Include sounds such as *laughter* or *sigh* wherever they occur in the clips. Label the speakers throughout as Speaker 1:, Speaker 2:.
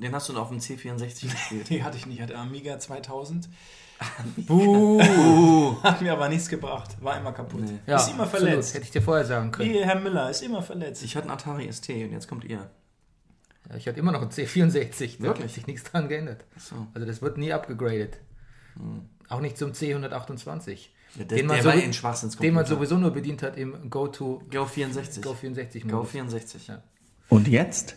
Speaker 1: den hast du noch auf dem C64 gespielt.
Speaker 2: Die hatte ich nicht, ich hatte Amiga 2000. Buh. Hat mir aber nichts gebracht. War immer kaputt.
Speaker 1: Nee.
Speaker 3: Ja,
Speaker 2: ist immer
Speaker 3: absolut.
Speaker 2: verletzt.
Speaker 3: Hätte ich dir vorher sagen können.
Speaker 2: Wie Herr Müller ist immer verletzt.
Speaker 1: Ich hatte einen Atari ST und jetzt kommt ihr.
Speaker 3: Ja, Ich hatte immer noch einen C64. Da
Speaker 1: Wirklich?
Speaker 3: hat sich nichts dran geändert.
Speaker 1: So.
Speaker 3: Also das wird nie abgegradet. Auch nicht zum C128.
Speaker 1: Ja, der,
Speaker 3: den, man
Speaker 1: der
Speaker 3: so, den man sowieso nur bedient hat im Go-To
Speaker 1: Go 64.
Speaker 3: Go 64
Speaker 1: Go
Speaker 3: Modus.
Speaker 1: 64.
Speaker 3: Ja.
Speaker 4: Und jetzt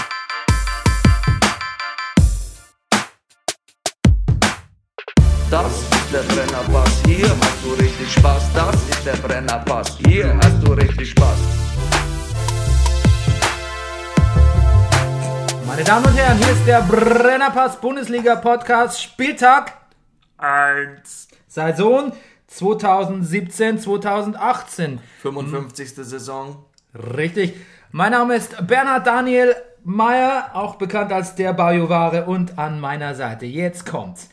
Speaker 5: Das ist der Brennerpass, hier hast du richtig Spaß. Das ist der Brennerpass, hier hast du richtig Spaß.
Speaker 3: Meine Damen und Herren, hier ist der Brennerpass Bundesliga Podcast Spieltag 1. Saison 2017, 2018.
Speaker 1: 55. Saison.
Speaker 3: Richtig. Mein Name ist Bernhard Daniel Meyer, auch bekannt als der Bajovare und an meiner Seite. Jetzt kommt's.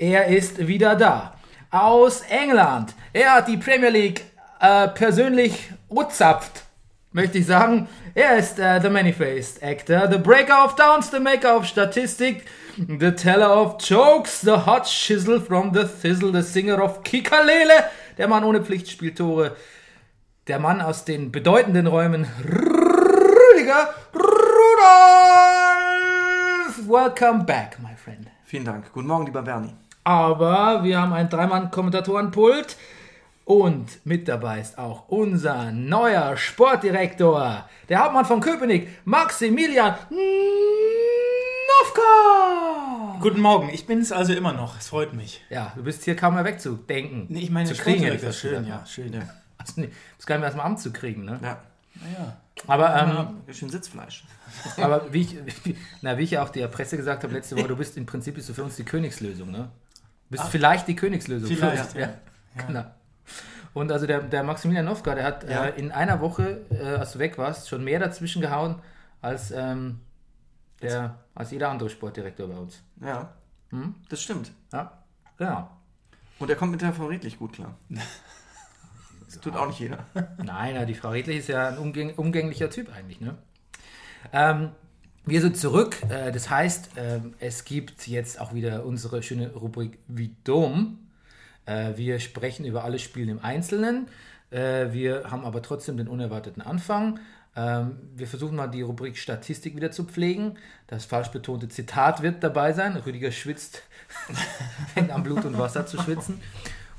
Speaker 3: Er ist wieder da. Aus England. Er hat die Premier League äh, persönlich uzapft, möchte ich sagen. Er ist äh, the many-faced actor, the breaker of downs, the maker of Statistik, the teller of jokes, the hot shizzle from the thizzle, the singer of Kikalele, der Mann ohne Pflichtspieltore, der Mann aus den bedeutenden Räumen, Rüdiger Rudolf. Welcome back, my friend.
Speaker 1: Vielen Dank. Guten Morgen, lieber Bernie.
Speaker 3: Aber wir haben ein Dreimann-Kommentatorenpult und mit dabei ist auch unser neuer Sportdirektor, der Hauptmann von Köpenick, Maximilian Nowka.
Speaker 2: Guten Morgen, ich bin es also immer noch. Es freut mich.
Speaker 3: Ja, du bist hier kaum mehr wegzudenken.
Speaker 2: Nee, ich meine,
Speaker 3: zu kriegen, hätte ich
Speaker 2: Sportdirektor,
Speaker 3: fast
Speaker 2: schön, ja, schön.
Speaker 1: Ja.
Speaker 3: Also, nee, bist gar nicht mehr erst mal Amt zu kriegen, ne?
Speaker 1: ja.
Speaker 2: Naja.
Speaker 3: Aber, ähm,
Speaker 1: Schön Sitzfleisch.
Speaker 3: aber wie, ich, wie, *laughs* *laughs* na, wie ich ja auch der Presse gesagt habe letzte Woche, du bist im Prinzip bist du für uns die Königslösung, ne? Du bist vielleicht die Königslösung.
Speaker 2: Vielleicht, ja.
Speaker 3: ja. Genau. Und also der, der Maximilian Nowka, der hat
Speaker 1: Ja.
Speaker 3: äh, in einer Woche, äh, als du weg warst, schon mehr dazwischen gehauen als, ähm, der, als jeder andere Sportdirektor bei uns.
Speaker 1: Ja.
Speaker 3: Hm?
Speaker 1: Das stimmt.
Speaker 3: Ja, genau.
Speaker 1: Und er kommt mit der Frau Redlich gut klar. *laughs* Das tut auch nicht jeder.
Speaker 3: Nein, die Frau Redlich ist ja ein umgäng umgänglicher Typ eigentlich. Ne? Ähm, wir sind zurück. Äh, das heißt, ähm, es gibt jetzt auch wieder unsere schöne Rubrik Wie dumm. Äh, wir sprechen über alle Spiele im Einzelnen. Äh, wir haben aber trotzdem den unerwarteten Anfang. Ähm, wir versuchen mal die Rubrik Statistik wieder zu pflegen. Das falsch betonte Zitat wird dabei sein. Rüdiger schwitzt, *laughs* fängt an Blut und Wasser zu schwitzen.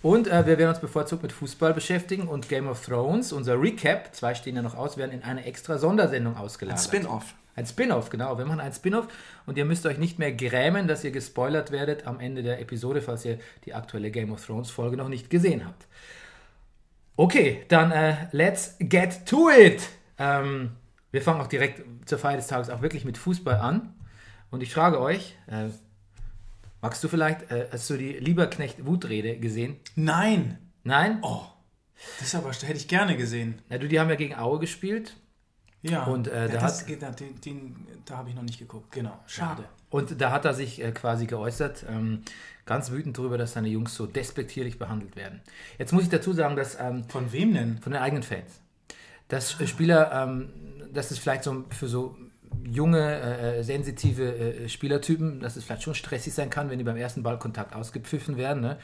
Speaker 3: Und äh, wir werden uns bevorzugt mit Fußball beschäftigen und Game of Thrones, unser Recap, zwei stehen ja noch aus, werden in eine extra Sondersendung ausgelagert.
Speaker 1: Spin-off.
Speaker 3: Ein Spin-off, genau. Wir machen ein Spin-off und ihr müsst euch nicht mehr grämen, dass ihr gespoilert werdet am Ende der Episode, falls ihr die aktuelle Game of Thrones Folge noch nicht gesehen habt. Okay, dann äh, let's get to it. Ähm, wir fangen auch direkt zur Feier des Tages auch wirklich mit Fußball an. Und ich frage euch, äh, magst du vielleicht, äh, hast du die Lieberknecht-Wutrede gesehen?
Speaker 2: Nein.
Speaker 3: Nein?
Speaker 2: Oh, das aber, hätte ich gerne gesehen.
Speaker 3: Na, du, die haben ja gegen Aue gespielt.
Speaker 2: Ja.
Speaker 3: Und, äh,
Speaker 2: ja,
Speaker 3: da
Speaker 2: das
Speaker 3: hat-
Speaker 2: geht, den, den, da habe ich noch nicht geguckt. Genau. Schade.
Speaker 3: Und da hat er sich äh, quasi geäußert, ähm, ganz wütend darüber, dass seine Jungs so despektierlich behandelt werden. Jetzt muss ich dazu sagen, dass ähm,
Speaker 2: Von wem denn?
Speaker 3: von den eigenen Fans, dass äh, Spieler, ähm, das ist vielleicht so für so junge, äh, sensitive äh, Spielertypen, dass es vielleicht schon stressig sein kann, wenn die beim ersten Ballkontakt ausgepfiffen werden. Ne?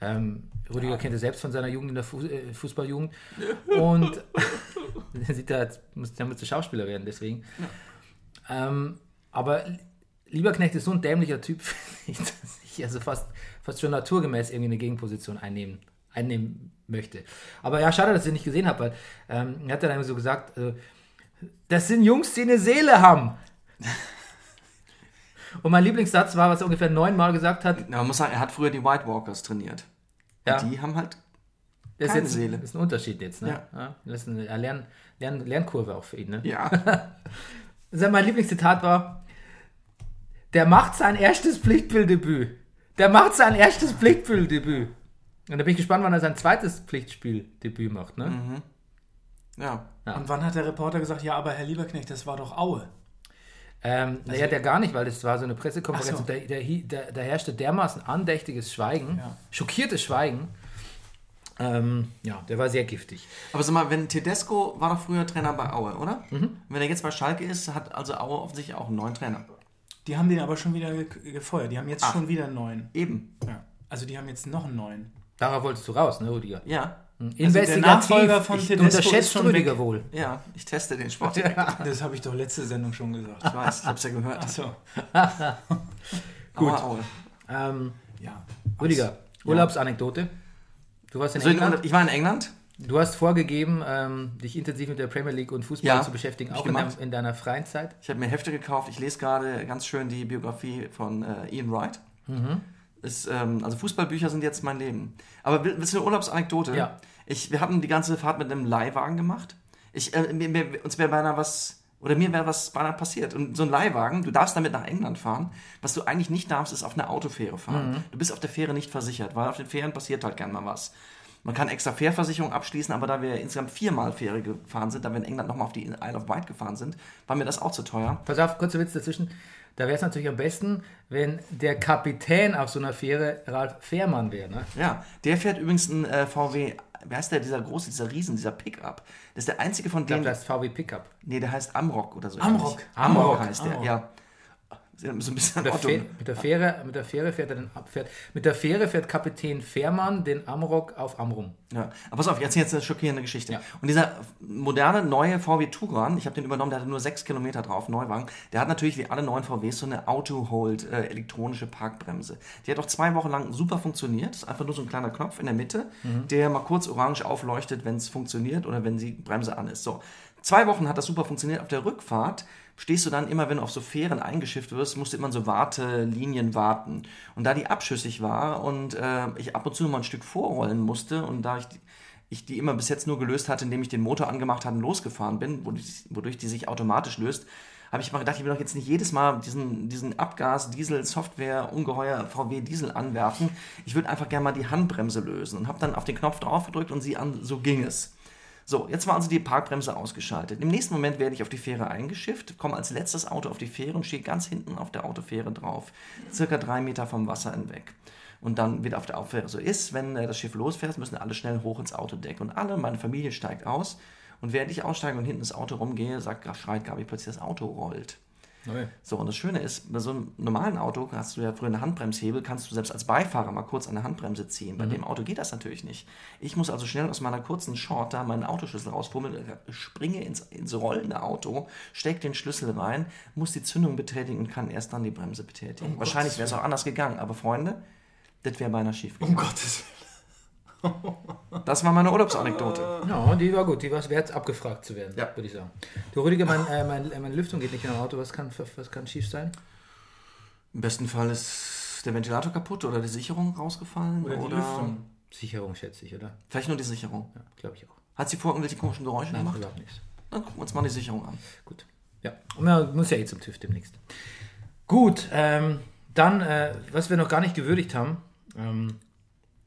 Speaker 3: Ähm, Rüdiger kennt er selbst von seiner Jugend in der Fu äh, Fußballjugend. Und *laughs* *laughs* sieht da, muss, der Schauspieler werden, deswegen. Ähm, aber Lieberknecht ist so ein dämlicher Typ, *laughs* finde ich, dass ich also fast, fast schon naturgemäß irgendwie eine Gegenposition einnehmen, einnehmen möchte. Aber ja, schade, dass ich ihn nicht gesehen habe, weil ähm, er hat dann irgendwie so gesagt, äh, das sind Jungs, die eine Seele haben. Und mein Lieblingssatz war, was er ungefähr neunmal gesagt hat,
Speaker 1: Ja, man muss sagen, er hat früher die White Walkers trainiert.
Speaker 3: Ja.
Speaker 1: Und die haben halt.
Speaker 3: Das ist
Speaker 1: Keine
Speaker 3: jetzt
Speaker 1: Seele.
Speaker 3: Das ist ein Unterschied jetzt, ne?
Speaker 1: Ja.
Speaker 3: Das ist eine Lern, Lern, Lernkurve auch für ihn, ne?
Speaker 1: Ja. *laughs*
Speaker 3: Also mein Lieblingszitat war, der macht sein erstes Pflichtspieldebüt. Der macht sein erstes Pflichtspieldebüt. Und da bin ich gespannt, wann er sein zweites Pflichtspieldebüt macht, ne?
Speaker 1: ja.
Speaker 2: Und wann hat der Reporter gesagt, ja, aber Herr Lieberknecht, das war doch Aue?
Speaker 3: Ähm, naja, der gar nicht, weil das war so eine Pressekonferenz
Speaker 2: so.
Speaker 3: und da, der, der, da herrschte dermaßen andächtiges Schweigen,
Speaker 2: Ja.
Speaker 3: schockiertes Schweigen. Ähm, ja, der war sehr giftig.
Speaker 1: Aber sag mal, wenn Tedesco war doch früher Trainer bei Aue, oder?
Speaker 3: Mhm.
Speaker 1: Wenn er jetzt bei Schalke ist, hat also Aue offensichtlich auch einen neuen Trainer.
Speaker 2: Die haben den aber schon wieder ge gefeuert. Die haben jetzt
Speaker 1: Ach.
Speaker 2: schon wieder einen neuen.
Speaker 1: Eben.
Speaker 2: Ja. Also die haben jetzt noch einen neuen.
Speaker 3: Darauf wolltest du raus, ne, Rüdiger?
Speaker 1: Ja.
Speaker 3: Investigativ.
Speaker 2: Nachfolger von
Speaker 3: ich
Speaker 2: Tedesco
Speaker 3: unterschätzt
Speaker 2: ist schon
Speaker 3: Rüdiger
Speaker 2: weg.
Speaker 3: wohl.
Speaker 1: Ja, ich teste den Sport.
Speaker 2: Das habe ich doch letzte Sendung schon gesagt.
Speaker 1: Ich weiß, ich hab's ja gehört.
Speaker 2: Achso. *laughs*
Speaker 1: Gut. Aue, Aue.
Speaker 3: Ähm,
Speaker 2: Ja.
Speaker 3: Rüdiger, Urlaubsanekdote. Du warst in
Speaker 1: So,
Speaker 3: England.
Speaker 1: ich war in England.
Speaker 3: Du hast vorgegeben, ähm, dich intensiv mit der Premier League und Fußball
Speaker 1: Ja,
Speaker 3: zu beschäftigen, auch in, deinem,
Speaker 1: gemacht.
Speaker 3: in deiner freien Zeit.
Speaker 1: Ich habe mir Hefte gekauft. Ich lese gerade ganz schön die Biografie von äh, Ian Wright.
Speaker 3: Mhm.
Speaker 1: Ist, ähm, also Fußballbücher sind jetzt mein Leben. Aber will- willst du eine Urlaubsanekdote?
Speaker 3: Ja.
Speaker 1: Ich, wir hatten die ganze Fahrt mit einem Leihwagen gemacht. Ich, äh, mir, mir, uns wäre beinahe was, oder mir wäre was beinahe passiert. Und so ein Leihwagen, du darfst damit nach England fahren. Was du eigentlich nicht darfst, ist auf eine Autofähre fahren.
Speaker 3: Mhm.
Speaker 1: Du bist auf der Fähre nicht versichert, weil auf den Fähren passiert halt gern mal was. Man kann extra Fährversicherung abschließen, aber da wir insgesamt viermal Fähre gefahren sind, da wir in England nochmal auf die Isle of Wight gefahren sind, war mir das auch zu teuer.
Speaker 3: Pass auf, kurzer Witz dazwischen. Da wäre es natürlich am besten, wenn der Kapitän auf so einer Fähre Ralf Fährmann wäre. Ne?
Speaker 1: Ja, der fährt übrigens ein äh, VW, wie heißt der, dieser große, dieser Riesen, dieser Pickup. Das ist der einzige von
Speaker 3: Ich glaube,
Speaker 1: denen.
Speaker 3: das ist VW Pickup.
Speaker 1: Nee, der heißt Amrock oder so.
Speaker 2: Amrock.
Speaker 1: Amrock,
Speaker 3: Amrock,
Speaker 1: heißt der,
Speaker 2: Amrock.
Speaker 1: ja. So ein bisschen
Speaker 3: Mit der, mit, der Fähre, mit der Fähre fährt er den abfährt. Mit der Fähre fährt Kapitän Fährmann den Amrock auf Amrum.
Speaker 1: Ja. Aber pass auf, jetzt jetzt eine schockierende Geschichte.
Speaker 3: Ja.
Speaker 1: Und dieser moderne neue VW Touran, ich habe den übernommen, der hatte nur 6 Kilometer drauf, Neuwagen, der hat natürlich wie alle neuen VWs so eine Auto-Hold äh, elektronische Parkbremse. Die hat auch zwei Wochen lang super funktioniert. Ist einfach nur so ein kleiner Knopf in der Mitte, der mal kurz orange aufleuchtet, wenn es funktioniert oder wenn die Bremse an ist. So. Zwei Wochen hat das super funktioniert. Auf der Rückfahrt stehst du dann immer, wenn du auf so Fähren eingeschifft wirst, musst du immer so Wartelinien warten. Und da die abschüssig war und äh, ich ab und zu mal ein Stück vorrollen musste und da ich die, ich die immer bis jetzt nur gelöst hatte, indem ich den Motor angemacht hatte und losgefahren bin, wodurch, wodurch die sich automatisch löst, habe ich mal gedacht, ich will doch jetzt nicht jedes Mal diesen, diesen Abgas, Diesel, Software, ungeheuer VW Diesel anwerfen. Ich würde einfach gerne mal die Handbremse lösen und habe dann auf den Knopf drauf gedrückt und sie an, so ging es. So, jetzt war also die Parkbremse ausgeschaltet. Im nächsten Moment werde ich auf die Fähre eingeschifft, komme als letztes Auto auf die Fähre und stehe ganz hinten auf der Autofähre drauf. Circa drei Meter vom Wasser hinweg. Und dann wieder auf der Autofähre so ist, wenn äh, das Schiff losfährt, müssen alle schnell hoch ins Autodeck. Und alle, meine Familie steigt aus. Und während ich aussteige und hinten ins Auto rumgehe, sagt, schreit Gabi plötzlich, das Auto rollt. So, und das Schöne ist, bei so einem normalen Auto hast du ja früher eine Handbremshebel, kannst du selbst als Beifahrer mal kurz an der Handbremse ziehen. Bei dem Auto geht das natürlich nicht. Ich muss also schnell aus meiner kurzen Short da meinen Autoschlüssel rausfummeln, äh, springe ins, ins rollende Auto, steck den Schlüssel rein, muss die Zündung betätigen und kann erst dann die Bremse betätigen. Wahrscheinlich wäre es auch anders gegangen, aber Freunde, das wäre beinahe schief
Speaker 2: Um
Speaker 1: gegangen.
Speaker 2: Gottes Willen.
Speaker 1: Das war meine Urlaubsanekdote.
Speaker 3: Ja, die war gut. Die war es wert, abgefragt zu werden,
Speaker 1: Ja.
Speaker 3: würde ich sagen. Du, Rüdiger, mein, äh, mein, äh, meine Lüftung geht nicht in dem Auto. Was kann, was kann schief sein?
Speaker 1: Im besten Fall ist der Ventilator kaputt oder die Sicherung rausgefallen.
Speaker 2: Oder die Lüftung.
Speaker 3: Sicherung, schätze ich, oder?
Speaker 1: Vielleicht nur die Sicherung.
Speaker 3: Ja, glaube ich auch.
Speaker 1: Hat sie vor irgendwelche komischen Geräusche
Speaker 3: Nein,
Speaker 1: gemacht?
Speaker 3: überhaupt nichts.
Speaker 1: Dann gucken wir uns mal die Sicherung an.
Speaker 3: Gut. Ja, und man muss ja eh zum TÜV demnächst. Gut, ähm, dann, äh, was wir noch gar nicht gewürdigt haben, ähm,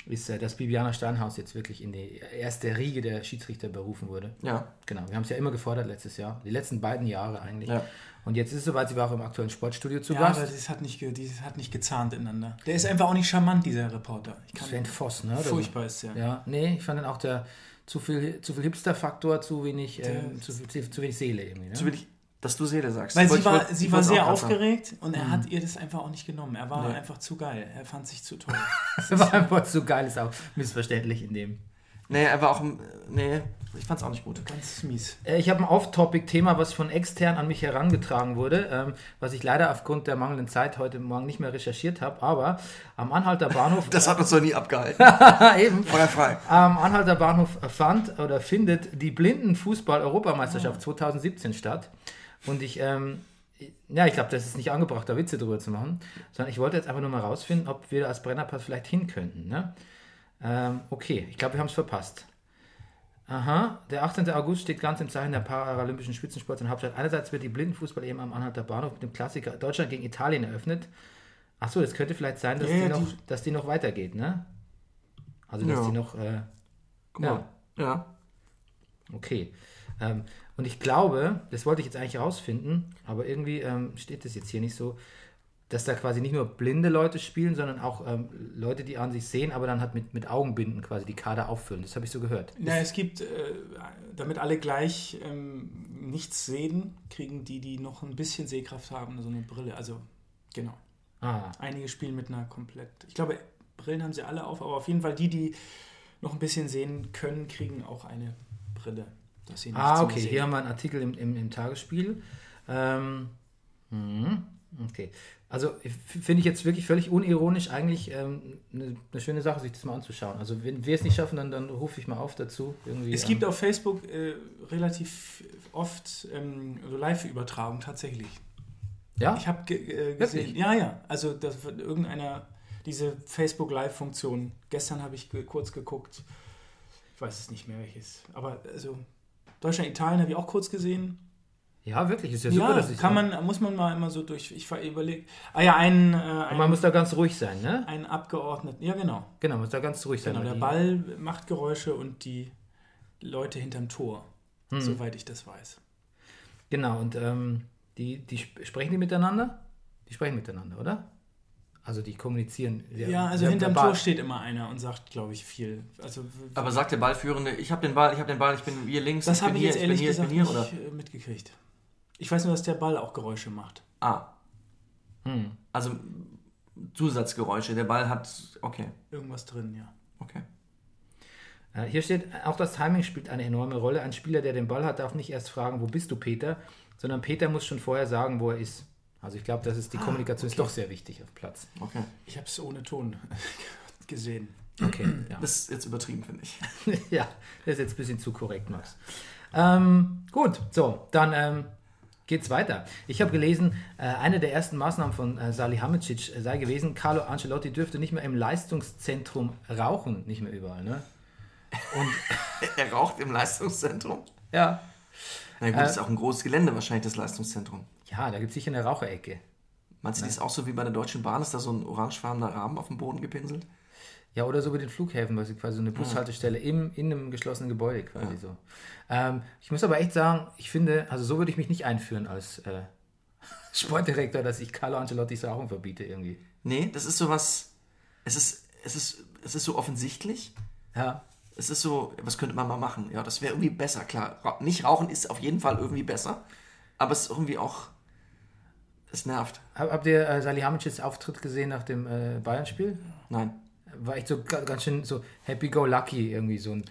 Speaker 3: ist, äh, dass Bibiana Steinhaus jetzt wirklich in die erste Riege der Schiedsrichter berufen wurde.
Speaker 1: Ja.
Speaker 3: Genau, wir haben es ja immer gefordert letztes Jahr, die letzten beiden Jahre eigentlich.
Speaker 1: Ja.
Speaker 3: Und jetzt ist es soweit, sie war auch im aktuellen Sportstudio zu
Speaker 2: Ja,
Speaker 3: Gast.
Speaker 2: aber das hat, nicht, ge- das hat nicht gezahnt ineinander. Der ist einfach auch nicht charmant, dieser Reporter. Ich kann,
Speaker 3: Sven Voss, ne?
Speaker 2: furchtbar ist der.
Speaker 3: Ja, nee, ich fand dann auch der zu viel, zu viel Hipster-Faktor, zu wenig, ähm, zu, viel- zu, zu wenig Seele irgendwie. Ne?
Speaker 1: Zu wenig Dass du Seele sagst.
Speaker 2: Weil sie war,
Speaker 1: wollt-
Speaker 2: sie war sehr aufgeregt und er hat ihr das einfach auch nicht genommen. Er war
Speaker 1: Nee.
Speaker 2: einfach zu geil. Er fand sich zu toll. *laughs*
Speaker 3: war einfach so geil, ist auch missverständlich in dem.
Speaker 1: Nee, er war auch. Nee, ich fand's auch nicht gut.
Speaker 2: Ganz mies.
Speaker 3: Äh, Ich habe ein Off-Topic-Thema, was von extern an mich herangetragen wurde, ähm, was ich leider aufgrund der mangelnden Zeit heute Morgen nicht mehr recherchiert habe, aber am Anhalter Bahnhof, *laughs*
Speaker 1: Das hat uns doch nie abgehalten. *laughs*
Speaker 3: eben,
Speaker 1: Feuerfrei.
Speaker 3: am Anhalter Bahnhof fand oder findet die Blindenfußball-Europameisterschaft 2017 statt. Und ich, ähm, ja, ich glaube, das ist nicht angebracht, da Witze drüber zu machen, sondern ich wollte jetzt einfach nur mal rausfinden, ob wir als Brennerpass vielleicht hin könnten. Ne? Ähm, okay, ich glaube, wir haben es verpasst. Aha, der 18. August steht ganz im Zeichen der paralympischen Spitzensports in Hauptstadt. Einerseits wird die Blindenfußball-EM am Anhalter Bahnhof mit dem Klassiker Deutschland gegen Italien eröffnet. Achso, das könnte vielleicht sein, dass,
Speaker 2: Ja,
Speaker 3: die,
Speaker 2: ja,
Speaker 3: noch,
Speaker 2: die-
Speaker 3: dass die noch weitergeht, ne? Also, dass
Speaker 1: Ja.
Speaker 3: die noch. Äh,
Speaker 1: Guck mal. Ja.
Speaker 3: Okay. Ähm, und ich glaube, das wollte ich jetzt eigentlich herausfinden, aber irgendwie ähm, steht das jetzt hier nicht so, dass da quasi nicht nur blinde Leute spielen, sondern auch ähm, Leute, die an sich sehen, aber dann halt mit, mit Augenbinden quasi die Kader auffüllen. Das habe ich so gehört.
Speaker 2: Ja, es gibt, äh, damit alle gleich ähm, nichts sehen, kriegen die, die noch ein bisschen Sehkraft haben, so eine Brille. Also, genau.
Speaker 3: Ah,
Speaker 2: Einige spielen mit einer komplett. Ich glaube, Brillen haben sie alle auf, aber auf jeden Fall die, die noch ein bisschen sehen können, kriegen auch eine Brille.
Speaker 3: Ah okay. Hier haben wir einen Artikel im, im, im Tagesspiel. Ähm, mhm, okay. Also finde ich jetzt wirklich völlig unironisch eigentlich ähm, eine, eine schöne Sache, sich das mal anzuschauen. Also wenn wir es nicht schaffen, dann, dann rufe ich mal auf dazu. Irgendwie,
Speaker 2: Es
Speaker 3: ähm,
Speaker 2: gibt auf Facebook äh, relativ oft ähm, so Live-Übertragung tatsächlich.
Speaker 3: ja?
Speaker 2: Ich habe ge äh, gesehen.
Speaker 3: Wirklich?
Speaker 2: Ja, ja. Also das wird irgendeiner diese Facebook Live-Funktion. Gestern habe ich ge kurz geguckt. Ich weiß es nicht mehr welches. Aber also Deutschland, Italien habe ich auch kurz gesehen.
Speaker 3: ja, wirklich. Ist ja
Speaker 2: Ja,
Speaker 3: super, dass ich
Speaker 2: kann man, muss man mal immer so durch. Ich überlege. Ah ja, ein, äh,
Speaker 3: Und man
Speaker 2: ein,
Speaker 3: muss da ganz ruhig sein, ne?
Speaker 2: ein Abgeordneter. Ja, genau.
Speaker 3: Genau, man muss da ganz ruhig sein.
Speaker 2: Genau, der Ball macht Geräusche und die Leute hinterm Tor.
Speaker 3: Hm.
Speaker 2: Soweit ich das weiß.
Speaker 3: Genau, und ähm, die, die sp- sprechen die miteinander? Die sprechen miteinander, oder? Also die kommunizieren.
Speaker 2: Ja, also
Speaker 3: sehr
Speaker 2: hinterm
Speaker 3: verbal.
Speaker 2: Tor steht immer einer und sagt, glaube ich, viel. Also
Speaker 1: Aber sagt der Ballführende, ich habe den Ball, ich habe den Ball, ich bin hier links,
Speaker 2: das
Speaker 1: ich
Speaker 2: habe
Speaker 1: bin
Speaker 2: ich
Speaker 1: hier,
Speaker 2: jetzt ehrlich
Speaker 1: ich bin hier,
Speaker 2: gesagt
Speaker 1: ich bin hier, oder?
Speaker 2: nicht äh, mitgekriegt. Ich weiß nur, dass der Ball auch Geräusche macht.
Speaker 1: Ah,
Speaker 3: Hm.
Speaker 1: also Zusatzgeräusche. Der Ball hat. Okay,
Speaker 2: Irgendwas drin, ja.
Speaker 1: okay.
Speaker 3: Äh, Hier steht, auch das Timing spielt eine enorme Rolle. Ein Spieler, der den Ball hat, darf nicht erst fragen, wo bist du, Peter, sondern Peter muss schon vorher sagen, wo er ist. Also ich glaube, das ist die
Speaker 2: Ah,
Speaker 3: Kommunikation ist doch sehr wichtig auf Platz.
Speaker 1: Okay.
Speaker 2: Ich habe es ohne Ton *laughs* gesehen.
Speaker 3: Okay, ja.
Speaker 1: Das ist jetzt übertrieben, finde ich. *laughs*
Speaker 3: ja, das ist jetzt ein bisschen zu korrekt, Max. Ähm, gut, so, dann ähm, geht's weiter. Ich habe gelesen, äh, eine der ersten Maßnahmen von äh, Salihamidzic sei gewesen, Carlo Ancelotti dürfte nicht mehr im Leistungszentrum rauchen, nicht mehr überall, ne? *laughs*
Speaker 1: Er raucht im Leistungszentrum.
Speaker 3: Ja.
Speaker 1: Na gut,
Speaker 3: Äh,
Speaker 1: das ist auch ein großes Gelände wahrscheinlich, das Leistungszentrum.
Speaker 3: Ja, da gibt es sicher eine Raucherecke.
Speaker 1: Meinst du, die ist auch so wie bei der Deutschen Bahn? Ist da so ein orangefarbener Rahmen auf dem Boden gepinselt?
Speaker 3: Ja, oder so bei den Flughäfen, sie quasi so eine Bushaltestelle im, in einem geschlossenen Gebäude quasi so. Ähm, ich muss aber echt sagen, ich finde, also so würde ich mich nicht einführen als äh, *laughs* Sportdirektor, dass ich Carlo Ancelottis Rauchen verbiete irgendwie.
Speaker 1: Nee, das ist sowas. Es ist, es ist, es ist so offensichtlich.
Speaker 3: Ja.
Speaker 1: Es ist so, was könnte man mal machen? Ja, das wäre irgendwie besser, klar. Nicht rauchen ist auf jeden Fall irgendwie besser. Aber es ist irgendwie auch. Es nervt.
Speaker 3: Hab, habt ihr äh, Salihamidzics Auftritt gesehen nach dem äh, Bayern-Spiel?
Speaker 1: Nein.
Speaker 3: War echt so ga- ganz schön so happy-go-lucky irgendwie so ein.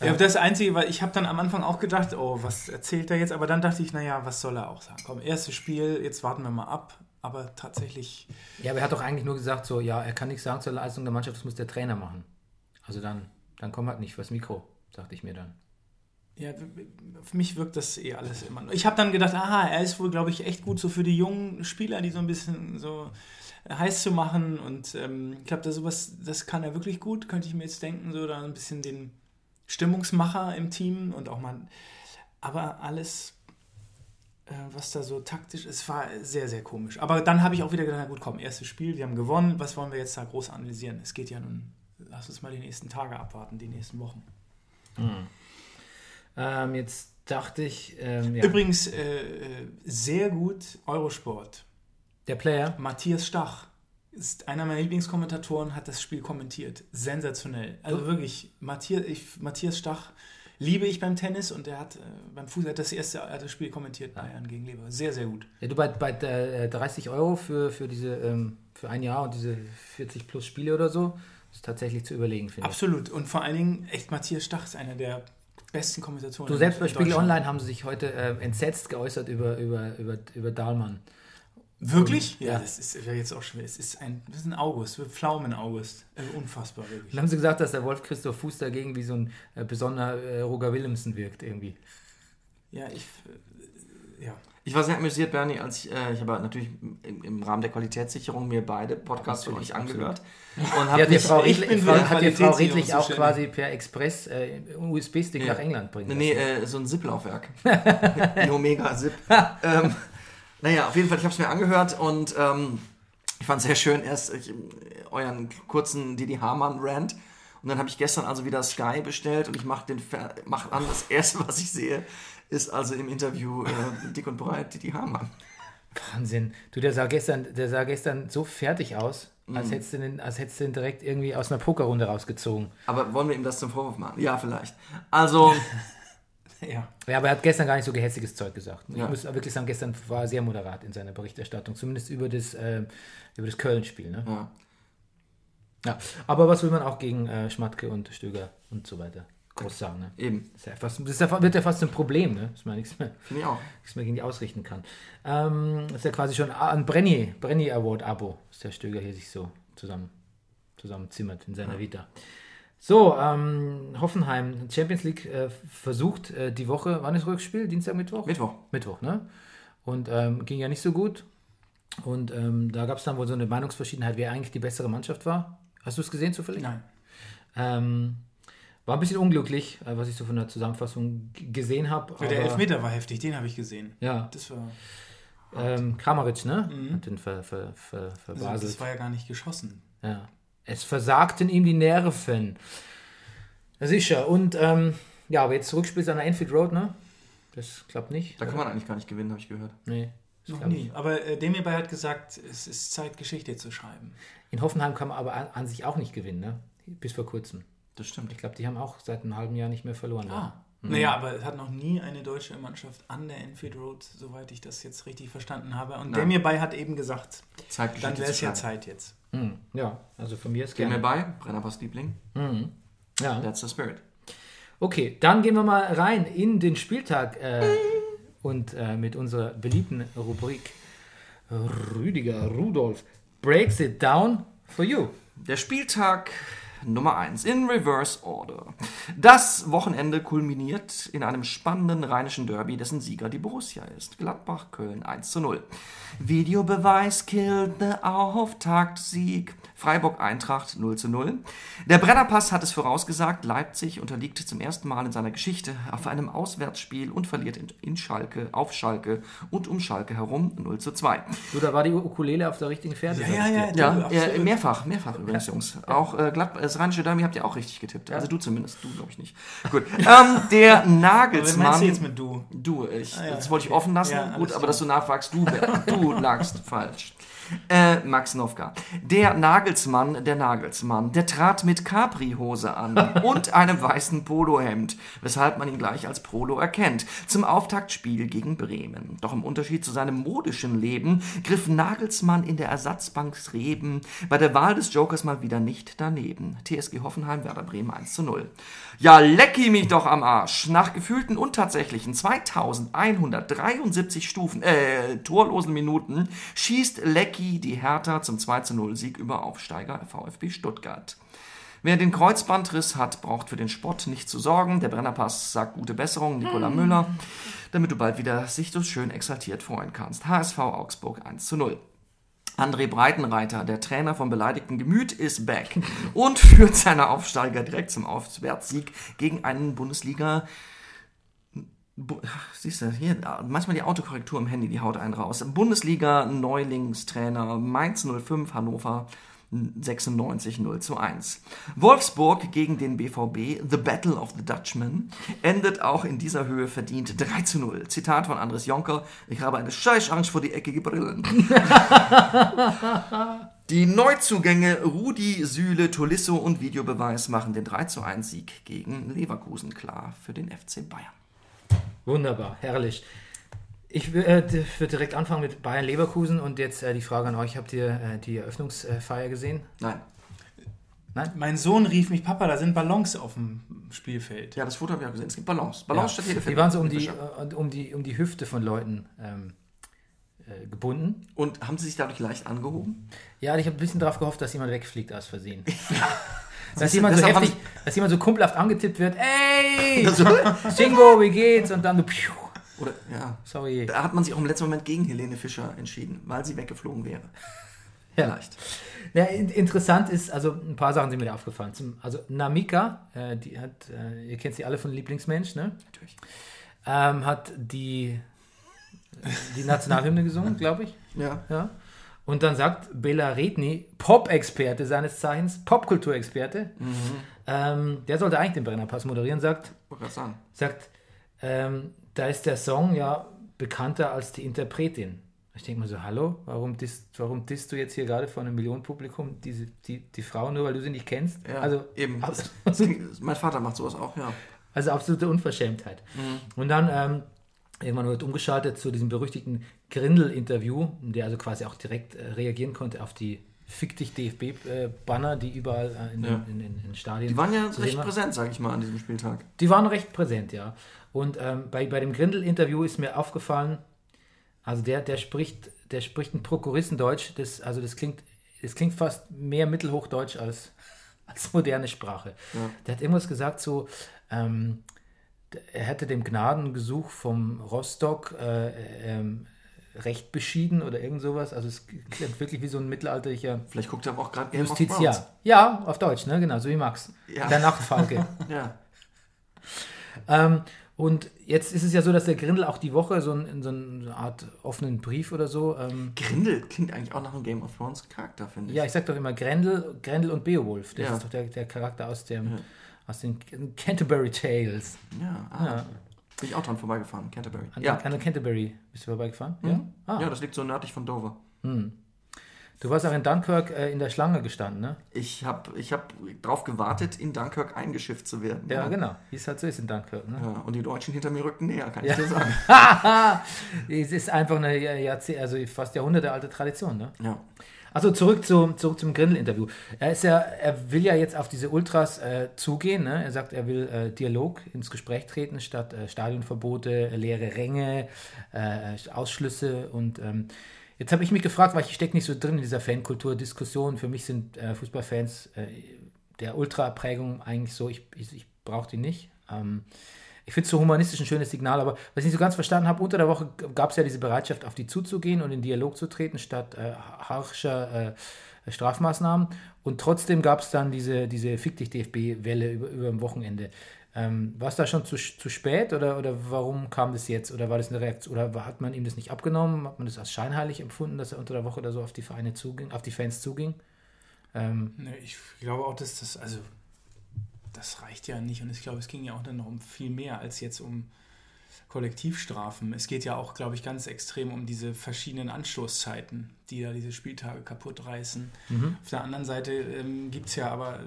Speaker 2: Ja, das Einzige, weil ich habe dann am Anfang auch gedacht, oh, was erzählt er jetzt? Aber dann dachte ich, naja, was soll er auch sagen? Komm, erstes Spiel, jetzt warten wir mal ab. Aber tatsächlich,
Speaker 3: Ja, aber er hat doch eigentlich nur gesagt, so, ja, er kann nichts sagen zur Leistung der Mannschaft, das muss der Trainer machen. Also dann, dann komm halt nicht fürs Mikro, dachte ich mir dann.
Speaker 2: Ja, für mich wirkt das eh alles immer. Ich habe dann gedacht, aha, er ist wohl, glaube ich, echt gut so für die jungen Spieler, die so ein bisschen so heiß zu machen. Und ähm, ich glaube, da sowas, das kann er wirklich gut, könnte ich mir jetzt denken, so da ein bisschen den Stimmungsmacher im Team und auch mal. Aber alles, äh, was da so taktisch ist, war sehr, sehr komisch. Aber dann habe ich auch wieder gedacht, na gut, komm, erstes Spiel, wir haben gewonnen, was wollen wir jetzt da groß analysieren? Es geht ja nun, lass uns mal die nächsten Tage abwarten, die nächsten Wochen.
Speaker 3: Ähm, jetzt dachte ich, ähm, ja,
Speaker 2: Übrigens, äh, äh, sehr gut Eurosport.
Speaker 3: der Player,
Speaker 2: Matthias Stach ist einer meiner Lieblingskommentatoren, hat das Spiel kommentiert. Sensationell. Also wirklich, Matthias, ich, Matthias Stach liebe ich beim Tennis und der hat äh, beim Fußball das erste er hat das Spiel kommentiert, Bayern gegen Lever. Sehr, sehr gut.
Speaker 3: Ja, du bei, bei äh, 30 Euro für, für diese ähm, für ein Jahr und diese 40 plus Spiele oder so, ist tatsächlich zu überlegen, finde ich.
Speaker 2: Absolut. Und vor allen Dingen, echt, Matthias Stach ist einer der besten Kommentatoren.
Speaker 3: Du selbst bei Spiegel. Online haben sie sich heute äh, entsetzt geäußert über, über, über, über Dahlmann.
Speaker 2: Wirklich? Ja,
Speaker 3: Ja.
Speaker 2: das ist ja jetzt auch schon. Es ist ein, das ist ein August, Pflaumen-August. Äh, unfassbar, wirklich.
Speaker 3: Dann haben sie gesagt, dass der Wolf Christoph Fuß dagegen wie so ein äh, besonderer äh, Roger Willemsen wirkt irgendwie.
Speaker 2: Ja, ich. Äh, ja.
Speaker 1: Ich war sehr amüsiert, Bernie, als ich, äh, ich habe natürlich im, im Rahmen der Qualitätssicherung mir beide Podcasts von euch angehört. Und habe
Speaker 3: dir
Speaker 1: mich,
Speaker 3: Frau,
Speaker 2: ich bin
Speaker 3: Frau,
Speaker 2: für
Speaker 3: hat dir Frau Redlich auch quasi per Express äh, USB-Stick
Speaker 1: Ja.
Speaker 3: nach England bringen
Speaker 1: Nee, äh, so ein Zip-Laufwerk. *laughs* *laughs* ein Omega-Zip. *laughs* ähm, naja, auf jeden Fall, ich habe es mir angehört und ähm, ich fand es sehr schön, erst ich, euren kurzen Didi Hamann-Rant. Und dann habe ich gestern also wieder Sky bestellt und ich mache mach an. Das erste, was ich sehe, ist also im Interview äh, Dick und Breit Didi Hamann.
Speaker 3: Wahnsinn. Du, der sah gestern, der sah gestern so fertig aus,
Speaker 1: Mhm.
Speaker 3: als hättest du den, als hättest du den direkt irgendwie aus einer Pokerrunde rausgezogen.
Speaker 1: Aber wollen wir ihm das zum Vorwurf machen? Ja, vielleicht. Also, *laughs*
Speaker 2: ja.
Speaker 3: Ja, aber er hat gestern gar nicht so gehässiges Zeug gesagt.
Speaker 1: Ja.
Speaker 3: Ich muss wirklich sagen, gestern war er sehr moderat in seiner Berichterstattung, zumindest über das, äh, über das Köln-Spiel. Ne?
Speaker 1: ja.
Speaker 3: Ja. Aber was will man auch gegen äh, Schmatke und Stöger und so weiter groß sagen? Ne?
Speaker 1: eben,
Speaker 3: Das, ist ja fast, das ja, wird ja fast ein Problem, ne? dass man nichts mehr,
Speaker 1: finde ich auch.
Speaker 3: nichts mehr gegen die ausrichten kann. Ähm, das ist ja quasi schon ein Brenny, Brenny Award-Abo, das der Stöger hier sich so zusammen, zusammenzimmert in seiner Vita. So, ähm, Hoffenheim, Champions League äh, versucht äh, die Woche, wann ist Rückspiel? Dienstag, Mittwoch?
Speaker 1: Mittwoch.
Speaker 3: Mittwoch, ne? Und ähm, ging ja nicht so gut. Und ähm, da gab es dann wohl so eine Meinungsverschiedenheit, wer eigentlich die bessere Mannschaft war. Hast du es gesehen zufällig?
Speaker 2: Nein.
Speaker 3: War ein bisschen unglücklich, äh, was ich so von der Zusammenfassung gesehen habe.
Speaker 2: Der Elfmeter war heftig, den habe ich gesehen.
Speaker 3: Ja,
Speaker 2: Das war.
Speaker 3: ähm, Kramaric, ne? Hat den ver, ver, ver,
Speaker 2: Also,
Speaker 3: verbaselt.
Speaker 2: das war ja gar nicht geschossen.
Speaker 3: ja. Es versagten ihm die Nerven. Sicher. Und ähm, ja, aber jetzt Rückspiel an der Enfield Road, ne? Das klappt nicht.
Speaker 1: Da kann man eigentlich gar nicht gewinnen, habe ich gehört.
Speaker 3: Nee. das
Speaker 2: Noch nie. Aber äh, Demirbay hat gesagt, es ist Zeit, Geschichte zu schreiben.
Speaker 3: In Hoffenheim kann man aber an, an sich auch nicht gewinnen, ne? Bis vor kurzem.
Speaker 1: Das stimmt.
Speaker 3: Ich glaube, die haben auch seit einem halben Jahr nicht mehr verloren.
Speaker 2: Ah.
Speaker 3: Mhm.
Speaker 2: Naja, aber es hat noch nie eine deutsche Mannschaft an der Enfield Road, soweit ich das jetzt richtig verstanden habe. Und
Speaker 1: Nein.
Speaker 2: Demirbay hat eben gesagt,
Speaker 1: Zeit,
Speaker 2: dann wäre es ja. Zeit jetzt.
Speaker 3: Hm, ja, also von mir ist
Speaker 1: Gehen wir
Speaker 3: gerne.
Speaker 1: bei, Brennerpass Liebling.
Speaker 3: Ja.
Speaker 1: That's the spirit.
Speaker 3: Okay, dann gehen wir mal rein in den Spieltag äh, und äh, mit unserer beliebten Rubrik Rüdiger Rudolf breaks it down for you.
Speaker 1: Der Spieltag Nummer 1 in Reverse Order. Das Wochenende kulminiert in einem spannenden rheinischen Derby, dessen Sieger die Borussia ist. Gladbach Köln 1 zu 0. Videobeweis killt the Auftaktsieg. Freiburg Eintracht 0 zu 0. Der Brennerpass hat es vorausgesagt, Leipzig unterliegt zum ersten Mal in seiner Geschichte auf einem Auswärtsspiel und verliert in, in Schalke, auf Schalke und um Schalke herum 0 zu 2.
Speaker 3: Du, da war die Ukulele auf der richtigen Pferde.
Speaker 2: Ja, ja, ja.
Speaker 1: Ja, äh, mehrfach, mehrfach übrigens, Jungs. Auch äh, Glatt, das rheinische Derby habt ihr auch richtig getippt. Also du zumindest, du glaube ich nicht. Gut. Ähm, der
Speaker 2: Was
Speaker 1: Nagelsmann.
Speaker 2: meinst du jetzt mit du?
Speaker 1: Du, ich,
Speaker 2: Ah, ja,
Speaker 1: das wollte ich offen lassen.
Speaker 2: Ja,
Speaker 1: Gut, aber dass du nachfragst, du, du lagst falsch. Äh, Max Nowka. Der Nagelsmann, der Nagelsmann, der trat mit Capri-Hose an *laughs* und einem weißen Polohemd, weshalb man ihn gleich als Polo erkennt, zum Auftaktspiel gegen Bremen. Doch im Unterschied zu seinem modischen Leben griff Nagelsmann in der Ersatzbank Reben bei der Wahl des Jokers mal wieder nicht daneben. TSG Hoffenheim, Werder Bremen 1 zu 0. Ja, lecki mich doch am Arsch. Nach gefühlten und tatsächlichen 2173 Stufen, äh, torlosen Minuten schießt Lecki die Hertha zum 2 zu 0 Sieg über Aufsteiger VfB Stuttgart. Wer den Kreuzbandriss hat, braucht für den Sport nicht zu sorgen. Der Brennerpass sagt gute Besserung, Nicola Müller, damit du bald wieder sich so schön exaltiert freuen kannst. HSV Augsburg 1 zu 0. André Breitenreiter, der Trainer vom beleidigten Gemüt, ist back *laughs* und führt seine Aufsteiger direkt zum Auswärtssieg gegen einen Bundesliga. Siehst du, hier, manchmal die Autokorrektur im Handy, die haut einen raus. Bundesliga-Neulingstrainer Mainz 05 Hannover 96 0 zu 1. Wolfsburg gegen den BVB, The Battle of the Dutchman, endet auch in dieser Höhe verdient 3 zu 0. Zitat von Andres Jonker, ich habe eine scheiß Angst vor die eckige Brillen. *laughs* Die Neuzugänge Rudi, Süle, Tolisso und Videobeweis machen den 3 zu 1 Sieg gegen Leverkusen klar für den FC Bayern.
Speaker 3: Wunderbar, herrlich. Ich äh, d- würde direkt anfangen mit Bayern Leverkusen und jetzt äh, die Frage an euch: Habt ihr äh, die Eröffnungsfeier gesehen?
Speaker 1: Nein.
Speaker 2: Mein Sohn rief mich, Papa, da sind Ballons auf dem Spielfeld.
Speaker 1: Ja, das Foto habe ich auch gesehen. Es gibt Ballons. Ballons statt jede
Speaker 3: Die waren so um die, um die, um die Hüfte von Leuten ähm, äh, gebunden.
Speaker 1: Und haben sie sich dadurch leicht angehoben?
Speaker 3: Ja, ich habe ein bisschen darauf gehofft, dass jemand wegfliegt aus Versehen. *laughs* *laughs* dass, jemand so heftig, dass jemand so kumpelhaft angetippt wird. Ey! Jingo, wie geht's? Und dann so, piu,
Speaker 1: oder, ja.
Speaker 3: sorry.
Speaker 1: Da hat man sich auch im letzten Moment gegen Helene Fischer entschieden, weil sie weggeflogen wäre. *laughs*
Speaker 3: Ja.
Speaker 1: Vielleicht.
Speaker 3: Ja, in, interessant ist, also ein paar Sachen sind mir da aufgefallen. Zum, also Namika, äh, die hat, äh, ihr kennt sie alle von Lieblingsmensch, ne?
Speaker 1: Natürlich.
Speaker 3: Ähm, hat die, die Nationalhymne gesungen, glaube ich.
Speaker 1: Ja.
Speaker 3: Ja. Und dann sagt Bela Redny, Pop-Experte seines Zeichens, Popkulturexperte, ähm, der sollte eigentlich den Brennerpass moderieren, sagt, sagt ähm, da ist der Song ja bekannter als die Interpretin. Ich denke mir so, hallo, warum disst, warum disst du jetzt hier gerade vor einem Millionenpublikum diese, die, die Frau, nur weil du sie nicht kennst?
Speaker 1: Ja,
Speaker 3: also,
Speaker 1: eben.
Speaker 3: Also,
Speaker 1: Das klingt- mein Vater macht sowas auch, ja.
Speaker 3: also absolute Unverschämtheit. Und dann ähm, irgendwann wird umgeschaltet zu diesem berüchtigten Grindel-Interview, der also quasi auch direkt äh, reagieren konnte auf die Fick dich DFB-Banner, die überall äh, in,
Speaker 1: Ja.
Speaker 3: in, in, in Stadien
Speaker 1: Die waren ja recht
Speaker 3: waren.
Speaker 1: präsent, sage ich mal, an diesem Spieltag.
Speaker 3: Die waren recht präsent, ja. Und ähm, bei, bei dem Grindel-Interview ist mir aufgefallen, also der, der spricht, der spricht ein Prokuristendeutsch, das, also das klingt, das klingt fast mehr Mittelhochdeutsch als, *laughs* als moderne Sprache. Der hat irgendwas gesagt, so, ähm, er hätte dem Gnadengesuch vom Rostock äh, ähm, recht beschieden oder irgend sowas. Also es klingt wirklich wie so ein mittelalterlicher
Speaker 1: Vielleicht guckt er aber auch gerade
Speaker 3: Justiziar.
Speaker 1: Thrones.
Speaker 3: Ja, auf Deutsch, ne? Genau, so wie Max.
Speaker 1: Ja.
Speaker 3: Der Nachtfalke. *laughs*
Speaker 1: Ja.
Speaker 3: Ähm, und jetzt ist es ja so, dass der Grindel auch die Woche so, ein, so eine Art offenen Brief oder so. Ähm,
Speaker 1: Grindel klingt eigentlich auch nach einem Game of Thrones Charakter, finde ich.
Speaker 3: ja, ich sag doch immer Grendel, Grendel und Beowulf. Das
Speaker 1: Ja.
Speaker 3: ist doch der, der Charakter aus, dem, aus den Canterbury Tales.
Speaker 1: Ja, ah.
Speaker 3: Ja.
Speaker 1: Bin ich auch dran vorbeigefahren, Canterbury.
Speaker 3: An,
Speaker 1: Ja.
Speaker 3: an der Canterbury bist du vorbeigefahren? Ja? Ah,
Speaker 1: ja, das liegt so nördlich von Dover.
Speaker 3: Du warst auch in Dunkirk äh, in der Schlange gestanden, ne?
Speaker 1: Ich habe ich hab drauf gewartet, in Dunkirk eingeschifft zu werden.
Speaker 3: Ja, genau. Wie es halt so ist in Dunkirk, ne?
Speaker 1: Ja, und die Deutschen hinter mir rückten näher, kann
Speaker 3: Ja.
Speaker 1: ich dir sagen. *laughs*
Speaker 3: Es ist einfach eine Jahrzeh also fast jahrhundertealte Tradition, ne?
Speaker 1: Ja.
Speaker 3: Also zurück, zu, zurück zum Grindel-Interview. Er ja, er will ja jetzt auf diese Ultras äh, zugehen. Ne? Er sagt, er will äh, Dialog ins Gespräch treten statt äh, Stadionverbote, leere Ränge, äh, Ausschlüsse. Und ähm, jetzt habe ich mich gefragt, weil ich stecke nicht so drin in dieser Fankultur-Diskussion. Für mich sind äh, Fußballfans äh, der Ultra-Prägung eigentlich so, ich, ich, ich brauche die nicht. Ähm, ich finde es so humanistisch ein schönes Signal, aber was ich nicht so ganz verstanden habe, unter der Woche gab es ja diese Bereitschaft, auf die zuzugehen und in Dialog zu treten, statt äh, harscher äh, Strafmaßnahmen. Und trotzdem gab es dann diese, diese Fick dich DFB-Welle über, über dem Wochenende. Ähm, war es da schon zu, zu spät oder, oder warum kam das jetzt? Oder war das eine Reaktion? Oder hat man ihm das nicht abgenommen? Hat man das als scheinheilig empfunden, dass er unter der Woche oder so auf die Vereine zuging, auf die Fans zuging? Ähm,
Speaker 2: Ne, Ich glaube auch, dass das, also das reicht ja nicht und ich glaube, es ging ja auch dann noch um viel mehr als jetzt um Kollektivstrafen. Es geht ja auch, glaube ich, ganz extrem um diese verschiedenen Anstoßzeiten, die da diese Spieltage kaputt reißen. Auf der anderen Seite ähm, gibt es ja aber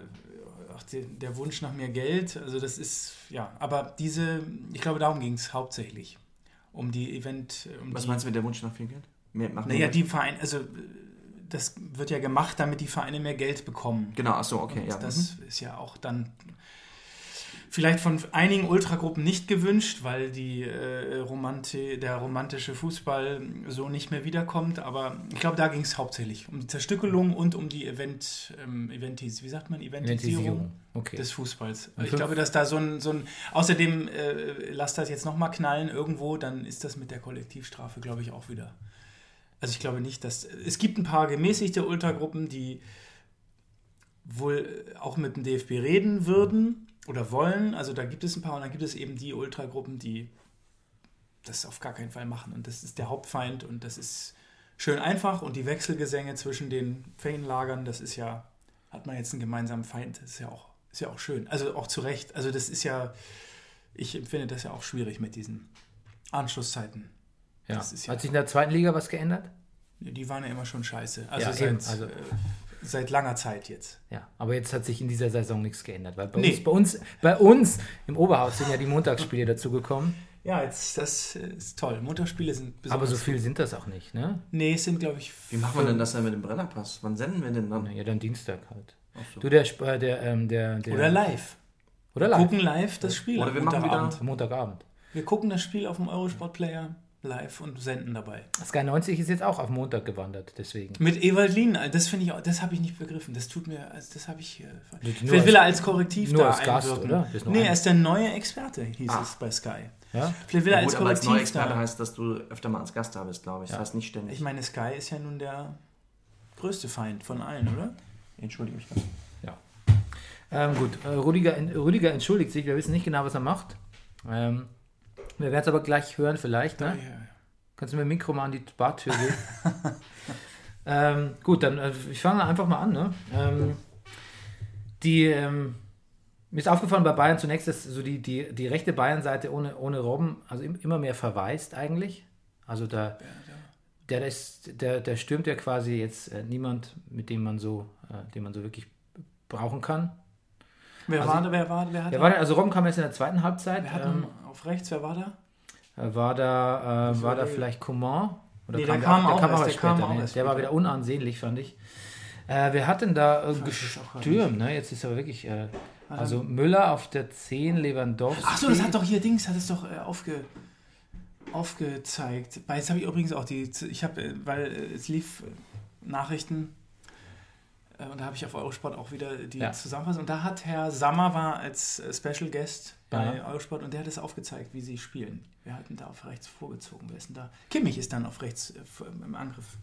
Speaker 2: auch die, der Wunsch nach mehr Geld. Also das ist, ja, aber diese, ich glaube, darum ging es hauptsächlich. Um die Event, um
Speaker 1: Was
Speaker 2: die,
Speaker 1: meinst du mit der Wunsch nach viel Geld? Mehr machen
Speaker 2: naja,
Speaker 1: wir-
Speaker 2: die Vereine, also äh, das wird ja gemacht, damit die Vereine mehr Geld bekommen.
Speaker 1: Genau, achso, okay,
Speaker 2: Und
Speaker 1: ja.
Speaker 2: Das ist ja auch dann vielleicht von einigen Ultragruppen nicht gewünscht, weil die, äh, Romanti der romantische Fußball so nicht mehr wiederkommt. Aber ich glaube, da ging es hauptsächlich um die Zerstückelung und um die Event, ähm, Eventis, wie sagt man, Eventisierung
Speaker 3: Eventisierung, okay.
Speaker 2: des Fußballs.
Speaker 3: Und
Speaker 2: Ich glaube, dass da so ein, so ein außerdem äh, lass das jetzt nochmal knallen irgendwo, dann ist das mit der Kollektivstrafe, glaube ich, auch wieder. Also ich glaube nicht, dass es gibt ein paar gemäßigte Ultragruppen, die wohl auch mit dem DFB reden würden oder wollen. Also da gibt es ein paar und dann gibt es eben die Ultragruppen, die das auf gar keinen Fall machen. Und das ist der Hauptfeind und das ist schön einfach und die Wechselgesänge zwischen den Fanlagern, das ist ja, hat man jetzt einen gemeinsamen Feind, das ist ja auch, ist ja auch schön. Also auch zu Recht. Also das ist ja, ich empfinde das ja auch schwierig mit diesen Anschlusszeiten.
Speaker 3: Ja.
Speaker 2: das ist ja-
Speaker 3: Hat sich in der zweiten Liga was geändert?
Speaker 2: Die waren ja immer schon scheiße. Also,
Speaker 3: Ja,
Speaker 2: seit,
Speaker 3: also-
Speaker 2: äh, seit langer Zeit jetzt.
Speaker 3: Ja, aber jetzt hat sich in dieser Saison nichts geändert, weil bei,
Speaker 2: Nee.
Speaker 3: uns, bei, uns, bei uns im Oberhaus sind ja die Montagsspiele dazugekommen,
Speaker 2: Ja, jetzt, das äh, ist toll. Montagsspiele sind besonders.
Speaker 3: aber so viel sind das auch nicht, ne?
Speaker 2: Nee, es sind, glaube ich.
Speaker 1: Wie machen wir denn das denn mit dem Brennerpass? Wann senden wir denn dann?
Speaker 3: Ja, dann Dienstag halt.
Speaker 1: Ach so.
Speaker 3: Du, der, äh, der, ähm, der, der
Speaker 2: Oder live.
Speaker 3: Oder
Speaker 2: Wir
Speaker 3: live.
Speaker 2: gucken live das Spiel.
Speaker 1: Oder wir machen
Speaker 2: Montagabend.
Speaker 1: wieder-
Speaker 3: Montagabend.
Speaker 2: Wir gucken das Spiel auf dem Eurosport Player live und senden dabei.
Speaker 3: Sky 90 ist jetzt auch auf Montag gewandert, deswegen.
Speaker 2: Mit Ewald Lien, das finde ich auch, das habe ich nicht begriffen. Das tut mir, also das habe ich. Äh,
Speaker 3: Nur
Speaker 2: Vielleicht will er als Korrektiv
Speaker 3: nur
Speaker 2: da
Speaker 3: als Gast,
Speaker 2: einwirken.
Speaker 3: oder? Das ist nur
Speaker 2: Nee,
Speaker 3: ein-
Speaker 2: er ist der neue Experte, hieß
Speaker 1: Ah.
Speaker 2: es bei Sky.
Speaker 3: Ja?
Speaker 2: Vielleicht will er
Speaker 1: Ja,
Speaker 2: als
Speaker 1: gut, aber als neuer
Speaker 2: Korrektiv
Speaker 1: Experte
Speaker 2: da.
Speaker 1: heißt, dass du öfter mal als Gast da bist, glaube ich. Das
Speaker 3: Ja.
Speaker 1: heißt nicht ständig.
Speaker 2: Ich meine, Sky ist ja nun der größte Feind von allen, oder?
Speaker 1: Entschuldige mich. ganz.
Speaker 3: Ähm, gut, äh, Rüdiger, Rüdiger entschuldigt sich, wir wissen nicht genau, was er macht. Ähm, wir werden es aber gleich hören vielleicht, ne? Kannst du mir ein Mikro mal an die Bartür gehen? *laughs* ähm, gut, dann äh, ich fange einfach mal an. Ne? Ähm, die, ähm, mir ist aufgefallen bei Bayern zunächst, dass so die, die, die rechte Bayern-Seite ohne, ohne Robben also im, immer mehr verweist eigentlich. Also da, der, der, ist, der, der stürmt ja quasi jetzt äh, niemand, mit dem man so, äh, den man so wirklich brauchen kann.
Speaker 2: Wer
Speaker 3: Also-
Speaker 2: war da? Wer war, wer hat
Speaker 3: Der war, also Robben kam erst in der zweiten Halbzeit.
Speaker 2: wer hat
Speaker 3: Ähm,
Speaker 2: auf rechts? Wer war da?
Speaker 3: äh, war da, äh, war da
Speaker 2: der-
Speaker 3: vielleicht Coman? Oder
Speaker 2: Nee, der kam auch erst, der kam auch
Speaker 3: Der war wieder unansehnlich, fand ich. Äh, wer hat denn da äh, gestürmt? Ne? Jetzt ist aber wirklich. Äh, also Müller auf der 10, Lewandowski.
Speaker 2: Ach so, das hat doch hier Dings, hat es doch äh, aufge, aufgezeigt. Weil Jetzt habe ich übrigens auch die, ich habe, äh, weil äh, es lief äh, Nachrichten äh, und da habe ich auf Eurosport auch wieder die
Speaker 3: Ja.
Speaker 2: Zusammenfassung. Und da hat Herr Sammer war als äh, Special Guest bei
Speaker 3: Ja.
Speaker 2: Eurosport und der hat es aufgezeigt, wie sie spielen. Wir hatten da auf rechts vorgezogen. Wer ist denn da? Kimmich ist dann auf rechts äh, im Angriff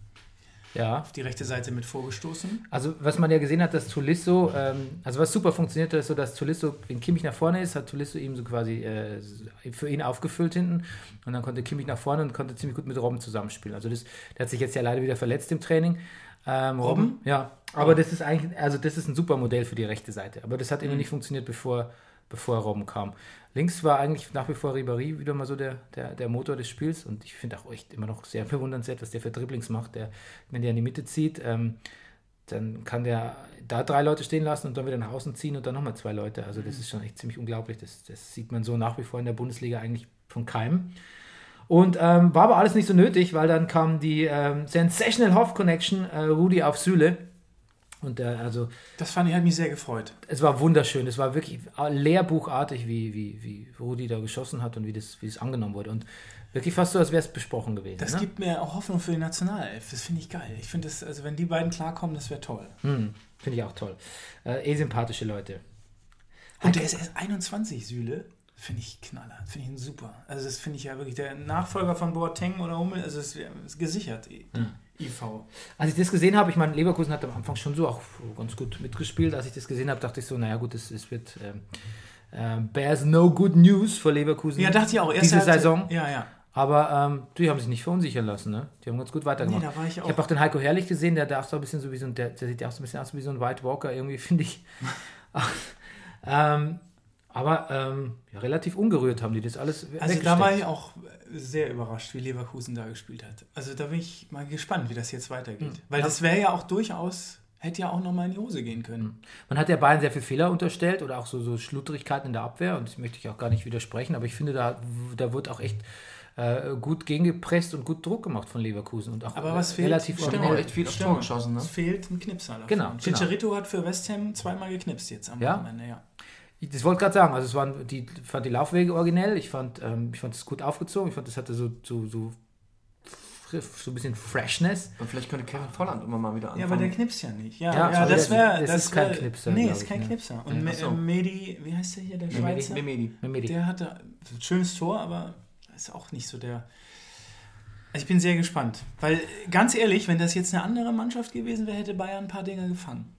Speaker 3: Ja.
Speaker 2: auf die rechte Seite mit vorgestoßen.
Speaker 3: Also, was man ja gesehen hat, dass Tolisso, ähm, also was super funktioniert, ist so, dass Tolisso, wenn Kimmich nach vorne ist, hat Tolisso ihm so quasi äh, für ihn aufgefüllt hinten und dann konnte Kimmich nach vorne und konnte ziemlich gut mit Robben zusammenspielen. Also, das, der hat sich jetzt ja leider wieder verletzt im Training. Ähm, Robben? Ja, aber das ist eigentlich, also das ist ein super Modell für die rechte Seite. Aber das hat irgendwie nicht funktioniert, bevor, bevor Robben kam. Links war eigentlich nach wie vor Ribéry wieder mal so der, der, der Motor des Spiels und ich finde auch echt immer noch sehr *laughs* bewundernswert, was der für Dribblings macht. Der, wenn der in die Mitte zieht, ähm, dann kann der da drei Leute stehen lassen und dann wieder nach außen ziehen und dann nochmal zwei Leute. Also das ist schon echt ziemlich unglaublich. Das, das sieht man so nach wie vor in der Bundesliga eigentlich von keinem. Und ähm, war aber alles nicht so nötig, weil dann kam die ähm, Sensational Hoff Connection, äh, Rudi auf Süle. Und äh, also
Speaker 2: Das fand ich, hat mich sehr gefreut.
Speaker 3: es war wunderschön. Es war wirklich lehrbuchartig, wie, wie, wie Rudi da geschossen hat und wie das, wie das angenommen wurde. Und wirklich fast so, als wäre es besprochen gewesen.
Speaker 2: Das
Speaker 3: ne?
Speaker 2: gibt mir auch Hoffnung für die Nationalelf. Das finde ich geil. Ich finde das, also wenn die beiden klarkommen, das wäre toll.
Speaker 3: Hm, Finde ich auch toll. Äh, eh sympathische Leute.
Speaker 2: Und der ist erst 21, Süle. Finde ich knaller. Finde ich ihn super. Also das finde ich ja wirklich der Nachfolger von Boateng oder Hummel. Also es ist gesichert, die IV.
Speaker 3: Als ich das gesehen habe, ich meine, Leverkusen hat am Anfang schon so auch ganz gut mitgespielt. Als ich das gesehen habe, dachte ich so, naja gut, es, es wird ähm, ähm, bears no good news für Leverkusen.
Speaker 2: Ja, dachte ich auch. Erste
Speaker 3: diese
Speaker 2: Halbzeit-
Speaker 3: Saison.
Speaker 2: Ja, ja.
Speaker 3: Aber ähm, die haben sich nicht verunsichern lassen, ne? Die haben ganz gut weitergemacht.
Speaker 2: Nee, da war ich auch.
Speaker 3: habe auch den Heiko Herrlich gesehen, der da auch so ein bisschen so wie so ein, der, der sieht ja auch so ein bisschen aus wie so ein White Walker, irgendwie, *laughs* finde ich. *laughs* ähm, aber ähm, ja, relativ ungerührt haben die das alles
Speaker 2: Also da war ich auch sehr überrascht, wie Leverkusen da gespielt hat. Also da bin ich mal gespannt, wie das jetzt weitergeht. Weil
Speaker 3: Ja.
Speaker 2: das wäre ja auch durchaus, hätte ja auch nochmal in die Hose gehen können.
Speaker 3: Man hat ja Bayern sehr viele Fehler unterstellt oder auch so, so Schludrigkeiten in der Abwehr und das möchte ich auch gar nicht widersprechen, aber ich finde, da, da wird auch echt äh, gut gegengepresst und gut Druck gemacht von Leverkusen und auch
Speaker 2: Aber was fehlt?
Speaker 3: relativ
Speaker 2: Stimmt.
Speaker 1: Auch echt viel aufs. Tor geschossen, ne?
Speaker 2: Es fehlt ein Knipser.
Speaker 3: Genau, genau.
Speaker 2: Chicharito hat für West Ham zweimal geknipst jetzt am
Speaker 3: Ja?
Speaker 2: Wochenende, ja.
Speaker 3: Ich das wollte gerade sagen, also es waren die ich fand die Laufwege originell, ich fand ähm, ich fand es gut aufgezogen, ich fand das hatte so so so so ein bisschen Freshness.
Speaker 1: Und vielleicht könnte Kevin Volland immer mal wieder
Speaker 2: Ja,
Speaker 1: anfangen.
Speaker 2: aber der knipst ja nicht. Ja,
Speaker 3: Ja,
Speaker 2: ja,
Speaker 3: aber
Speaker 2: das wäre.
Speaker 3: das
Speaker 2: Das
Speaker 3: ist kein Knipser,
Speaker 2: Nee, ist
Speaker 3: ich,
Speaker 2: kein
Speaker 3: ne?
Speaker 2: Knipser. Und
Speaker 1: Ach so.
Speaker 2: Me- Medi, wie heißt der hier, der Schweizer?
Speaker 1: Memedi.
Speaker 3: Memedi.
Speaker 2: Der hatte ein schönes Tor, aber ist auch nicht so der. Also ich bin sehr gespannt. Weil, ganz ehrlich, wenn das jetzt eine andere Mannschaft gewesen wäre, hätte Bayern ein paar Dinger gefangen.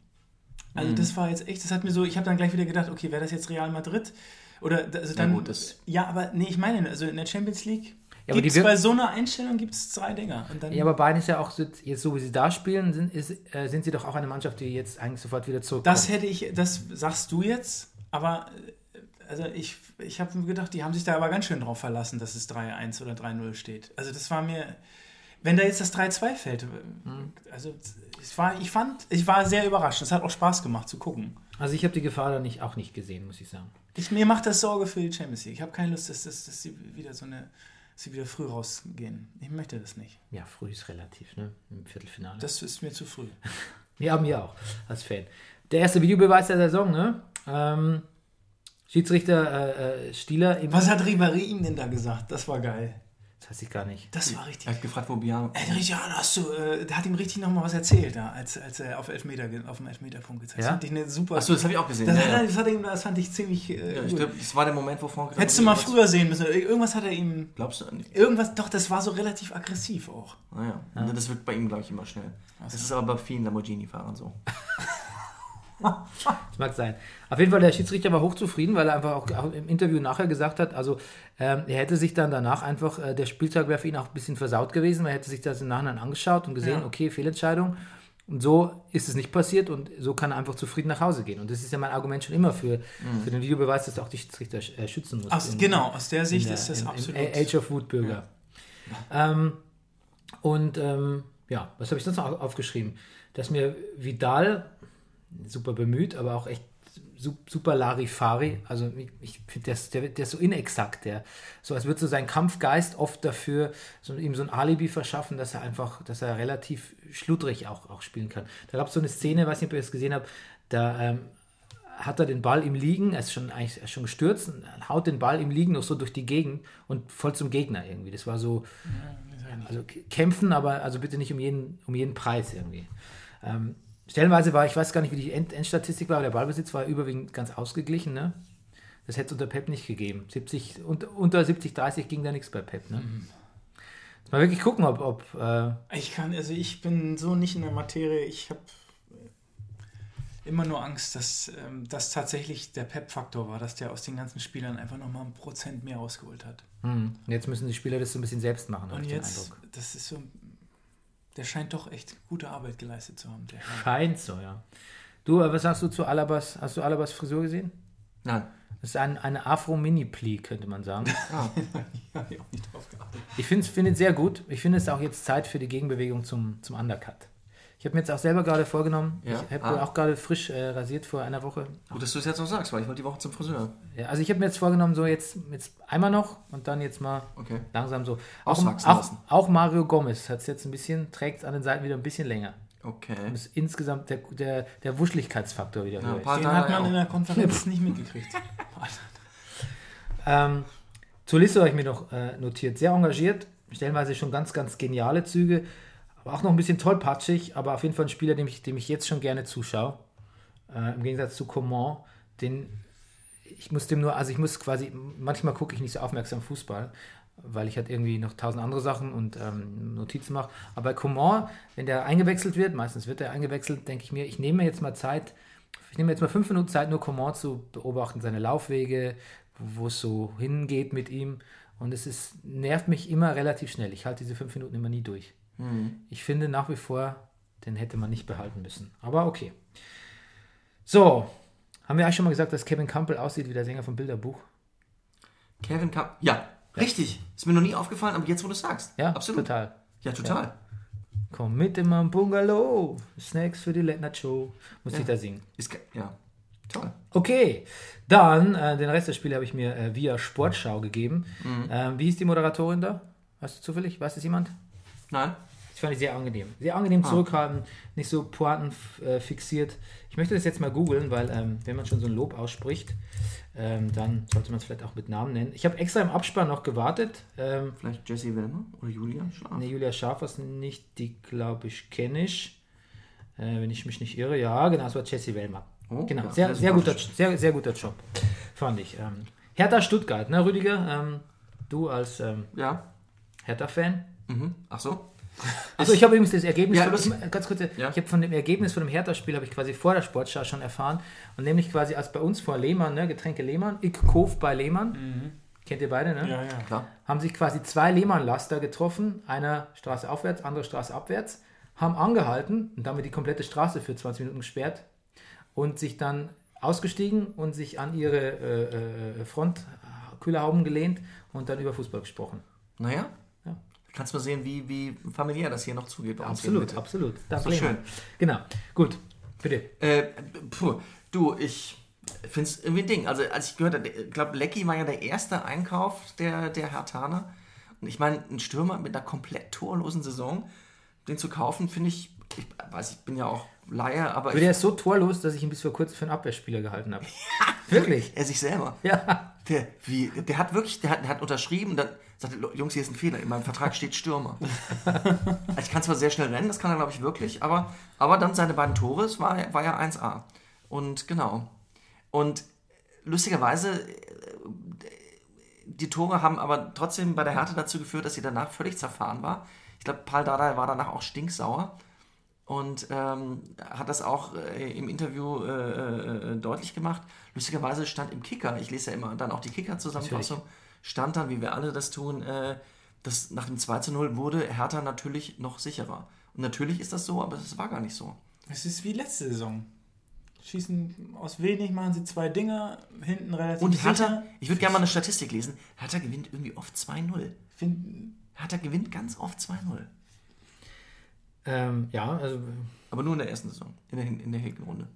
Speaker 2: Also das war jetzt echt, das hat mir so, ich habe dann gleich wieder gedacht, okay, wäre das jetzt Real Madrid? Oder also dann,
Speaker 1: gut, das-
Speaker 2: ja, aber nee, ich meine, also in der Champions League
Speaker 3: Ja, aber
Speaker 2: gibt
Speaker 3: die
Speaker 2: es
Speaker 3: wir-
Speaker 2: bei so einer Einstellung gibt es zwei Dinger.
Speaker 3: Ja, aber Bayern ist ja auch so- jetzt so wie sie da spielen, sind, ist, äh, sind sie doch auch eine Mannschaft, die jetzt eigentlich sofort wieder zurückkommt.
Speaker 2: Das hätte ich, das sagst du jetzt, aber äh, also ich, ich habe gedacht, die haben sich da aber ganz schön drauf verlassen, dass es 3-1 oder 3-0 steht. Also das war mir, Wenn da jetzt das 3-2 fällt, äh, also ich war, ich fand, ich war sehr überrascht. Es hat auch Spaß gemacht zu gucken.
Speaker 3: Also ich habe die Gefahr da nicht, auch nicht gesehen, muss ich sagen.
Speaker 2: Ich, mir macht das Sorge für die Champions League. Ich habe keine Lust, dass, dass, dass sie wieder so eine, dass sie wieder früh rausgehen. Ich möchte das nicht.
Speaker 3: Ja, früh ist relativ, ne? Im Viertelfinale.
Speaker 2: Das ist mir zu früh.
Speaker 3: Wir *laughs* haben ja auch als Fan. Der erste Videobeweis der Saison, ne? Ähm, Schiedsrichter äh, äh, Stieler.
Speaker 2: Was hat Ribéry ihm denn da gesagt? Das war geil.
Speaker 3: Das weiß ich gar nicht.
Speaker 2: Das war richtig.
Speaker 1: Er hat gefragt, wo Biano.
Speaker 2: Ey, richtig, ja, hast du, äh, der hat ihm richtig nochmal was erzählt, da, als, als er auf, Elfmeter, auf dem Elfmeterpunkt gezeigt hat.
Speaker 3: Ja?
Speaker 2: Das fand ich eine super.
Speaker 1: Achso, das habe ich auch gesehen.
Speaker 2: das,
Speaker 1: ja,
Speaker 2: hat,
Speaker 1: ja.
Speaker 2: er- das, hat er ihm, das fand ich ziemlich. Äh,
Speaker 1: Ja, ich
Speaker 2: gut.
Speaker 1: glaube, das war der Moment, wo Frank.
Speaker 2: Hättest du mal früher sehen müssen. Irgendwas hat er ihm.
Speaker 1: Glaubst du? nicht?
Speaker 2: Irgendwas, doch, das war so relativ aggressiv auch.
Speaker 1: Naja, das wird bei ihm, glaube ich, immer schnell. Das ist aber bei vielen Lamborghini-Fahrern so. *laughs*
Speaker 3: Das mag sein. Auf jeden Fall, der Schiedsrichter war hochzufrieden, weil er einfach auch, im Interview nachher gesagt hat, also ähm, er hätte sich dann danach einfach, äh, der Spieltag wäre für ihn auch ein bisschen versaut gewesen, weil er hätte sich das im Nachhinein angeschaut und gesehen,
Speaker 2: Ja.
Speaker 3: okay, Fehlentscheidung. Und so ist es nicht passiert und so kann er einfach zufrieden nach Hause gehen. Und das ist ja mein Argument schon immer für, für den Videobeweis, dass auch die Schiedsrichter äh, schützen muss.
Speaker 2: Aus,
Speaker 3: In-
Speaker 2: genau, aus der Sicht
Speaker 3: in
Speaker 2: ist
Speaker 3: der-
Speaker 2: das
Speaker 3: im,
Speaker 2: absolut.
Speaker 3: Im Age of Wood Bürger. Ähm, und ähm, ja, was habe ich sonst noch aufgeschrieben? Dass mir Vidal, super bemüht, aber auch echt su- super Larifari, also ich, ich finde, der, ist- der, der ist so inexakt, der, so als würde so sein Kampfgeist oft dafür so, ihm so ein Alibi verschaffen, dass er einfach, dass er relativ schludrig auch, auch spielen kann. Da gab es so eine Szene, weiß nicht, ob ihr das gesehen habt, da ähm, hat er den Ball im Liegen, er ist schon eigentlich er ist schon gestürzt, und haut den Ball im Liegen noch so durch die Gegend und voll zum Gegner irgendwie. Das war so, also kämpfen, aber also bitte nicht um jeden, um jeden Preis irgendwie. Ähm, stellenweise war, ich weiß gar nicht, wie die End Endstatistik war, aber der Ballbesitz war überwiegend ganz ausgeglichen. Ne? Das hätte es unter Pep nicht gegeben. 70, unter, unter 70, 30 ging da nichts bei Pep. Ne? Jetzt mal wirklich gucken, ob, ob äh,
Speaker 2: Ich kann, also ich bin so nicht in der Materie. Ich habe immer nur Angst, dass ähm, das tatsächlich der Pep-Faktor war, dass der aus den ganzen Spielern einfach nochmal ein Prozent mehr rausgeholt hat.
Speaker 3: hm, jetzt müssen die Spieler das so ein bisschen selbst machen. habe
Speaker 2: Und
Speaker 3: ich den
Speaker 2: jetzt,
Speaker 3: Eindruck.
Speaker 2: das ist so, der scheint doch echt gute Arbeit geleistet zu haben.
Speaker 3: Scheint so, ja. Du, äh, was sagst du zu Alabas? Hast du Alabas Frisur gesehen?
Speaker 1: Nein.
Speaker 3: Das ist ein, eine Afro-Mini-Pli, könnte man sagen. *laughs* *laughs*
Speaker 2: hab ich auch nicht drauf geachtet.
Speaker 3: Ich finde es sehr gut. Ich finde es auch jetzt Zeit für die Gegenbewegung zum, zum Undercut. Ich habe mir jetzt auch selber gerade vorgenommen,
Speaker 1: Ja.
Speaker 3: ich habe
Speaker 1: Ah.
Speaker 3: auch gerade frisch äh, rasiert vor einer Woche.
Speaker 1: Gut, dass du es jetzt noch sagst, weil ich wollte die Woche zum Friseur.
Speaker 3: Ja, also ich habe mir jetzt vorgenommen, so jetzt, jetzt einmal noch und dann jetzt mal
Speaker 1: Okay.
Speaker 3: langsam so. Auch,
Speaker 1: Auswachsen
Speaker 3: auch,
Speaker 1: lassen.
Speaker 3: auch Mario Gomez hat es jetzt ein bisschen, trägt an den Seiten wieder ein bisschen länger.
Speaker 1: Okay.
Speaker 3: Und ist insgesamt der, der, der Wuschlichkeitsfaktor wieder
Speaker 1: Ja,
Speaker 3: höher.
Speaker 1: ein paar
Speaker 2: Den
Speaker 1: Tage
Speaker 2: hat man
Speaker 1: auch.
Speaker 2: in der Konferenz *laughs* nicht mitgekriegt.
Speaker 3: Ähm, zur Liste habe ich mir noch äh, notiert. Sehr engagiert, stellenweise schon ganz, ganz geniale Züge, aber auch noch ein bisschen tollpatschig, aber auf jeden Fall ein Spieler, dem ich, dem ich jetzt schon gerne zuschaue. Äh, Im Gegensatz zu Coman, den ich muss dem nur, also ich muss quasi, manchmal gucke ich nicht so aufmerksam Fußball, weil ich halt irgendwie noch tausend andere Sachen und ähm, Notizen mache. Aber bei Coman, wenn der eingewechselt wird, meistens wird er eingewechselt, denke ich mir, ich nehme mir jetzt mal Zeit, ich nehme jetzt mal fünf Minuten Zeit, nur Coman zu beobachten, seine Laufwege, wo es so hingeht mit ihm. Und es ist, nervt mich immer relativ schnell. Ich halte diese fünf Minuten immer nie durch. Ich finde nach wie vor, den hätte man nicht behalten müssen. Aber okay. So, haben wir eigentlich schon mal gesagt, dass Kevin Campbell aussieht wie der Sänger vom Bilderbuch?
Speaker 1: Kevin Cup. Ja, richtig. Ist mir noch nie aufgefallen, aber jetzt, wo du es sagst.
Speaker 3: Ja,
Speaker 1: absolut.
Speaker 3: total.
Speaker 1: Ja, total.
Speaker 3: Komm mit in mein Bungalow. Snacks für die Late Night Show. Muss ich da singen.
Speaker 1: Ist, ja, toll.
Speaker 3: Okay, dann äh, den Rest des Spiels habe ich mir äh, via Sportschau gegeben. Ähm, wie hieß die Moderatorin da? Weißt du zufällig? Weiß es jemand?
Speaker 1: Nein?
Speaker 3: Fand ich sehr angenehm. Sehr angenehm zurückhaltend, nicht so Pointen äh, fixiert. Ich möchte das jetzt mal googeln, weil ähm, wenn man schon so ein Lob ausspricht, ähm, dann sollte man es vielleicht auch mit Namen nennen. Ich habe extra im Abspann noch gewartet. Ähm,
Speaker 1: Vielleicht Jesse Wilmer oder Julia Schlaf?
Speaker 3: Ne, Julia Schafers nicht, die glaube ich kenne ich. Äh, wenn ich mich nicht irre. Ja, genau, es war Jesse Wellmer.
Speaker 1: Oh,
Speaker 3: genau,
Speaker 1: ja,
Speaker 3: sehr,
Speaker 1: sehr
Speaker 3: guter, sehr, sehr guter Job, fand ich. Ähm, Hertha Stuttgart, ne, Rüdiger? Ähm, du als ähm,
Speaker 1: Ja.
Speaker 3: Hertha-Fan?
Speaker 1: Mhm. Ach so?
Speaker 3: Also ich habe übrigens das Ergebnis,
Speaker 1: Ja,
Speaker 3: von ganz kurz,
Speaker 1: Ja.
Speaker 3: ich habe von dem Ergebnis von dem Hertha-Spiel habe ich quasi vor der Sportschau schon erfahren und nämlich quasi als bei uns vor Lehmann, ne, Getränke Lehmann, ich Kof bei Lehmann, kennt ihr beide, ne?
Speaker 2: Ja, ja.
Speaker 1: Klar.
Speaker 3: haben sich quasi zwei Lehmann-Laster getroffen, einer Straße aufwärts, andere Straße abwärts, haben angehalten und damit die komplette Straße für 20 Minuten gesperrt und sich dann ausgestiegen und sich an ihre äh, äh, Frontkühlerhauben gelehnt und dann über Fußball gesprochen.
Speaker 1: Naja.
Speaker 3: Ja.
Speaker 1: Kannst mal sehen, wie, wie familiär das hier noch zugeht bei uns
Speaker 3: Absolut,
Speaker 1: Mitte.
Speaker 3: absolut. Da
Speaker 1: So
Speaker 3: bleiben wir.
Speaker 1: schön.
Speaker 3: Genau. Gut, bitte.
Speaker 1: Äh, puh, du, ich finde es irgendwie ein Ding. Also, als ich gehört habe, ich glaube, Lecky war ja der erste Einkauf der, der Hertaner. Und ich meine, ein Stürmer mit einer komplett torlosen Saison, den zu kaufen, finde ich, ich weiß, ich bin ja auch Laie, aber
Speaker 3: der ist so torlos, dass ich ihn bis vor kurzem für einen Abwehrspieler gehalten habe. *laughs* Wirklich?
Speaker 1: er sich selber.
Speaker 3: Ja.
Speaker 1: Der, wie, der hat wirklich, der hat, der hat unterschrieben, dann sagte, Jungs, hier ist ein Fehler, in meinem Vertrag steht Stürmer. *laughs* also ich kann zwar sehr schnell rennen, das kann er, glaube ich, wirklich, aber, aber dann seine beiden Tore, es war, war ja 1A. Und genau. Und lustigerweise, äh, die Tore haben aber trotzdem bei der Härte dazu geführt, dass sie danach völlig zerfahren war. Ich glaube, Paul Dardai war danach auch stinksauer und ähm, hat das auch äh, im Interview äh, äh, deutlich gemacht. Lustigerweise stand im Kicker, ich lese ja immer dann auch die Kicker-Zusammenfassung, stand dann, wie wir alle das tun, äh, dass nach dem 2 zu 0 wurde Hertha natürlich noch sicherer. Und natürlich ist das so, aber es war gar nicht so.
Speaker 2: Es ist wie letzte Saison. Schießen aus wenig, machen sie zwei Dinger, hinten relativ
Speaker 1: Und Hertha,
Speaker 2: sicher.
Speaker 1: ich würde gerne mal eine Statistik lesen, Hertha gewinnt irgendwie oft 2-0.
Speaker 2: Find,
Speaker 1: Hertha gewinnt ganz oft 2-0.
Speaker 3: Ähm, ja, also
Speaker 1: Aber nur in der ersten Saison, in der, in der Hinrunde.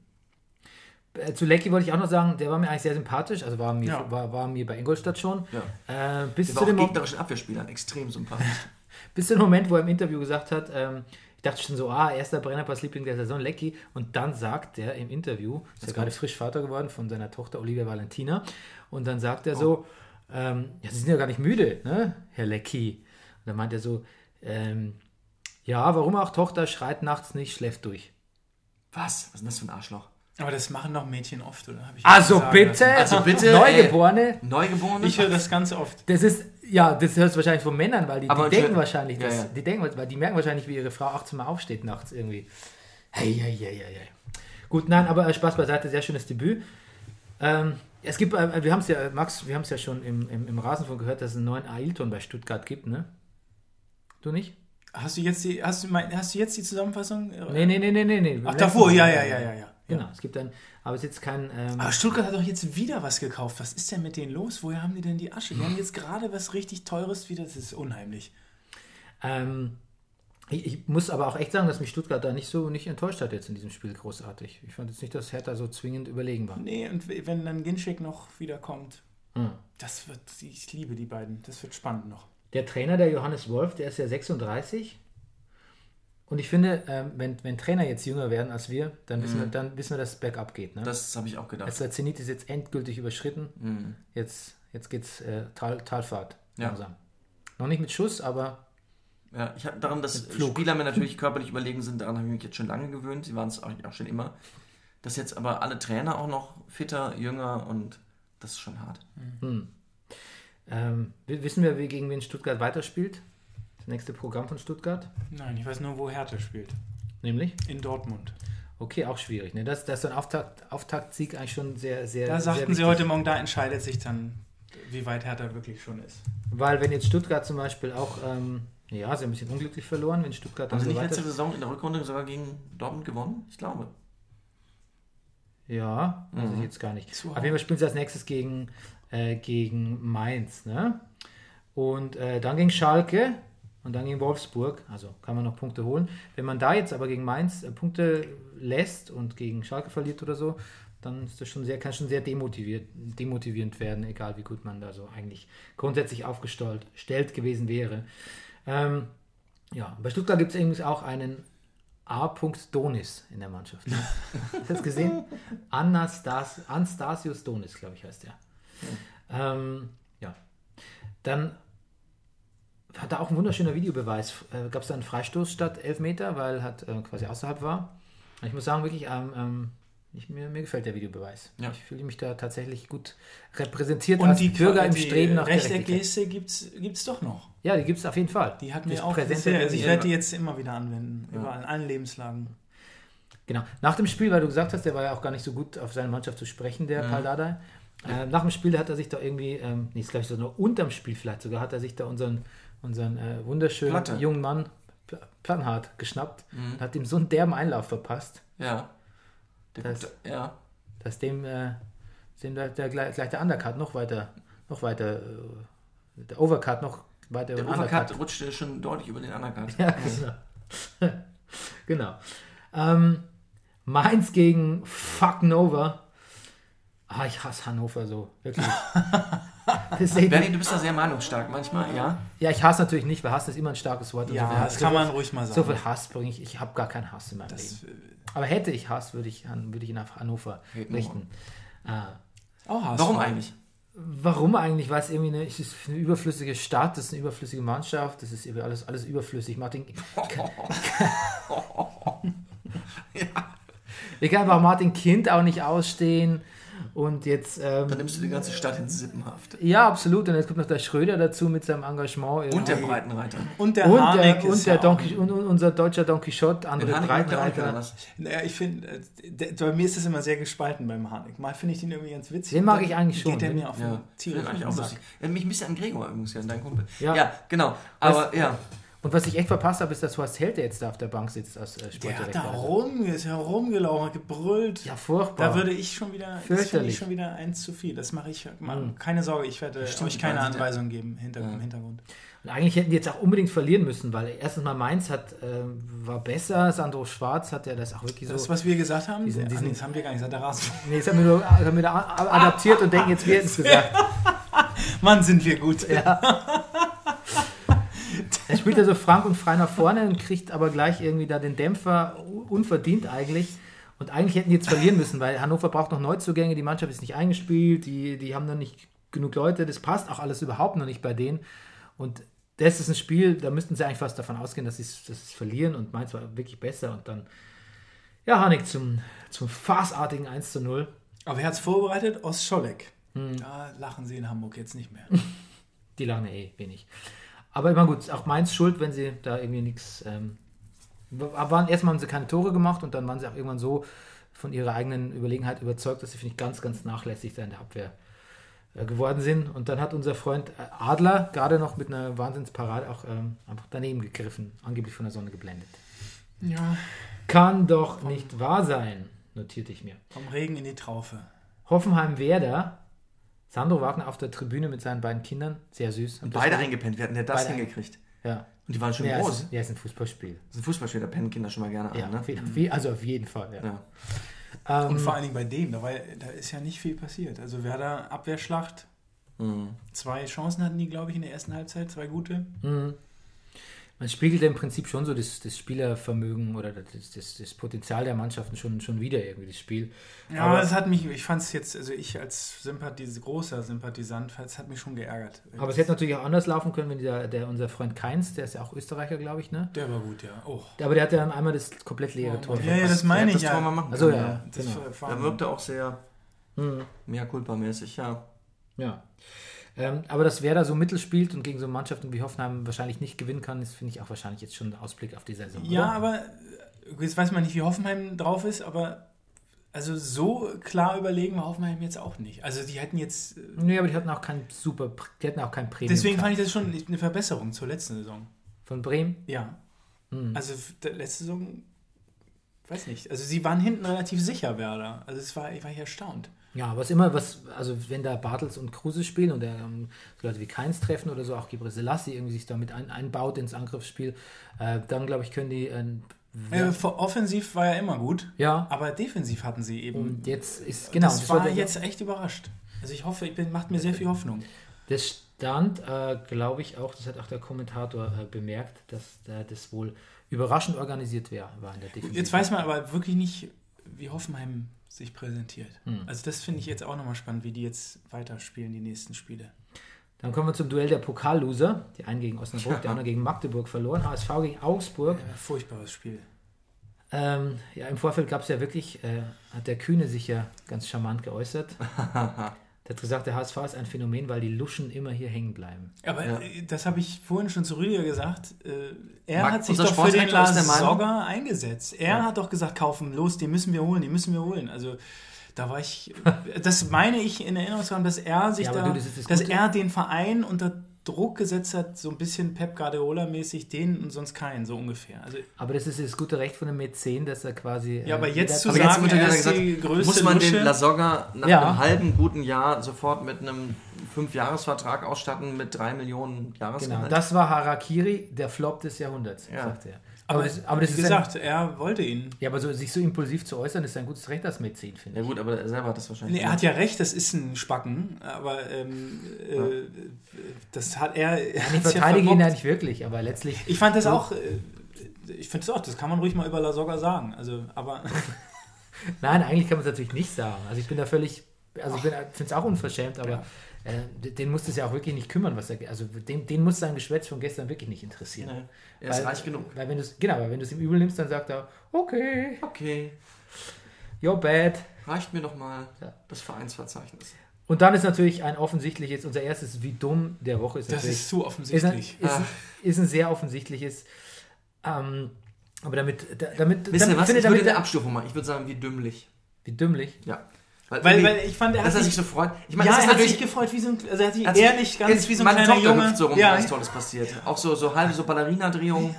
Speaker 3: Äh, zu Lecky wollte ich auch noch sagen, der war mir eigentlich sehr sympathisch, also war mir,
Speaker 2: Ja.
Speaker 3: war, war mir bei Ingolstadt schon.
Speaker 1: Ja.
Speaker 3: Äh, bis,
Speaker 1: Der
Speaker 3: zu
Speaker 1: war
Speaker 3: dem
Speaker 1: gegnerischen Abwehrspielern extrem sympathisch. *laughs*
Speaker 3: bis zu dem Moment, wo er im Interview gesagt hat, ähm, ich dachte schon so, ah, erster Brennerpass-Liebling der Saison, Lecky. Und dann sagt er im Interview, ist ja gerade frisch Vater geworden von seiner Tochter Olivia Valentina. Und dann sagt er so, ähm, ja, Sie sind ja gar nicht müde, ne, Herr Lecky. Und dann meint er so, ähm, ja, warum auch Tochter schreit nachts nicht, schläft durch.
Speaker 1: Was? Was ist denn das für ein Arschloch?
Speaker 2: Aber das machen doch Mädchen oft, oder?
Speaker 3: Also bitte.
Speaker 1: Also bitte,
Speaker 3: Neugeborene,
Speaker 1: Neugeborene?
Speaker 2: Ich höre das ganz oft.
Speaker 3: das ist, ja, das hörst du wahrscheinlich von Männern, weil die, die denken wahrscheinlich,
Speaker 1: Ja,
Speaker 3: dass,
Speaker 1: ja.
Speaker 3: die denken, weil die merken wahrscheinlich, wie ihre Frau 18 Mal aufsteht nachts irgendwie. Hey, hey, hey, hey, hey. Gut, nein, aber äh, Spaß beiseite, sehr schönes Debüt. Ähm, es gibt, äh, wir haben es ja, Max, wir haben es ja schon im, im, im Rasenfunk gehört, dass es einen neuen Ailton bei Stuttgart gibt, ne? Du nicht?
Speaker 2: Hast du jetzt die, hast du, mein, hast du jetzt die Zusammenfassung?
Speaker 3: Nee, nee, nee, nee, nee. nee.
Speaker 2: Ach, davor, ja, ja, ja, ja, ja.
Speaker 3: Genau, es gibt ein, aber es ist jetzt kein, ähm,
Speaker 2: Aber Stuttgart hat doch jetzt wieder was gekauft. Was ist denn mit denen los? Woher haben die denn die Asche? Die haben jetzt gerade was richtig Teures wieder. Das ist unheimlich.
Speaker 3: Ähm, ich, ich muss aber auch echt sagen, dass mich Stuttgart da nicht so nicht enttäuscht hat jetzt in diesem Spiel großartig. Ich fand jetzt nicht, dass Hertha so zwingend überlegen war.
Speaker 2: Nee, und wenn dann Ginczek noch wiederkommt,
Speaker 3: Hm.
Speaker 2: das wird, ich liebe die beiden. Das wird spannend noch.
Speaker 3: Der Trainer, der Johannes Wolf, der ist ja 36. Und ich finde, ähm, wenn, wenn Trainer jetzt jünger werden als wir, dann wissen, wir, dann wissen wir, dass es bergab geht. Ne?
Speaker 1: Das habe ich auch gedacht.
Speaker 3: also der Zenit ist jetzt endgültig überschritten. Jetzt, jetzt geht es äh, Tal, Talfahrt
Speaker 1: Ja.
Speaker 3: langsam. Noch nicht mit Schuss, aber
Speaker 1: Ja, ich habe daran, dass. Spieler mir *laughs* natürlich körperlich überlegen sind, daran habe ich mich jetzt schon lange gewöhnt. Sie waren es auch, auch schon immer. Dass jetzt aber alle Trainer auch noch fitter, jünger und das ist schon hart.
Speaker 3: ähm, w- wissen wir, wie gegen wen Stuttgart weiterspielt? Das nächste Programm von Stuttgart?
Speaker 2: Nein, ich weiß nur, wo Hertha spielt.
Speaker 3: Nämlich?
Speaker 2: In Dortmund.
Speaker 3: Okay, auch schwierig. Ne? Das, das ist so ein Auftakt, Auftaktsieg eigentlich schon sehr, sehr.
Speaker 2: Da
Speaker 3: sehr
Speaker 2: sagten sie
Speaker 3: wichtig.
Speaker 2: heute Morgen, da entscheidet sich dann, wie weit Hertha wirklich schon ist.
Speaker 3: Weil wenn jetzt Stuttgart zum Beispiel auch, ähm, ja, sie haben ein bisschen unglücklich verloren, wenn Stuttgart dann
Speaker 1: Haben Sie
Speaker 3: so
Speaker 1: nicht letzte Saison in der Rückrunde sogar gegen Dortmund gewonnen? Ich glaube.
Speaker 3: Ja, weiß
Speaker 1: Mhm.
Speaker 3: ich jetzt gar nicht.
Speaker 2: Zu
Speaker 3: Auf jeden Fall spielen sie als nächstes gegen, äh, gegen Mainz, ne? Und äh, dann gegen Schalke und dann gegen Wolfsburg. Also kann man noch Punkte holen. Wenn man da jetzt aber gegen Mainz äh, Punkte lässt und gegen Schalke verliert oder so, dann ist das schon sehr, kann schon sehr demotiviert, demotivierend werden, egal wie gut man da so eigentlich grundsätzlich aufgestellt stellt gewesen wäre. Ähm, ja, bei Stuttgart gibt es übrigens auch einen A. Donis in der Mannschaft. Hast du das gesehen? *laughs* Anastas, Anastasius Donis, glaube ich, heißt er. Ähm, ja. Dann hat er auch ein wunderschöner Videobeweis. Äh, Gab es da einen Freistoß statt Elfmeter, weil hat äh, quasi außerhalb war. Und ich muss sagen, wirklich, ähm, ähm, ich, mir, mir gefällt der Videobeweis.
Speaker 1: Ja.
Speaker 3: Ich fühle mich da tatsächlich gut repräsentiert
Speaker 2: Und
Speaker 3: als
Speaker 2: die
Speaker 3: Bürger im Streben nach Gerechtigkeit.
Speaker 2: Rechteckgeste gibt es doch noch.
Speaker 3: Ja, die gibt es auf jeden Fall.
Speaker 2: Die hat mir auch
Speaker 3: präsent
Speaker 2: sehr, also ich
Speaker 3: der-
Speaker 2: werde die jetzt immer wieder anwenden. Überall, in allen Lebenslagen.
Speaker 3: Genau. Nach dem Spiel, weil du gesagt hast, der war ja auch gar nicht so gut auf seine Mannschaft zu sprechen, der Paul Dardai. Äh, nach dem Spiel hat er sich da irgendwie, ähm, nee, glaube ich so nur unterm Spiel vielleicht sogar, hat er sich da unseren, unseren äh, wunderschönen
Speaker 1: Platte.
Speaker 3: jungen Mann Pl- Planhardt geschnappt und hat ihm so einen derben Einlauf verpasst,
Speaker 1: Ja. Der
Speaker 3: Das-
Speaker 1: gute- ja.
Speaker 3: dass dem, äh, dem der, der, gleich, der Undercut noch weiter, noch weiter, äh, der Overcut noch Bei der,
Speaker 1: Der
Speaker 3: Undercut.
Speaker 1: Overcut rutschte schon deutlich über den Undercut.
Speaker 3: Ja, genau. *laughs* genau. Ähm, Mainz gegen Fuck Nova. Ah, ich hasse Hannover so, wirklich. *laughs* Das
Speaker 1: Bernie, du bist da sehr meinungsstark manchmal, ja?
Speaker 3: ja, ich hasse natürlich nicht, weil Hass ist immer ein starkes Wort. und so
Speaker 2: Ja,
Speaker 3: Hass-
Speaker 2: das kann man ruhig mal
Speaker 3: So
Speaker 2: sagen.
Speaker 3: viel Hass bringe ich. Ich habe gar keinen Hass in meinem
Speaker 2: Das,
Speaker 3: Leben. Aber hätte ich Hass, würde ich, würde ich ihn auf Hannover richten. Ah.
Speaker 2: auch HSV.
Speaker 1: Warum eigentlich?
Speaker 3: Warum eigentlich? Weil es irgendwie eine, es ist eine überflüssige Stadt, das ist eine überflüssige Mannschaft, das ist irgendwie alles, alles überflüssig. Martin, *laughs* *laughs* ich kann einfach Martin Kind auch nicht ausstehen. Und jetzt,
Speaker 1: Dann
Speaker 3: ähm,
Speaker 1: nimmst du die ganze Stadt in Sippenhaft.
Speaker 3: ja, absolut. Und jetzt kommt noch der Schröder dazu mit seinem Engagement.
Speaker 1: Und der. Breitenreiter.
Speaker 2: Und der
Speaker 3: und,
Speaker 2: Harnik
Speaker 3: der, und, der
Speaker 2: ja
Speaker 3: Don und, und unser deutscher Don Quixote,
Speaker 1: oder
Speaker 3: Breitenreiter.
Speaker 2: Naja, ich finde, äh, bei mir ist es immer sehr gespalten beim Harnik. Mal finde ich den irgendwie ganz witzig.
Speaker 3: Den mag
Speaker 2: dann
Speaker 3: ich eigentlich schon.
Speaker 2: Geht der mir auf
Speaker 1: Ja,
Speaker 2: tierisch
Speaker 1: Finde ich
Speaker 2: auf
Speaker 1: auch
Speaker 2: den. Sack.
Speaker 1: Ja, mich ein bisschen an Gregor übrigens, ja, dein Kumpel.
Speaker 3: Ja.
Speaker 1: Ja, genau. Aber ja,
Speaker 3: Und was ich echt verpasst habe, ist, dass Horst Held, der jetzt da auf der Bank sitzt als äh,
Speaker 2: Der hat
Speaker 3: Sportdirektor.
Speaker 2: da rum, ist herumgelaufen, hat gebrüllt.
Speaker 3: Ja, furchtbar.
Speaker 2: Da würde ich schon wieder, das finde ich schon wieder eins zu viel. Das mache ich, mal.
Speaker 3: Mhm.
Speaker 2: keine Sorge, ich werde
Speaker 1: Stimmt,
Speaker 2: euch keine
Speaker 1: weil sie-
Speaker 2: Anweisung geben hinter, im Hintergrund.
Speaker 3: Und eigentlich hätten die jetzt auch unbedingt verlieren müssen, weil erstens mal Mainz hat, ähm, war besser, Sandro Schwarz hat ja das auch wirklich so.
Speaker 2: Das, was wir gesagt haben,
Speaker 3: Diesen-
Speaker 2: der-
Speaker 3: diesen-
Speaker 2: ah, nee, das haben wir gar nicht gesagt, der Rasen. *laughs*
Speaker 3: nee, das haben wir nur haben wir adaptiert und denken, jetzt wir hätten es gesagt. *laughs*
Speaker 2: Mann, sind wir gut. *laughs*
Speaker 3: Er spielt ja so frank und frei nach vorne und kriegt aber gleich irgendwie da den Dämpfer unverdient eigentlich. Und eigentlich hätten die jetzt verlieren müssen, weil Hannover braucht noch Neuzugänge, die Mannschaft ist nicht eingespielt, die, die haben noch nicht genug Leute, das passt auch alles überhaupt noch nicht bei denen. Und das ist ein Spiel, da müssten sie eigentlich fast davon ausgehen, dass sie es verlieren und Mainz war wirklich besser und dann, ja, Hanik zum, zum farceartigen 1 zu 0.
Speaker 2: Aber wer hat es vorbereitet? Ost Scholleck.
Speaker 3: Hm.
Speaker 2: Da lachen sie in Hamburg jetzt nicht mehr. *laughs*
Speaker 3: Die lange eh wenig. Aber immer gut, auch Mainz schuld, wenn sie da irgendwie nichts. Ähm, waren, erstmal haben sie keine Tore gemacht und dann waren sie auch irgendwann so von ihrer eigenen Überlegenheit überzeugt, dass sie, finde ich, ganz, ganz nachlässig da in der Abwehr äh, geworden sind. Und dann hat unser Freund äh, Adler gerade noch mit einer Wahnsinnsparade auch ähm, einfach daneben gegriffen, angeblich von der Sonne geblendet.
Speaker 2: ja,
Speaker 3: Kann doch nicht wahr sein, notierte ich mir.
Speaker 2: vom Regen in die Traufe.
Speaker 3: Hoffenheim-Werder. Sandro Wagner auf der Tribüne mit seinen beiden Kindern. Sehr süß.
Speaker 1: und beide eingepennt. Wir hatten ja das
Speaker 3: Beide
Speaker 1: hingekriegt.
Speaker 3: Ja.
Speaker 1: Und die waren schon
Speaker 3: Ja,
Speaker 1: groß.
Speaker 3: ist, ja, es ist ein Fußballspiel.
Speaker 1: Das ist ein Fußballspiel, da pennen Kinder schon mal gerne
Speaker 3: Ja,
Speaker 1: an. Ne?
Speaker 3: auf jeden, wie- also auf jeden Fall. Ja.
Speaker 1: Ja.
Speaker 2: Und
Speaker 3: Ähm,
Speaker 2: vor allen Dingen bei dem, da, war, da ist ja nicht viel passiert. Also Werder Abwehrschlacht,
Speaker 1: Mhm.
Speaker 2: zwei Chancen hatten die, glaube ich, in der ersten Halbzeit, zwei gute.
Speaker 3: mhm. Man spiegelt im Prinzip schon so das, das Spielervermögen oder das, das, das Potenzial der Mannschaften schon, schon wieder irgendwie, das Spiel.
Speaker 2: Ja, aber es hat mich, ich fand es jetzt, also ich als Sympathis großer Sympathisant, es hat mich schon geärgert.
Speaker 3: Aber es hätte natürlich auch anders laufen können, wenn der, der unser Freund Keins, der ist ja auch Österreicher, glaube ich, ne?
Speaker 2: Der war gut, ja. Oh.
Speaker 3: Aber der hat ja einmal das komplett leere Tor.
Speaker 2: Ja, ja, das meine
Speaker 1: Der
Speaker 2: ich
Speaker 1: hat das
Speaker 2: ja.
Speaker 1: Tor mal machen
Speaker 3: Also ja,
Speaker 2: Das
Speaker 3: genau.
Speaker 2: war-
Speaker 1: Er wirkte auch sehr
Speaker 3: Mhm.
Speaker 1: mehr culpa-mäßig, ja.
Speaker 3: Ja. Ähm, aber dass Werder so mittel spielt und gegen so Mannschaften wie Hoffenheim wahrscheinlich nicht gewinnen kann, ist, finde ich, auch wahrscheinlich jetzt schon ein Ausblick auf die Saison.
Speaker 2: Ja,
Speaker 3: oder?
Speaker 2: aber äh, jetzt weiß man nicht, wie Hoffenheim drauf ist, aber also so klar überlegen war Hoffenheim jetzt auch nicht. Also die hätten jetzt, äh,
Speaker 3: Nee, aber die hatten auch kein super, die hatten auch kein Premium.
Speaker 2: deswegen fand ich das schon eine Verbesserung zur letzten Saison.
Speaker 3: Von Bremen?
Speaker 2: Ja.
Speaker 3: Mhm.
Speaker 2: Also letzte Saison, weiß nicht. Also sie waren hinten relativ sicher, Werder. Also es war, ich war hier erstaunt.
Speaker 3: Ja, was immer, was, also wenn da Bartels und Kruse spielen und ähm, so Leute wie Keins treffen oder so, auch Gibre Selassie irgendwie sich damit ein, einbaut ins Angriffsspiel, äh, dann glaube ich, können die, äh,
Speaker 2: Äh, vor- offensiv war ja immer gut,
Speaker 3: ja,
Speaker 2: aber defensiv hatten sie eben.
Speaker 3: und jetzt ist, genau,
Speaker 2: das, war
Speaker 3: war
Speaker 2: jetzt echt überrascht. Also ich hoffe, ich bin, macht mir sehr viel Hoffnung.
Speaker 3: Das stand, äh, glaube ich, auch, das hat auch der Kommentator äh, bemerkt, dass äh, das wohl überraschend organisiert wär, war in der Defensive.
Speaker 2: Jetzt weiß man aber wirklich nicht, wie Hoffenheim sich präsentiert.
Speaker 3: Hm.
Speaker 2: Also das finde ich jetzt auch nochmal spannend, wie die jetzt weiterspielen, die nächsten Spiele.
Speaker 3: Dann kommen wir zum Duell der Pokalloser. Die einen gegen Osnabrück, der andere gegen Magdeburg verloren. HSV gegen Augsburg.
Speaker 2: Äh, furchtbares Spiel.
Speaker 3: Ähm, ja, im Vorfeld gab es ja wirklich, äh, hat der Kühne sich ja ganz charmant geäußert. *laughs* der hat gesagt, der HSV ist ein Phänomen, weil die Luschen immer hier hängen bleiben.
Speaker 2: Aber
Speaker 1: Ja.
Speaker 2: äh, das habe ich vorhin schon zu Rüdiger gesagt. Äh, er
Speaker 1: Mag-
Speaker 2: hat sich doch für den Lars Sogger eingesetzt. Er hat doch gesagt, kaufen, los, die müssen wir holen, die müssen wir holen. Also da war ich, das meine ich in Erinnerung zu haben, dass er sich
Speaker 3: Ja, aber
Speaker 2: da,
Speaker 3: du, das das
Speaker 2: dass er den Verein unter Druck gesetzt hat, so ein bisschen Pep Guardiola-mäßig, den und sonst keinen, so ungefähr. Also,
Speaker 3: Aber das ist das gute Recht von einem Mäzen, dass er quasi.
Speaker 2: Ja, aber
Speaker 3: äh,
Speaker 2: jetzt zu
Speaker 1: Aber jetzt
Speaker 2: sagen,
Speaker 1: wird ja
Speaker 2: er
Speaker 1: gesagt,
Speaker 2: die größte
Speaker 1: muss man den
Speaker 2: Lusche.
Speaker 1: Lasogga nach
Speaker 3: Ja.
Speaker 1: einem halben guten Jahr sofort mit einem Fünfjahresvertrag ausstatten mit drei Millionen
Speaker 3: Genau,
Speaker 1: Jahresgehalt?
Speaker 3: das war Harakiri, der Flop des Jahrhunderts,
Speaker 1: Ja.
Speaker 3: sagt er.
Speaker 2: Aber,
Speaker 3: Aber, das, aber das
Speaker 2: wie
Speaker 3: ist ein,
Speaker 2: gesagt, er wollte ihn.
Speaker 3: ja, aber so, sich so impulsiv zu äußern, ist ein gutes Recht als Mäzen, finde
Speaker 1: ja
Speaker 3: ich.
Speaker 1: gut, aber er selber hat das wahrscheinlich
Speaker 2: Nee, er hat ja recht, das ist ein Spacken, aber ähm, äh, das hat er. er
Speaker 3: Ich
Speaker 2: hat's ja
Speaker 3: verteidige ihn ja nicht wirklich, aber letztlich.
Speaker 2: Ich fand das auch. Äh, ich finde das auch, das kann man ruhig mal über Lasogga sagen. Also, aber *laughs*
Speaker 3: Nein, eigentlich kann man es natürlich nicht sagen. Also ich bin da völlig, also ich finde es auch unverschämt, aber äh, den muss es ja auch wirklich nicht kümmern, was er, also den, den muss sein Geschwätz von gestern wirklich nicht interessieren.
Speaker 1: Nee, er ist
Speaker 3: Weil-
Speaker 1: reich genug.
Speaker 3: Weil wenn genau, weil wenn du es ihm übel nimmst, dann sagt er, okay,
Speaker 1: Okay,
Speaker 3: you're bad.
Speaker 1: reicht mir doch mal
Speaker 3: Ja.
Speaker 1: das Vereinsverzeichnis.
Speaker 3: Und dann ist natürlich ein offensichtliches, unser erstes Wie dumm der Woche ist
Speaker 2: das ist zu
Speaker 3: ist, ein,
Speaker 2: offensichtlich.
Speaker 3: ist,
Speaker 1: Ah.
Speaker 3: ein, ist ein sehr offensichtliches, ähm, aber damit, da- damit,
Speaker 1: Wisst ihr
Speaker 3: damit
Speaker 1: was?
Speaker 3: finde
Speaker 1: Ich würde
Speaker 3: damit,
Speaker 1: eine Abstufung machen. Ich würde sagen, wie dümmlich.
Speaker 3: wie dümmlich.
Speaker 1: Ja.
Speaker 2: Weil,
Speaker 1: irgendwie-
Speaker 2: weil ich fand, er hat sich,
Speaker 1: sich so freut. Ich meine,
Speaker 2: ja,
Speaker 1: das
Speaker 2: er hat sich gefreut wie so ein, also er hat sich
Speaker 1: Als-
Speaker 2: ehrlich ganz
Speaker 1: jetzt
Speaker 2: wie so ein
Speaker 1: meine
Speaker 2: kleiner
Speaker 1: Tochter
Speaker 2: Junge.
Speaker 1: hüpft so rum,
Speaker 2: ja,
Speaker 1: was Tolles passiert. Auch so, so halbe so Ballerina-Drehungen.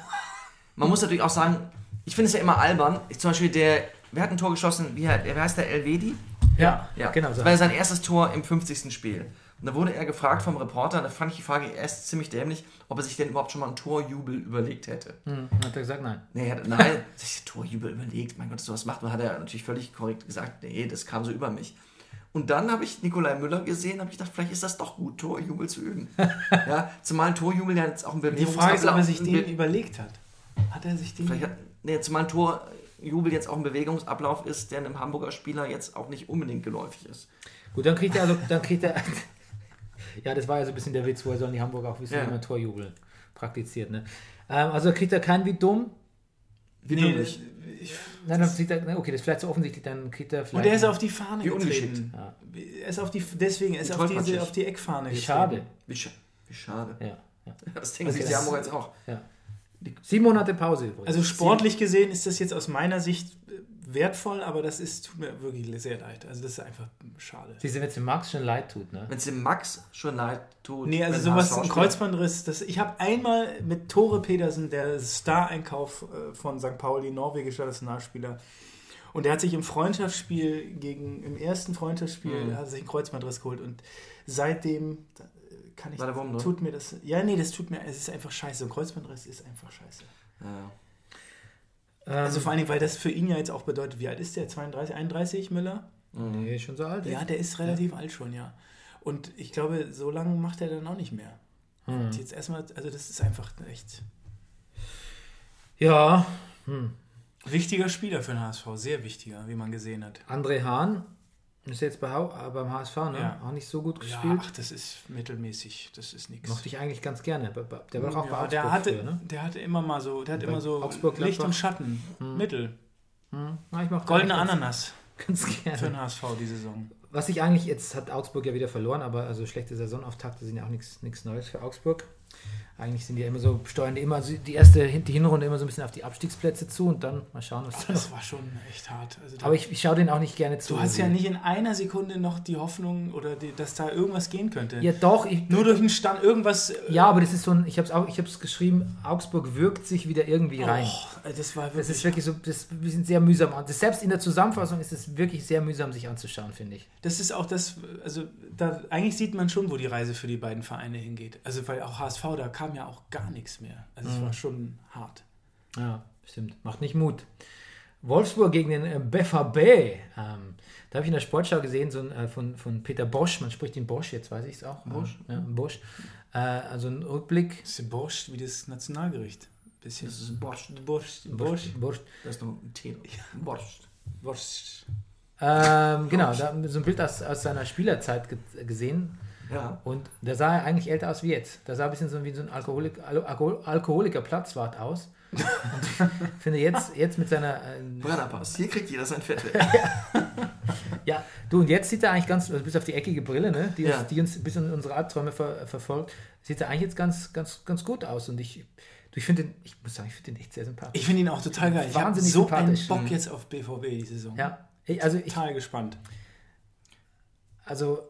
Speaker 1: Man muss natürlich auch sagen, ich finde es ja immer albern. Ich, zum Beispiel der, wer hat ein Tor geschossen? Wie, heißt der? Elvedi?
Speaker 3: Ja,
Speaker 1: Ja,
Speaker 3: genau
Speaker 1: Das
Speaker 3: so.
Speaker 1: war ja sein erstes Tor im 50. Spiel. Und da wurde er gefragt vom Reporter, da fand ich die Frage erst ziemlich dämlich, ob er sich denn überhaupt schon mal einen Torjubel überlegt hätte.
Speaker 3: Hm, hat er gesagt, nein.
Speaker 1: Nee, er hat, nein, *laughs* sich Torjubel überlegt, mein Gott, sowas macht man, hat er natürlich völlig korrekt gesagt, nee, das kam so über mich. Und dann habe ich Nikolai Müller gesehen, habe ich gedacht, vielleicht ist das doch gut, Torjubel zu üben. *laughs* ja, zumal ein Torjubel ja jetzt auch ein
Speaker 2: Die Frage ist, ob er sich den überlegt hat. Hat er sich den...
Speaker 1: Vielleicht hat, nee, zumal ein Torjubel jetzt auch ein Bewegungsablauf ist, der einem Hamburger Spieler jetzt auch nicht unbedingt geläufig ist.
Speaker 3: Gut, dann kriegt er also, dann kriegt er. Ja, das war ja so ein bisschen der Witz, woher sollen die Hamburger auch wissen,
Speaker 1: Ja.
Speaker 3: wie man Torjubel praktiziert. Ne? Ähm, also kriegt er keinen wie dumm.
Speaker 1: Wie
Speaker 2: Nee,
Speaker 1: dümmlich.
Speaker 2: ich,
Speaker 3: Nein, dann kriegt er, okay, das ist vielleicht so offensichtlich, dann kriegt er
Speaker 2: und
Speaker 3: vielleicht.
Speaker 2: er ist auf die Fahne
Speaker 1: Wie ungeschickt.
Speaker 2: getreten.
Speaker 3: Ja.
Speaker 2: Er ist auf die, deswegen, er ist auf, diese, auf die Eckfahne
Speaker 3: Wie schade.
Speaker 1: Wie, scha wie schade.
Speaker 3: Ja, ja.
Speaker 1: Das denken
Speaker 3: Also
Speaker 1: sich die Hamburger jetzt auch.
Speaker 3: ja. Sieben Monate Pause übrigens.
Speaker 2: Also sportlich gesehen ist das jetzt aus meiner Sicht äh, wertvoll, aber das ist, tut mir wirklich sehr leid. Also das ist einfach schade.
Speaker 3: Siehst du, wenn es dem Max schon leid tut, ne?
Speaker 1: Wenn es dem Max schon leid tut.
Speaker 2: Nee, also sowas, ein. Kreuzbandriss. Das, ich habe einmal mit Tore Pedersen, der Star-Einkauf äh, von St. Pauli, norwegischer Nationalspieler, und der hat sich im Freundschaftsspiel gegen, im ersten Freundschaftsspiel,
Speaker 1: Mhm.
Speaker 2: hat er sich einen Kreuzbandriss geholt und seitdem äh, kann ich,
Speaker 1: War der Wurm
Speaker 2: tut mir das, ja nee, das tut mir, es ist einfach scheiße. Ein Kreuzbandriss ist einfach scheiße.
Speaker 1: Ja.
Speaker 3: Ähm,
Speaker 2: Also vor allen Dingen, weil das für ihn ja jetzt auch bedeutet, wie alt ist der? 32, 31, Müller?
Speaker 3: nee, schon so alt.
Speaker 2: Ja, der ist relativ alt schon, ja. Und ich glaube, so lange macht er dann auch nicht mehr.
Speaker 3: Hm.
Speaker 2: Und jetzt erstmal, also das ist einfach echt
Speaker 3: Ja,
Speaker 2: wichtiger Spieler für den HSV, sehr wichtiger, wie man gesehen hat.
Speaker 3: André Hahn ist jetzt bei, äh, beim HSV, ne?
Speaker 2: Ja.
Speaker 3: Auch nicht so gut
Speaker 2: Ja,
Speaker 3: gespielt.
Speaker 2: ach, das ist mittelmäßig, das ist nichts.
Speaker 3: Mochte ich eigentlich ganz gerne. Bei- bei- Der war doch auch bei
Speaker 2: ja,
Speaker 3: Augsburg
Speaker 2: der hatte,
Speaker 3: früher, ne?
Speaker 2: der hatte immer mal so, der hat
Speaker 3: Bei
Speaker 2: immer so
Speaker 3: Augsburg,
Speaker 2: Licht und Schatten, Mittel.
Speaker 3: Hm, ja,
Speaker 2: Goldene
Speaker 3: ganz-
Speaker 2: Ananas *laughs*
Speaker 3: Ganz
Speaker 2: für
Speaker 3: gerne.
Speaker 2: den HSV die Saison.
Speaker 3: Was ich eigentlich, jetzt hat Augsburg ja wieder verloren, aber also schlechte Saisonauftakte sind ja auch nichts Neues für Augsburg. Eigentlich sind die ja immer so, steuern die immer die erste, die Hinrunde immer so ein bisschen auf die Abstiegsplätze zu und dann mal schauen, was
Speaker 2: Aber
Speaker 3: da
Speaker 2: das war schon echt hart. Also
Speaker 3: Aber ich, ich schaue denen auch nicht gerne zu.
Speaker 2: du hast ja nicht in einer Sekunde noch die Hoffnung oder die, dass da irgendwas gehen könnte.
Speaker 3: Ja, doch. Ich,
Speaker 2: Nur durch den Stand irgendwas. äh,
Speaker 3: ja, aber das ist so ein, ich habe es geschrieben, Augsburg wirkt sich wieder irgendwie rein.
Speaker 2: Oh, das war
Speaker 3: Das
Speaker 2: wirklich.
Speaker 3: ist wirklich so, das, wir sind sehr mühsam. Das, selbst in der Zusammenfassung ist es wirklich sehr mühsam, sich anzuschauen, finde ich.
Speaker 2: Das ist auch das, also da eigentlich sieht man schon, wo die Reise für die beiden Vereine hingeht. Also weil auch HSV, da kam ja auch gar nichts mehr. Also es war schon hart.
Speaker 3: Ja, stimmt. Macht nicht Mut. Wolfsburg gegen den äh, BVB. Ähm, da habe ich in der Sportschau gesehen, so ein, äh, von, von Peter Bosch. Man spricht ihn Bosch, jetzt weiß ich es auch.
Speaker 1: Bosch?
Speaker 3: Ja, Bosch. Äh, also ein Rückblick.
Speaker 2: Das ist Borscht wie das Nationalgericht. Bisschen.
Speaker 1: Das ist Borscht.
Speaker 2: Borscht.
Speaker 3: Bosch. Bosch.
Speaker 1: Das ist noch ein Tee. Borscht.
Speaker 2: Borscht.
Speaker 3: Ähm, genau, da haben wir so ein Bild aus, aus seiner Spielerzeit ge gesehen.
Speaker 1: Ja.
Speaker 3: Und da sah er eigentlich älter aus wie jetzt. Da sah ein bisschen so wie so ein Alkoholik, Al Alkohol Alkoholiker Platzwart aus. Und ich *laughs* finde jetzt, jetzt mit seiner. Äh,
Speaker 1: Brennerpass. Hier kriegt jeder sein Fett weg. *laughs*
Speaker 3: ja, du und jetzt sieht er eigentlich ganz, also bis auf die eckige Brille, ne, die,
Speaker 1: Ja.
Speaker 3: uns, die uns bis in unsere Albträume ver verfolgt, sieht er eigentlich jetzt ganz, ganz, ganz gut aus. Und ich, ich finde den, ich muss sagen, ich finde den echt sehr sympathisch.
Speaker 2: Ich finde ihn auch total geil. Ich habe so einen. Bock jetzt auf BVB die Saison.
Speaker 3: ja, ich, also ich,
Speaker 2: Total gespannt.
Speaker 3: also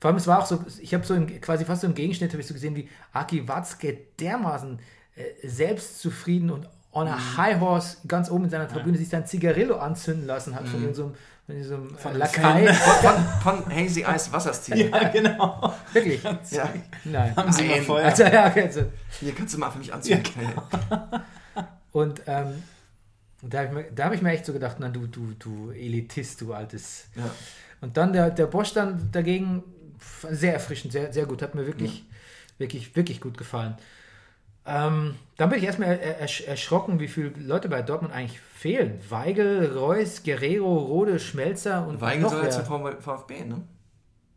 Speaker 3: vor allem, es war auch so, ich habe so im, quasi fast so im Gegenschnitt, habe ich so gesehen, wie Aki Watzke dermaßen äh, selbstzufrieden und on a high horse ganz oben in seiner Tribüne sich sein Zigarillo anzünden lassen hat von irgendeinem von diesem von Lakai. *laughs*
Speaker 1: Von, von Hazy Ice Wasserstil.
Speaker 2: Ja, genau.
Speaker 3: Wirklich?
Speaker 1: Ja.
Speaker 3: Nein.
Speaker 2: Haben Sie mal
Speaker 1: Nein.
Speaker 2: Feuer?
Speaker 3: Also, ja, okay, also.
Speaker 1: Hier kannst du mal für mich anziehen.
Speaker 3: Und ähm, da habe ich, mir- da hab ich mir echt so gedacht, na du, du, du Elitist, du altes.
Speaker 1: Ja.
Speaker 3: Und dann der, der Bosch dann dagegen, sehr erfrischend, sehr, sehr gut, hat mir wirklich, wirklich, wirklich gut gefallen. Ähm, dann bin ich erstmal er, ersch- erschrocken, wie viele Leute bei Dortmund eigentlich fehlen. Weigel, Reus, Guerrero, Rode, Schmelzer und
Speaker 1: Weigel
Speaker 3: noch
Speaker 1: soll jetzt zum VfB, ne?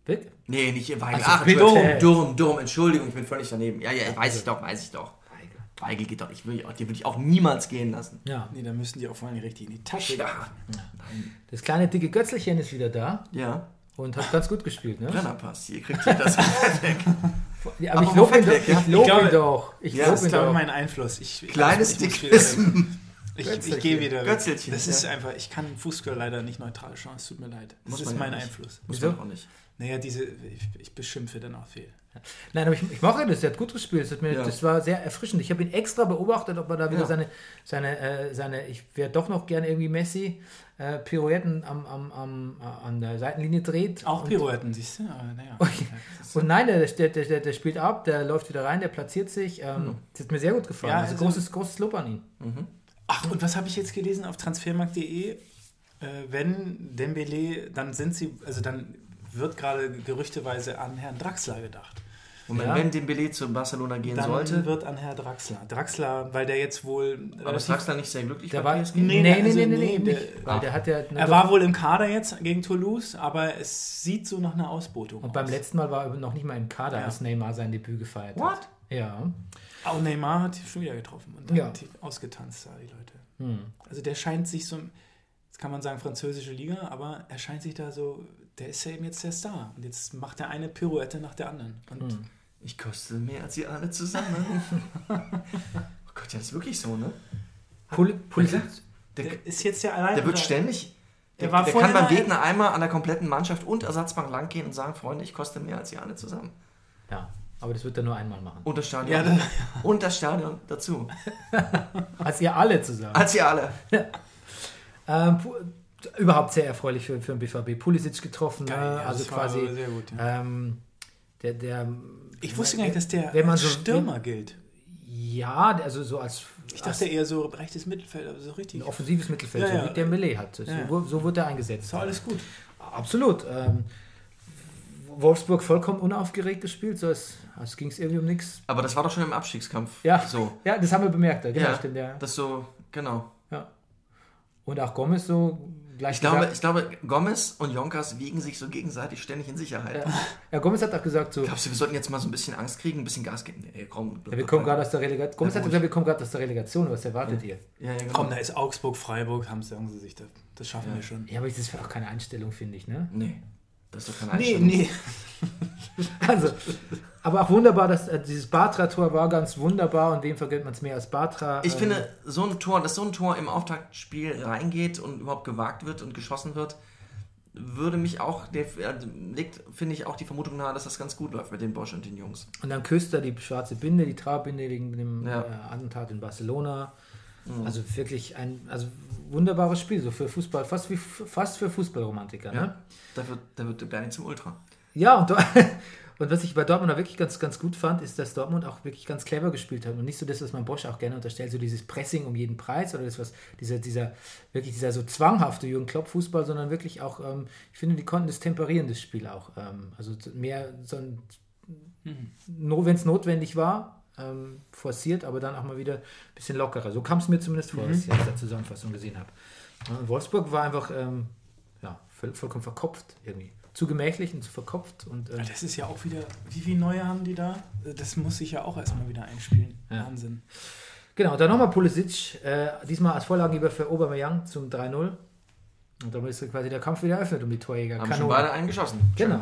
Speaker 3: Wirklich?
Speaker 1: Nee, nicht Weigel.
Speaker 3: Ach so,
Speaker 1: Ach,
Speaker 3: bitte.
Speaker 1: dumm, dumm, dumm. Entschuldigung, ich bin völlig daneben. Ja, ja, weiß ich doch, weiß ich doch.
Speaker 3: Weigel.
Speaker 1: Weigel geht doch nicht. Will ich auch- Die würde ich auch niemals gehen lassen.
Speaker 3: Ja,
Speaker 2: Nee, da müssen die auch vor allem richtig in die Tasche.
Speaker 1: Ja.
Speaker 3: das kleine dicke Götzelchen ist wieder da
Speaker 1: Ja.
Speaker 3: Und hat ganz gut gespielt. Ne?
Speaker 1: Brennerpass. Hier kriegt ihr das *laughs* weg.
Speaker 3: Ja, aber ich
Speaker 1: Aber
Speaker 3: lobe ihn, doch-
Speaker 1: ja?
Speaker 3: ich lob
Speaker 2: Ich glaube-
Speaker 3: ihn doch. Ich
Speaker 1: Ja,
Speaker 2: Das
Speaker 3: ihn
Speaker 2: ist, glaube ich, mein Einfluss. Ich,
Speaker 1: Kleines,
Speaker 2: ich, wieder- Ich, ich
Speaker 3: Götzelchen.
Speaker 2: gehe wieder. weg.
Speaker 1: Götzelchen,
Speaker 2: Das
Speaker 1: ja.
Speaker 2: ist einfach, ich kann Fußball leider nicht neutral schauen. Es tut mir leid. Das
Speaker 1: Muss
Speaker 2: ist mein
Speaker 1: nicht.
Speaker 2: Einfluss.
Speaker 1: Muss
Speaker 3: Wieso?
Speaker 1: man auch nicht.
Speaker 2: Naja, diese, ich, ich beschimpfe dann auch viel.
Speaker 3: Nein, aber ich, ich mache das. Er hat gut gespielt. Das, hat mir,
Speaker 1: Ja.
Speaker 3: das war sehr erfrischend. Ich habe ihn extra beobachtet, ob er da wieder
Speaker 1: Ja.
Speaker 3: seine, seine, äh, seine, ich wäre doch noch gern irgendwie Messi, äh, Pirouetten am, am, am, äh, an der Seitenlinie dreht.
Speaker 2: Auch
Speaker 3: und,
Speaker 2: Pirouetten, siehst du? Aber naja. *laughs*
Speaker 3: und nein, der, der, der, der spielt ab, der läuft wieder rein, der platziert sich. Ähm, Das hat mir sehr gut gefallen.
Speaker 2: Ja,
Speaker 3: also,
Speaker 2: also-
Speaker 3: großes, großes Lob an ihn.
Speaker 2: Ach, und was habe ich jetzt gelesen auf transfermarkt.de? Äh, wenn Dembele, dann sind sie, also dann wird gerade gerüchteweise an Herrn Draxler gedacht.
Speaker 1: Und
Speaker 3: Ja.
Speaker 1: wenn Dembele zu Barcelona gehen
Speaker 2: Dann
Speaker 1: sollte,
Speaker 2: wird an Herr Draxler. Draxler, weil der jetzt wohl.
Speaker 1: aber ist Draxler nicht sehr glücklich
Speaker 3: Der war, nee,
Speaker 2: Nee,
Speaker 3: nee,
Speaker 2: also
Speaker 3: nee, nee,
Speaker 2: nee, der-
Speaker 3: Weil der hat ja
Speaker 2: Er war wohl im Kader jetzt gegen Toulouse, aber es sieht so nach einer Ausbotung
Speaker 3: und beim
Speaker 2: aus.
Speaker 3: letzten Mal war er noch nicht mal im Kader,
Speaker 2: Ja.
Speaker 3: als Neymar sein Debüt gefeiert
Speaker 1: What?
Speaker 3: hat. Ja.
Speaker 2: Auch Neymar hat schon wieder getroffen und dann
Speaker 3: Ja.
Speaker 2: hat die ausgetanzt da, die Leute.
Speaker 3: Hm.
Speaker 2: Also der scheint sich so, jetzt kann man sagen französische Liga, aber er scheint sich da so, der ist ja eben jetzt der Star. Und jetzt macht er eine Pirouette nach der anderen. Und
Speaker 3: Hm.
Speaker 1: Ich koste mehr als ihr alle zusammen. *laughs* oh Gott, ja, das ist wirklich so, ne?
Speaker 3: Pul Pulisic,
Speaker 1: Der,
Speaker 2: der ist jetzt ja allein.
Speaker 1: der wird ständig. Der,
Speaker 2: Der
Speaker 1: kann beim Gegner einmal an der kompletten Mannschaft und Ersatzbank langgehen und sagen, Freunde, ich koste mehr als ihr alle zusammen.
Speaker 3: ja. Aber das wird er nur einmal machen.
Speaker 1: Und das Stadion.
Speaker 2: Ja, das-
Speaker 1: und das Stadion dazu. *laughs*
Speaker 3: Als ihr alle zusammen.
Speaker 1: Als ihr alle.
Speaker 3: Ähm, Pu- überhaupt sehr erfreulich für, für den BVB. Pulisic getroffen,
Speaker 2: Geil,
Speaker 3: ne?
Speaker 2: ja,
Speaker 3: also quasi.
Speaker 2: sehr gut, ja.
Speaker 3: ähm, der, der,
Speaker 2: Ich wusste gar nicht, dass der
Speaker 3: wenn man
Speaker 2: als
Speaker 3: so-
Speaker 2: Stürmer gilt.
Speaker 3: ja, also so als,
Speaker 2: Ich dachte eher so rechtes Mittelfeld, aber so richtig.
Speaker 3: ein offensives Mittelfeld,
Speaker 2: Ja,
Speaker 3: so
Speaker 2: ja.
Speaker 3: wie Dembele hat. So,
Speaker 2: Ja.
Speaker 3: so wird er eingesetzt.
Speaker 2: Ist doch alles gut.
Speaker 3: Absolut. Ähm, Wolfsburg vollkommen unaufgeregt gespielt, so als, als ging es irgendwie um nichts.
Speaker 1: Aber das war doch schon im Abstiegskampf.
Speaker 3: Ja.
Speaker 1: So.
Speaker 3: Ja, das haben wir bemerkt. Ja, genau,
Speaker 1: Ja,
Speaker 3: stimmt, ja.
Speaker 1: das so, genau.
Speaker 3: ja. Und auch Gomez so gleich
Speaker 1: Ich glaube, ich glaube, Gomez und Jonkers wiegen sich so gegenseitig ständig in Sicherheit.
Speaker 3: ja, ja, Gomez hat auch gesagt so,
Speaker 1: Glaubst du, wir sollten jetzt mal so ein bisschen Angst kriegen, ein bisschen Gas geben? Nee, komm.
Speaker 3: ja, wir kommen gerade aus der Relegation. Gomez
Speaker 1: Ja,
Speaker 3: hat gesagt, wir kommen gerade aus der Relegation. Was erwartet ihr?
Speaker 1: Ja, ja, genau.
Speaker 2: Komm, da ist Augsburg, Freiburg, haben sagen sie sich, das, das schaffen wir schon.
Speaker 3: Ja, aber das ist auch keine Einstellung, finde ich, ne?
Speaker 1: Nee, das ist doch keine
Speaker 2: Nee,
Speaker 1: Einstellung.
Speaker 2: nee. *laughs* *laughs*
Speaker 3: Also, aber auch wunderbar, dass äh, dieses Bartra-Tor war ganz wunderbar und wem vergilt man es mehr als Bartra?
Speaker 1: Ich
Speaker 3: Ähm,
Speaker 1: finde, so ein Tor, dass so ein Tor im Auftaktspiel reingeht und überhaupt gewagt wird und geschossen wird, würde mich auch, der äh, legt, finde ich, auch die Vermutung nahe, dass das ganz gut läuft mit den Bosch und den Jungs.
Speaker 3: Und dann küsst er die schwarze Binde, die Trauerbinde wegen dem
Speaker 1: Ja.
Speaker 3: äh, Attentat in Barcelona. Also wirklich ein also wunderbares Spiel, so für Fußball, fast, wie, fast für Fußballromantiker. Ne?
Speaker 1: Da wird, da wird der Bernie zum Ultra.
Speaker 3: Ja, und, *laughs* und was ich bei Dortmund auch wirklich ganz, ganz gut fand, ist, dass Dortmund auch wirklich ganz clever gespielt hat und nicht so das, was man Bosch auch gerne unterstellt, so dieses Pressing um jeden Preis oder das, was dieser, dieser wirklich dieser so zwanghafte Jürgen Klopp-Fußball, sondern wirklich auch, ähm, ich finde, die konnten das temperieren, das Spiel auch. Ähm, also mehr so ein, no, wenn es notwendig war, ähm, forciert, aber dann auch mal wieder ein bisschen lockerer. So kam es mir zumindest vor, als ich aus der Zusammenfassung gesehen habe. Wolfsburg war einfach ähm, ja, voll, vollkommen verkopft irgendwie. Zu gemächlich und zu verkopft. Und, ähm,
Speaker 2: Das ist ja auch wieder, wie viele neue haben die da? Das muss sich ja auch erstmal wieder einspielen.
Speaker 3: Ja.
Speaker 2: Wahnsinn.
Speaker 3: Genau, dann nochmal Pulisic, äh, diesmal als Vorlagengeber für Aubameyang zum 3-0. Und damit ist quasi der Kampf wieder eröffnet um die Torjäger.
Speaker 1: Haben schon beide einen geschossen.
Speaker 3: Genau.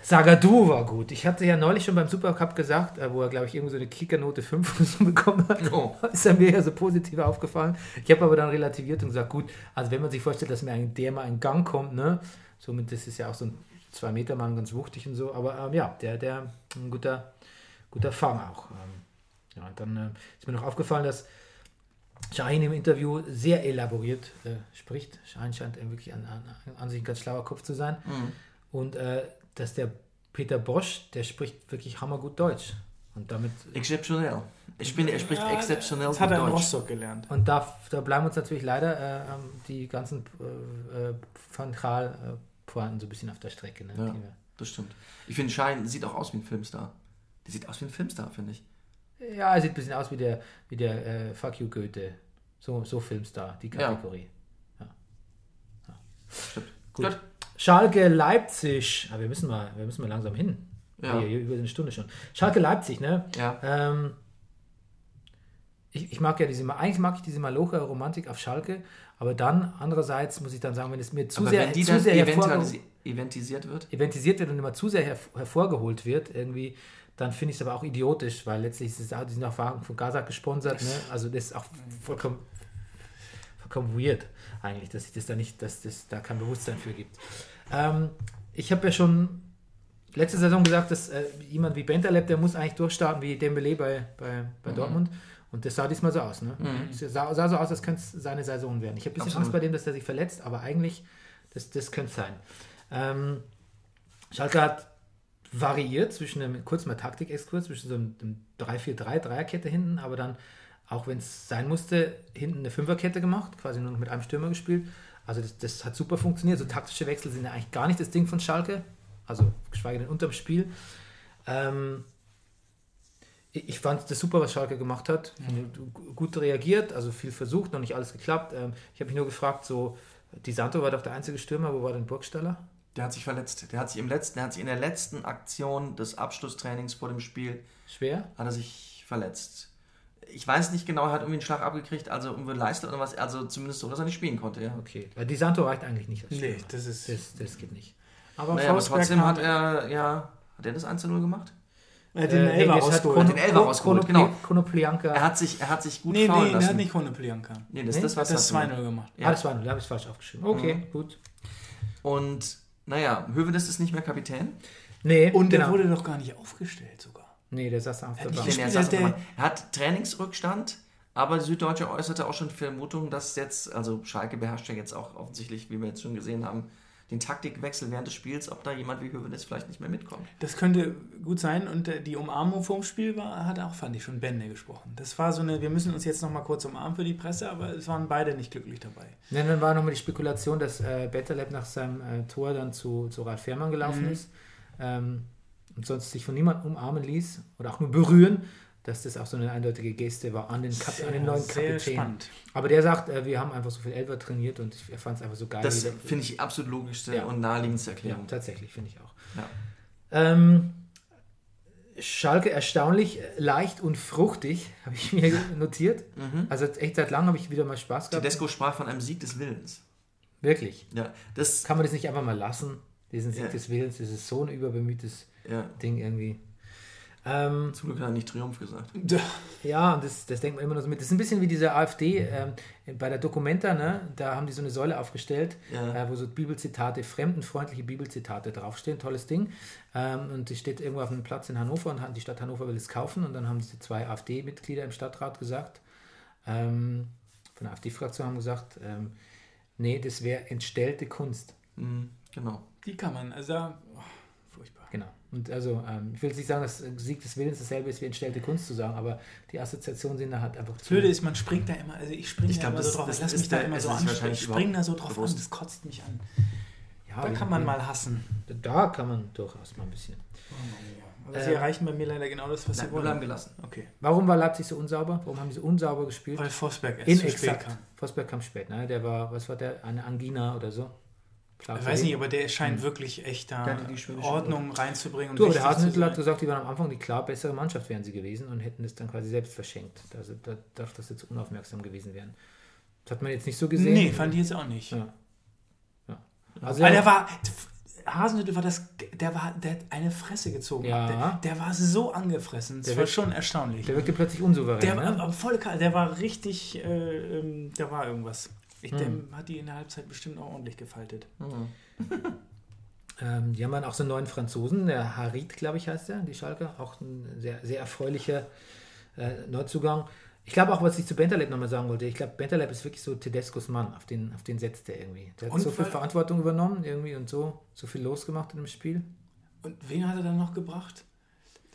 Speaker 3: Sagadu war gut. Ich hatte ja neulich schon beim Supercup gesagt, äh, wo er, glaube ich, irgendwo so eine Kickernote 5 *laughs* oder so bekommen hat.
Speaker 1: Oh. *laughs*
Speaker 3: Ist er mir ja so positiv aufgefallen. Ich habe aber dann relativiert und gesagt, gut, also wenn man sich vorstellt, dass mir ein, der mal in Gang kommt, ne, somit das ist ja auch so ein zwei Meter Mann, ganz wuchtig und so. Aber ähm, ja, der, der ein guter, guter Fang auch. Ähm, ja, und dann äh, ist mir noch aufgefallen, dass Shahin im Interview sehr elaboriert äh, spricht. Shahin scheint äh, wirklich an, an, an sich ein ganz schlauer Kopf zu sein. Und äh, dass der Peter Bosch, der spricht wirklich hammergut Deutsch. Und damit
Speaker 1: Exceptionell. Ich finde, er spricht exceptionell
Speaker 2: Das hat er in
Speaker 1: Deutsch.
Speaker 2: Rostock gelernt.
Speaker 3: Und da, da bleiben uns natürlich leider äh, ähm, die ganzen äh, äh, Van Gaal-Pointen so ein bisschen auf der Strecke. Ne?
Speaker 1: Ja, das stimmt. Ich finde, Schein sieht auch aus wie ein Filmstar. Der sieht aus wie ein Filmstar, finde ich.
Speaker 3: ja, er sieht ein bisschen aus wie der, wie der äh, Fuck You Goethe. So, so Filmstar, die
Speaker 1: Ja.
Speaker 3: Kategorie.
Speaker 1: Stimmt.
Speaker 3: Gut.
Speaker 1: Gut.
Speaker 3: Schalke Leipzig. Aber wir müssen mal, wir müssen mal langsam hin.
Speaker 1: Ja.
Speaker 3: Hier, hier über eine Stunde schon. Schalke Leipzig, ne?
Speaker 1: Ja.
Speaker 3: Ähm, ich, ich mag ja diese, eigentlich mag ich diese maloche Romantik auf Schalke, aber dann andererseits muss ich dann sagen, wenn es mir zu
Speaker 1: Aber
Speaker 3: sehr,
Speaker 1: wenn die
Speaker 3: zu
Speaker 1: dann
Speaker 3: sehr
Speaker 1: eventisiert wird,
Speaker 3: eventisiert wird und immer zu sehr herv hervorgeholt wird, irgendwie, dann finde ich es aber auch idiotisch, weil letztlich ist es auch, die sind auch von von Gaza gesponsert, ne? Also das ist auch vollkommen, vollkommen weird eigentlich, dass ich das da nicht, dass das da kein Bewusstsein für gibt. Ähm, ich habe ja schon letzte Saison gesagt, dass äh, jemand wie Bentaleb, der muss eigentlich durchstarten wie Dembele bei, bei, bei Dortmund. Und das sah diesmal so aus. Ne? Es sah, sah so aus, als könnte es seine Saison werden. Ich habe ein bisschen
Speaker 1: Absolut.
Speaker 3: Angst bei dem, dass er sich verletzt, aber eigentlich, das, das könnte es sein. Ähm, Schalke hat variiert zwischen einem, kurz mal Taktik-Exkurs, zwischen so einem, einem 3-4-3, Dreierkette hinten, aber dann, auch wenn es sein musste, hinten eine Fünferkette gemacht, quasi nur noch mit einem Stürmer gespielt. Also das, das hat super funktioniert. So taktische Wechsel sind ja eigentlich gar nicht das Ding von Schalke, also geschweige denn unterm Spiel. Ähm, ich fand das super, was Schalke gemacht hat. Gu- Gut reagiert, also viel versucht, noch nicht alles geklappt. Ähm, ich habe mich nur gefragt, so, Di Santo war doch der einzige Stürmer, wo war denn Burgstaller?
Speaker 1: der hat sich verletzt. Der hat sich im letzten, der hat sich in der letzten Aktion des Abschlusstrainings vor dem Spiel
Speaker 3: Schwer?
Speaker 1: hat er sich verletzt. Ich weiß nicht genau, er hat irgendwie einen Schlag abgekriegt, also irgendwie Leiste oder was, also zumindest so, dass er nicht spielen konnte, ja.
Speaker 3: Okay. Weil Di Santo reicht eigentlich nicht
Speaker 2: Nee, das ist.
Speaker 3: Das, das geht nicht.
Speaker 2: aber
Speaker 1: Naja, aber trotzdem hat er, ja, hat er das 1 0 gemacht?
Speaker 2: Er hat den
Speaker 3: Äh, nee, hat
Speaker 2: rausgeholt.
Speaker 1: Den Elfer rausgeholt, genau.
Speaker 3: Konoplyanka.
Speaker 1: Er hat sich, er hat sich gut
Speaker 2: Nee,
Speaker 1: faulen
Speaker 2: nee, der
Speaker 1: lassen.
Speaker 2: hat nicht Konoplyanka.
Speaker 1: nee, das
Speaker 3: Nee?
Speaker 1: ist das, was
Speaker 2: Das ist
Speaker 1: das
Speaker 2: 2-0 gemacht.
Speaker 3: Ah, das war nur, da habe ich es falsch aufgeschrieben. Okay,
Speaker 1: Mhm.
Speaker 3: gut.
Speaker 1: Und naja, Hövedes ist nicht mehr Kapitän.
Speaker 3: Nee,
Speaker 2: Und der
Speaker 3: genau.
Speaker 2: wurde doch gar nicht aufgestellt sogar.
Speaker 3: Nee, der saß auf der
Speaker 2: Hat
Speaker 3: Bank.
Speaker 2: nicht
Speaker 1: Denn er, der
Speaker 2: der-
Speaker 1: er hat Trainingsrückstand, aber die Süddeutsche äußerte auch schon Vermutung, dass jetzt, also Schalke beherrscht ja jetzt auch offensichtlich, wie wir jetzt schon gesehen haben, den Taktikwechsel während des Spiels, ob da jemand wie Hövedes vielleicht nicht mehr mitkommt.
Speaker 2: Das könnte gut sein. Und äh, die Umarmung vorm Spiel war, hat auch, fand ich, schon Bände gesprochen. Das war so eine, wir müssen uns jetzt noch mal kurz umarmen für die Presse, aber es waren beide nicht glücklich dabei.
Speaker 3: Ja, dann war nochmal die Spekulation, dass äh, Betterlab nach seinem äh, Tor dann zu, zu Ralf Fährmann gelaufen
Speaker 2: Mhm.
Speaker 3: ist ähm, und sonst sich von niemandem umarmen ließ oder auch nur berühren, dass das auch so eine eindeutige Geste war an den, Kap an den neuen
Speaker 2: sehr
Speaker 3: Kapitän.
Speaker 2: spannend.
Speaker 3: Aber der sagt, äh, wir haben einfach so viel Elfer trainiert und ich- er fand es einfach so geil.
Speaker 1: Das finde ich absolut logischste
Speaker 3: Ja.
Speaker 1: und naheliegendste
Speaker 3: Ja,
Speaker 1: Erklärung.
Speaker 3: tatsächlich, finde ich auch.
Speaker 1: Ja.
Speaker 3: Ähm, Schalke erstaunlich leicht und fruchtig, *laughs* habe ich mir notiert. Also echt seit langem habe ich wieder mal Spaß gehabt.
Speaker 1: Tedesco sprach von einem Sieg des Willens.
Speaker 3: Wirklich.
Speaker 1: Ja, das,
Speaker 3: Kann man das nicht einfach mal lassen? Diesen Sieg
Speaker 1: Ja.
Speaker 3: des Willens, das ist so ein überbemühtes
Speaker 1: ja,
Speaker 3: Ding irgendwie. Ähm,
Speaker 1: zum Glück hat er nicht Triumph gesagt.
Speaker 3: ja, und das, das denkt man immer noch so mit. Das ist ein bisschen wie diese AfD ähm, bei der Documenta, ne? da haben die so eine Säule aufgestellt,
Speaker 1: Ja.
Speaker 3: äh, wo so Bibelzitate, fremdenfreundliche Bibelzitate draufstehen. Tolles Ding. Ähm, und die steht irgendwo auf einem Platz in Hannover und die Stadt Hannover will es kaufen. Und dann haben diese zwei AfD-Mitglieder im Stadtrat gesagt, ähm, von der AfD-Fraktion haben gesagt, ähm, nee, das wäre entstellte Kunst.
Speaker 1: Mhm, genau.
Speaker 2: Die kann man, also.
Speaker 3: Genau. Und also, ähm, ich will jetzt nicht sagen, dass Sieg des Willens dasselbe ist wie entstellte Kunst zu sagen, aber die Assoziationen sind da halt einfach
Speaker 2: Das
Speaker 3: zu.
Speaker 2: Blöde ist, man springt da immer, also ich springe da
Speaker 1: glaub,
Speaker 2: immer
Speaker 1: das-
Speaker 2: so drauf,
Speaker 1: das
Speaker 2: lass
Speaker 1: ist
Speaker 2: mich da
Speaker 1: der-
Speaker 2: immer so an, ich springe da so drauf an,
Speaker 1: bewusst.
Speaker 2: das kotzt mich an.
Speaker 3: ja,
Speaker 2: Da kann man mal hassen.
Speaker 3: Da kann man durchaus mal ein bisschen.
Speaker 2: Aber sie
Speaker 3: Ähm,
Speaker 2: erreichen bei mir leider genau das, was
Speaker 1: Nein,
Speaker 2: sie wollen.
Speaker 1: bleiben gelassen.
Speaker 2: Okay.
Speaker 3: Warum war Leipzig so unsauber? Warum haben sie so unsauber gespielt?
Speaker 2: Weil Forsberg erst zu spät
Speaker 3: Inexakt.
Speaker 2: kam.
Speaker 3: Forsberg kam spät, ne? Der war, was war der? Eine Angina oder so? Klar,
Speaker 2: Ich weiß nicht, aber der scheint wirklich echt da Ordnung reinzubringen. Und
Speaker 3: Du, der Hasenhüttl hat gesagt, die waren am Anfang die klar bessere Mannschaft wären sie gewesen und hätten es dann quasi selbst verschenkt. Also da, dadurch, dass sie zu unaufmerksam gewesen wären. Das hat man jetzt nicht so gesehen.
Speaker 2: Nee, fand ich jetzt auch nicht.
Speaker 3: Ja. ja. Also,
Speaker 2: Aber der war, Hasenhüttl war das, der war, der hat eine Fresse gezogen.
Speaker 3: Ja.
Speaker 2: Der, der war so angefressen. Das
Speaker 3: Der
Speaker 2: war
Speaker 3: wird-
Speaker 2: schon erstaunlich.
Speaker 3: der wirkte plötzlich unsouverän.
Speaker 2: Der
Speaker 3: ne?
Speaker 2: war aber voll kalt, der war richtig, äh, ähm, da war irgendwas. Ich,
Speaker 3: Hm.
Speaker 2: Dem hat die in der Halbzeit bestimmt auch ordentlich gefaltet.
Speaker 3: Ähm, die haben dann auch so einen neuen Franzosen, der Harit, glaube ich, heißt der, die Schalke. Auch ein sehr, sehr erfreulicher äh, Neuzugang. Ich glaube auch, was ich zu Bentaleb nochmal sagen wollte, ich glaube, Bentaleb ist wirklich so Tedescos Mann, auf den, auf den setzt er irgendwie. Der hat
Speaker 2: Und
Speaker 3: so viel Verantwortung übernommen irgendwie und so, so viel losgemacht in dem Spiel.
Speaker 2: Und wen hat er dann noch gebracht?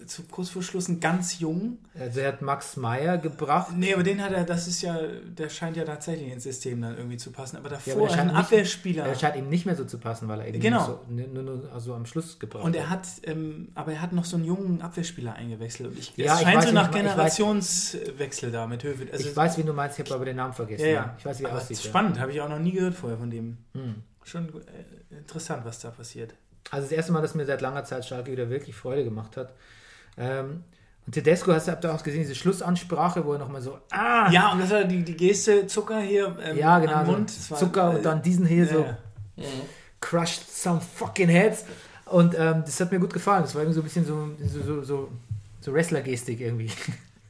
Speaker 2: Zu kurz vor Schluss ein ganz jung.
Speaker 3: Also er hat Max Meyer gebracht.
Speaker 2: Nee, aber den hat er, das ist ja, der scheint ja tatsächlich ins System dann irgendwie zu passen. Aber
Speaker 3: Ja,
Speaker 2: davor
Speaker 3: aber der
Speaker 2: ein
Speaker 3: scheint nicht-
Speaker 2: Abwehrspieler.
Speaker 3: Er scheint ihm nicht mehr so zu passen, weil er eben
Speaker 2: Genau.
Speaker 3: nur, so, nur, nur also am Schluss gebraucht
Speaker 2: Und er hat, ähm, aber er hat noch so einen jungen Abwehrspieler eingewechselt. Und ich,
Speaker 3: Ja,
Speaker 2: es
Speaker 3: ich
Speaker 2: scheint
Speaker 3: weiß,
Speaker 2: so nach
Speaker 3: ich
Speaker 2: Generationswechsel da mit Höwe. Also,
Speaker 3: ich weiß, wie du meinst, ich habe aber den Namen vergessen.
Speaker 2: ja, ja.
Speaker 3: Ich weiß, wie er
Speaker 2: aber
Speaker 3: aussieht. ja.
Speaker 2: spannend, habe ich auch noch nie gehört vorher von dem.
Speaker 3: Hm.
Speaker 2: Schon äh, interessant, was da passiert.
Speaker 3: Also das erste Mal, dass mir seit langer Zeit Schalke wieder wirklich Freude gemacht hat. Ähm, und Tedesco, hast du auch gesehen, diese Schlussansprache, wo er nochmal so, ah,
Speaker 2: Ja, und das war die, die Geste Zucker hier ähm,
Speaker 3: ja genau,
Speaker 2: am
Speaker 3: so
Speaker 2: Mund. War,
Speaker 3: Zucker
Speaker 2: äh,
Speaker 3: und dann diesen hier
Speaker 2: ja,
Speaker 3: so,
Speaker 2: ja.
Speaker 3: crushed some fucking heads. Und ähm, das hat mir gut gefallen. Das war irgendwie so ein bisschen so, so, so, so, so Wrestler-Gestik irgendwie.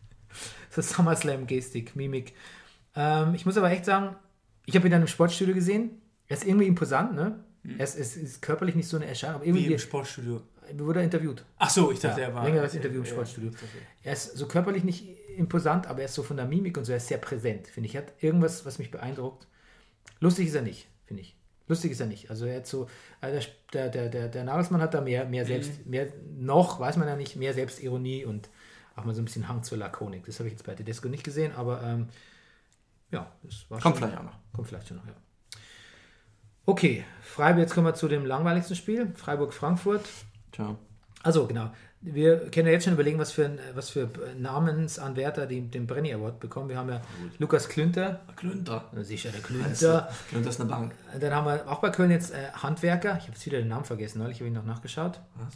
Speaker 3: *laughs* so SummerSlam-Gestik, Mimik. Ähm, ich muss aber echt sagen, ich habe ihn dann im Sportstudio gesehen. Er ist irgendwie imposant, ne? Er ist, ist, ist körperlich nicht so eine Erscheinung, aber
Speaker 2: Hm. Wie
Speaker 3: irgendwie
Speaker 2: im Sportstudio.
Speaker 3: Wurde er interviewt.
Speaker 2: Ach so, ich dachte,
Speaker 3: Ja,
Speaker 2: er war.
Speaker 3: längeres Interview im Sportstudio. Er ist so körperlich nicht imposant, aber er ist so von der Mimik und so, er ist sehr präsent, finde ich. Er hat irgendwas, was mich beeindruckt. Lustig ist er nicht, finde ich. Lustig ist er nicht. Also er hat so, also der, der, der, der Nagelsmann hat da mehr,
Speaker 2: Mhm.
Speaker 3: mehr selbst, mehr noch, weiß man ja nicht, mehr Selbstironie und auch mal so ein bisschen Hang zur Lakonik. Das habe ich jetzt bei Tedesco nicht gesehen, aber ähm, ja, das war
Speaker 1: Kommt
Speaker 3: schon,
Speaker 1: vielleicht auch noch.
Speaker 3: Kommt vielleicht schon noch, ja. Okay, Freiburg, jetzt kommen wir zu dem langweiligsten Spiel, Freiburg-Frankfurt.
Speaker 1: Tja.
Speaker 3: Also genau. Wir können ja jetzt schon überlegen, was für, was für Namensanwärter die, den Brenny Award bekommen. Wir haben ja Lukas Klünter,
Speaker 1: Klünter.
Speaker 3: sicher der
Speaker 1: Das
Speaker 3: Klünter.
Speaker 1: Klünter ist eine Bank.
Speaker 3: Dann haben wir auch bei Köln jetzt äh, Handwerker. Ich habe jetzt wieder den Namen vergessen, neulich habe ich noch nachgeschaut.
Speaker 1: Was?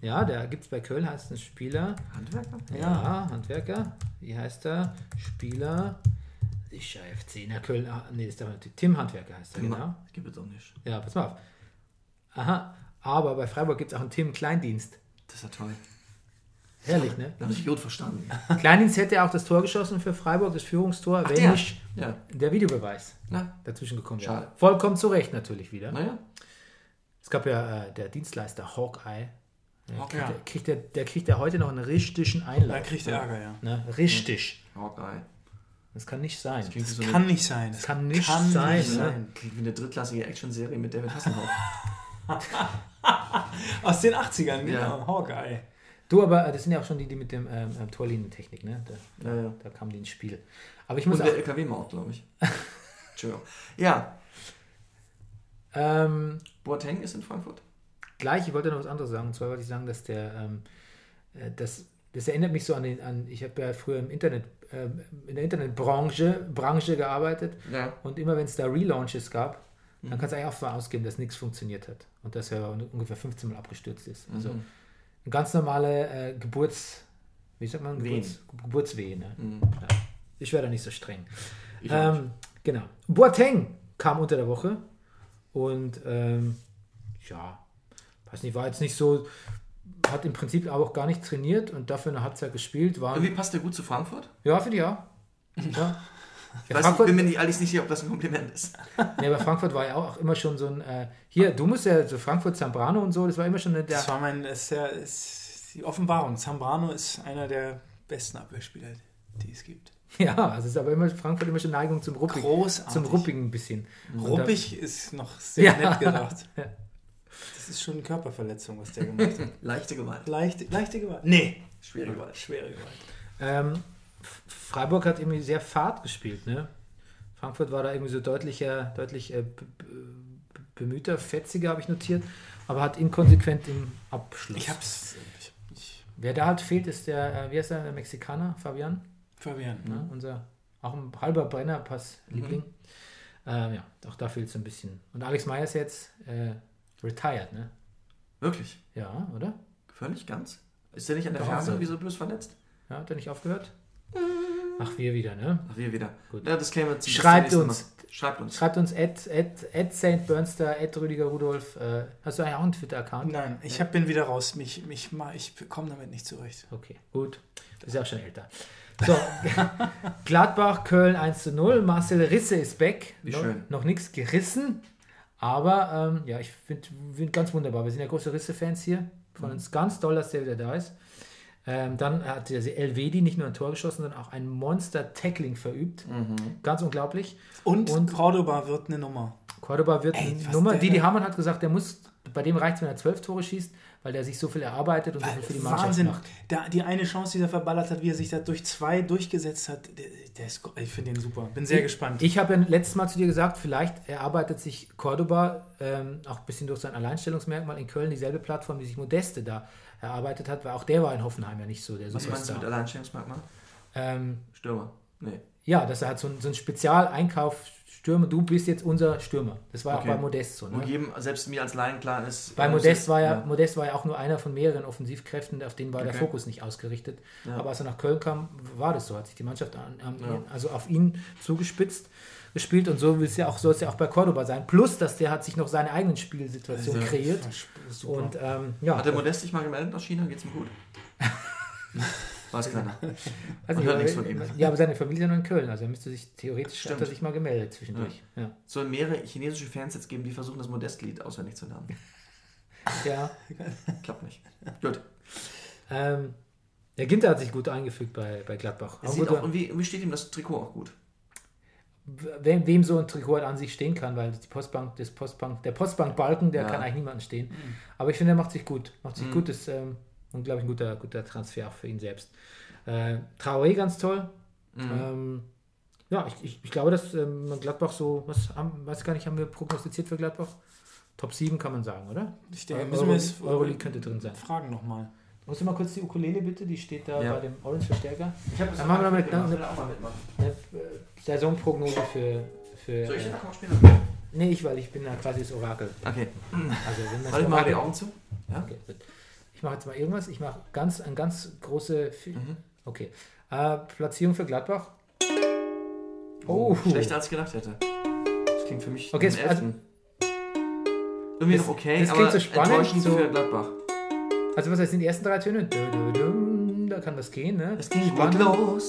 Speaker 3: Ja, der gibt es bei Köln, heißt ein Spieler.
Speaker 1: Handwerker?
Speaker 3: Ja, Handwerker. Wie heißt er? Spieler. Sicher FC. Na, Köln. Ah, nee, das ist der Tim Handwerker heißt er, genau.
Speaker 1: Gibt es doch nicht.
Speaker 3: Ja, pass mal auf. Aha. Aber bei Freiburg gibt es auch einen Tim Kleindienst.
Speaker 1: Das ist ja toll.
Speaker 3: Herrlich, ne?
Speaker 1: Da habe ich gut verstanden. *laughs*
Speaker 3: Kleindienst hätte auch das Tor geschossen für Freiburg, das Führungstor, wenn
Speaker 1: der.
Speaker 3: nicht
Speaker 1: Ja.
Speaker 3: der Videobeweis
Speaker 1: Na,
Speaker 3: dazwischen gekommen wäre.
Speaker 1: Schade.
Speaker 3: Vollkommen zu Recht natürlich wieder.
Speaker 1: naja.
Speaker 3: Es gab ja äh, der Dienstleister Hawkeye. Der,
Speaker 1: Hawkeye.
Speaker 3: kriegt, der, kriegt der, der kriegt ja heute noch einen richtigen
Speaker 2: Da
Speaker 3: Einlauf.
Speaker 2: kriegt er Ärger, ja.
Speaker 3: Ne? Richtig.
Speaker 1: Hawkeye.
Speaker 3: Das kann nicht sein.
Speaker 1: Klingt wie so
Speaker 2: Kann
Speaker 1: eine,
Speaker 2: nicht sein. Das
Speaker 3: kann nicht sein,
Speaker 2: nicht
Speaker 3: ne?
Speaker 2: sein.
Speaker 1: klingt wie eine drittklassige Actionserie mit David Hasselhoff. *laughs* *laughs*
Speaker 2: Aus den 80ern, genau.
Speaker 1: Ja.
Speaker 2: Hawkeye.
Speaker 3: Du, aber äh, das sind ja auch schon die, die mit dem ähm, ähm, Torlinientechnik, ne? Da,
Speaker 1: Ja, ja.
Speaker 3: da kamen die ins Spiel. Aber ich muss
Speaker 1: Und der LKW-Maut, glaube ich. *laughs* Entschuldigung. Ja,
Speaker 3: ähm,
Speaker 1: Boateng ist in Frankfurt.
Speaker 3: Gleich, ich wollte noch was anderes sagen. Und zwar wollte ich sagen, dass der, ähm, äh, das, das erinnert mich so an den, an, ich habe ja früher im Internet, äh, in der Internetbranche Branche gearbeitet
Speaker 1: Ja.
Speaker 3: und immer wenn es da Relaunches gab, dann kannst du eigentlich auch davon ausgehen, dass nichts funktioniert hat und dass er ungefähr 15 Mal abgestürzt ist. Also
Speaker 1: Mhm.
Speaker 3: eine ganz normale äh, Geburts, wie sagt man. Geburts, Geburtswehen. Ne?
Speaker 1: Mhm.
Speaker 3: Ja. Ich wäre da nicht so streng. Ähm, genau. Boateng kam unter der Woche und ähm, ja, weiß nicht, war jetzt nicht so, hat im Prinzip auch gar nicht trainiert und dafür eine Halbzeit gespielt. War,
Speaker 1: Irgendwie passt der gut zu Frankfurt?
Speaker 3: ja, finde ich auch. *laughs* Ja.
Speaker 1: Ich
Speaker 3: Ja,
Speaker 1: weiß
Speaker 3: Frankfurt,
Speaker 1: bin mir nicht, ehrlich nicht sicher, ob das ein Kompliment ist. *laughs*
Speaker 3: nee, aber Frankfurt war ja auch immer schon so ein, äh, hier, du musst ja so Frankfurt Zambrano und so, das war immer schon eine, der,
Speaker 2: Das war mein, das ist, ja, ist die Offenbarung. Zambrano ist einer der besten Abwehrspieler, die es gibt.
Speaker 3: ja, also es ist aber immer Frankfurt immer schon Neigung zum Ruppigen,
Speaker 2: Großartig.
Speaker 3: zum Ruppigen ein bisschen. Und da-
Speaker 2: Ruppig ist noch sehr
Speaker 3: Ja.
Speaker 2: nett gedacht.
Speaker 3: Ja.
Speaker 2: Das ist schon eine Körperverletzung, was der gemacht hat. *laughs*
Speaker 1: Leichte Gewalt.
Speaker 2: Leichte, leichte Gewalt. Nee.
Speaker 1: Schwere Gewalt.
Speaker 2: Schwere Gewalt.
Speaker 3: Ähm, Freiburg hat irgendwie sehr Fahrt gespielt, ne? Frankfurt war da irgendwie so deutlicher, deutlich äh, bemühter, fetziger, habe ich notiert, aber hat inkonsequent im Abschluss.
Speaker 2: Ich hab's. Ich, ich,
Speaker 3: Wer da halt fehlt, ist der, äh, wie heißt der, der Mexikaner, Fabian,
Speaker 2: Fabian.
Speaker 3: ne? unser, auch ein halber Brennerpass-Liebling. Ähm, ja, auch da fehlt es ein bisschen. Und Alex Meyer ist jetzt äh, retired, ne?
Speaker 1: Wirklich?
Speaker 3: Ja, oder?
Speaker 1: Völlig ganz? Ist der nicht an der Ferse? Wieso bloß verletzt?
Speaker 3: Ja, hat er nicht aufgehört? Ach, wir wieder, ne?
Speaker 1: Ach, wir wieder.
Speaker 3: Gut.
Speaker 1: Ja, das käme zum
Speaker 3: Schreibt
Speaker 1: zum
Speaker 3: uns.
Speaker 1: Mal. Schreibt uns.
Speaker 3: Schreibt uns at, at, at St. Bernster, at Rüdiger Rudolf. Äh, hast du eigentlich auch einen Twitter-Account?
Speaker 2: Nein, ich hab, bin wieder raus. Mich, mich, ma- ich komme damit nicht zurecht.
Speaker 3: Okay, gut. Ist ja auch schon älter. So, *laughs* Gladbach, Köln 1 zu 0. Marcel Risse ist back.
Speaker 1: Wie
Speaker 3: noch,
Speaker 1: schön.
Speaker 3: Noch nichts gerissen, Aber ähm, ja, ich finde find ganz wunderbar. Wir sind ja große Risse-Fans hier. Von uns ganz toll, dass der wieder da ist. Ähm, dann hat der Elvedi nicht nur ein Tor geschossen, sondern auch ein Monster-Tackling verübt. Ganz unglaublich.
Speaker 2: Und,
Speaker 3: Und-
Speaker 2: Cordoba wird eine Nummer.
Speaker 3: Cordoba wird
Speaker 2: Ey,
Speaker 3: eine Nummer. Didi Hamann hat gesagt, der muss, bei dem reicht es, wenn er zwölf Tore schießt, weil der sich so viel erarbeitet und so viel für die Mannschaft
Speaker 2: Wahnsinn.
Speaker 3: macht.
Speaker 2: Da, die eine Chance, die er verballert hat, wie er sich da durch zwei durchgesetzt hat, der, der ist, ich finde den super. Bin sehr gespannt.
Speaker 3: Ich habe ja letztes Mal zu dir gesagt, vielleicht erarbeitet sich Cordoba ähm, auch ein bisschen durch sein Alleinstellungsmerkmal in Köln dieselbe Plattform, die sich Modeste da erarbeitet hat, weil auch der war in Hoffenheim ja nicht so der
Speaker 1: Was meinst du mit
Speaker 3: Superstar.
Speaker 1: Alleinstellungsmerkmal?
Speaker 3: Ähm,
Speaker 1: Stürmer. Nee.
Speaker 3: ja, dass er hat so, ein- so einen Spezialeinkauf Stürmer, du bist jetzt unser Stürmer. Das war
Speaker 1: Okay.
Speaker 3: auch bei Modest so.
Speaker 1: Wo
Speaker 3: Ne?
Speaker 1: jedem, selbst mir als Laien klar ist.
Speaker 3: Bei
Speaker 1: muss
Speaker 3: Modest war ja, Modest war ja auch nur einer von mehreren Offensivkräften, auf den war der
Speaker 1: Okay.
Speaker 3: Fokus nicht ausgerichtet.
Speaker 1: Ja.
Speaker 3: Aber als er nach Köln kam, war das so, hat sich die Mannschaft an, an
Speaker 1: Ja.
Speaker 3: also auf ihn zugespitzt gespielt und so will es ja auch, soll es ja auch bei Cordoba sein. Plus, dass der hat sich noch seine eigenen Spielsituationen
Speaker 1: Also,
Speaker 3: kreiert.
Speaker 2: Super.
Speaker 3: Und ähm, ja,
Speaker 1: Hat der Modest sich mal gemeldet aus China? Geht's ihm gut? *laughs* Weiß keiner.
Speaker 3: nicht,
Speaker 1: hört nichts von ihm.
Speaker 3: ja, aber seine Familie ist ja nur in Köln, also er müsste sich theoretisch hat er sich mal gemeldet zwischendurch. Ja.
Speaker 1: Soll mehrere chinesische Fans jetzt geben, die versuchen, das Modestlied auswendig zu lernen.
Speaker 3: Ja. *laughs*
Speaker 1: Klappt nicht. Gut.
Speaker 3: Ähm, der Ginter hat sich gut eingefügt bei, bei Gladbach. Auch
Speaker 1: sieht auch, irgendwie, irgendwie steht ihm das Trikot auch gut.
Speaker 3: Wem, wem so ein Trikot halt an sich stehen kann, weil die Postbank, das Postbank, der Postbankbalken, der
Speaker 1: Ja.
Speaker 3: kann eigentlich niemanden stehen. Aber ich finde, er macht sich gut. Macht sich
Speaker 1: Mhm.
Speaker 3: gut, ist ähm, unglaublich ein guter, guter Transfer für ihn selbst. Äh, Traoré ganz toll.
Speaker 1: Mhm.
Speaker 3: Ähm, ja, ich, ich, ich glaube, dass ähm, Gladbach so, was haben, weiß gar nicht, haben wir prognostiziert für Gladbach? Top 7 kann man sagen, oder?
Speaker 2: Ich denke,
Speaker 3: Euro-
Speaker 2: müssen wir jetzt
Speaker 3: Euroleague könnte drin sein.
Speaker 2: fragen nochmal.
Speaker 3: Musst du mal kurz die Ukulele bitte, die steht da
Speaker 1: Ja.
Speaker 3: bei dem Orange-Verstärker.
Speaker 1: Ich habe
Speaker 3: Dann machen wir damit eine,
Speaker 1: auch mal mitmachen.
Speaker 3: eine äh, Saisonprognose für. für
Speaker 1: Soll ich
Speaker 3: äh,
Speaker 1: Akkord spielen?
Speaker 3: nee, ich, weil ich bin ja quasi das Orakel.
Speaker 1: Okay.
Speaker 3: Also, wenn das
Speaker 1: Halt ich mal die Augen zu. Ja?
Speaker 3: Okay. Ich mache jetzt mal irgendwas. Ich mache ganz, ein ganz große. Fi-
Speaker 1: Mhm.
Speaker 3: Okay. Äh, Platzierung für Gladbach. Oh,
Speaker 1: Schlechter als ich gedacht hätte. Das klingt für mich
Speaker 3: Okay, es- also-
Speaker 1: 11.. Irgendwie
Speaker 3: Das-
Speaker 1: noch okay,
Speaker 3: das klingt
Speaker 1: aber
Speaker 3: so spannend,
Speaker 1: enttäuschend
Speaker 3: so-
Speaker 1: für Gladbach.
Speaker 3: Also, was heißt die ersten drei Töne? Dö, dö, düm, Da kann das gehen, ne?
Speaker 1: Es ging
Speaker 3: Spannend.
Speaker 1: gut los.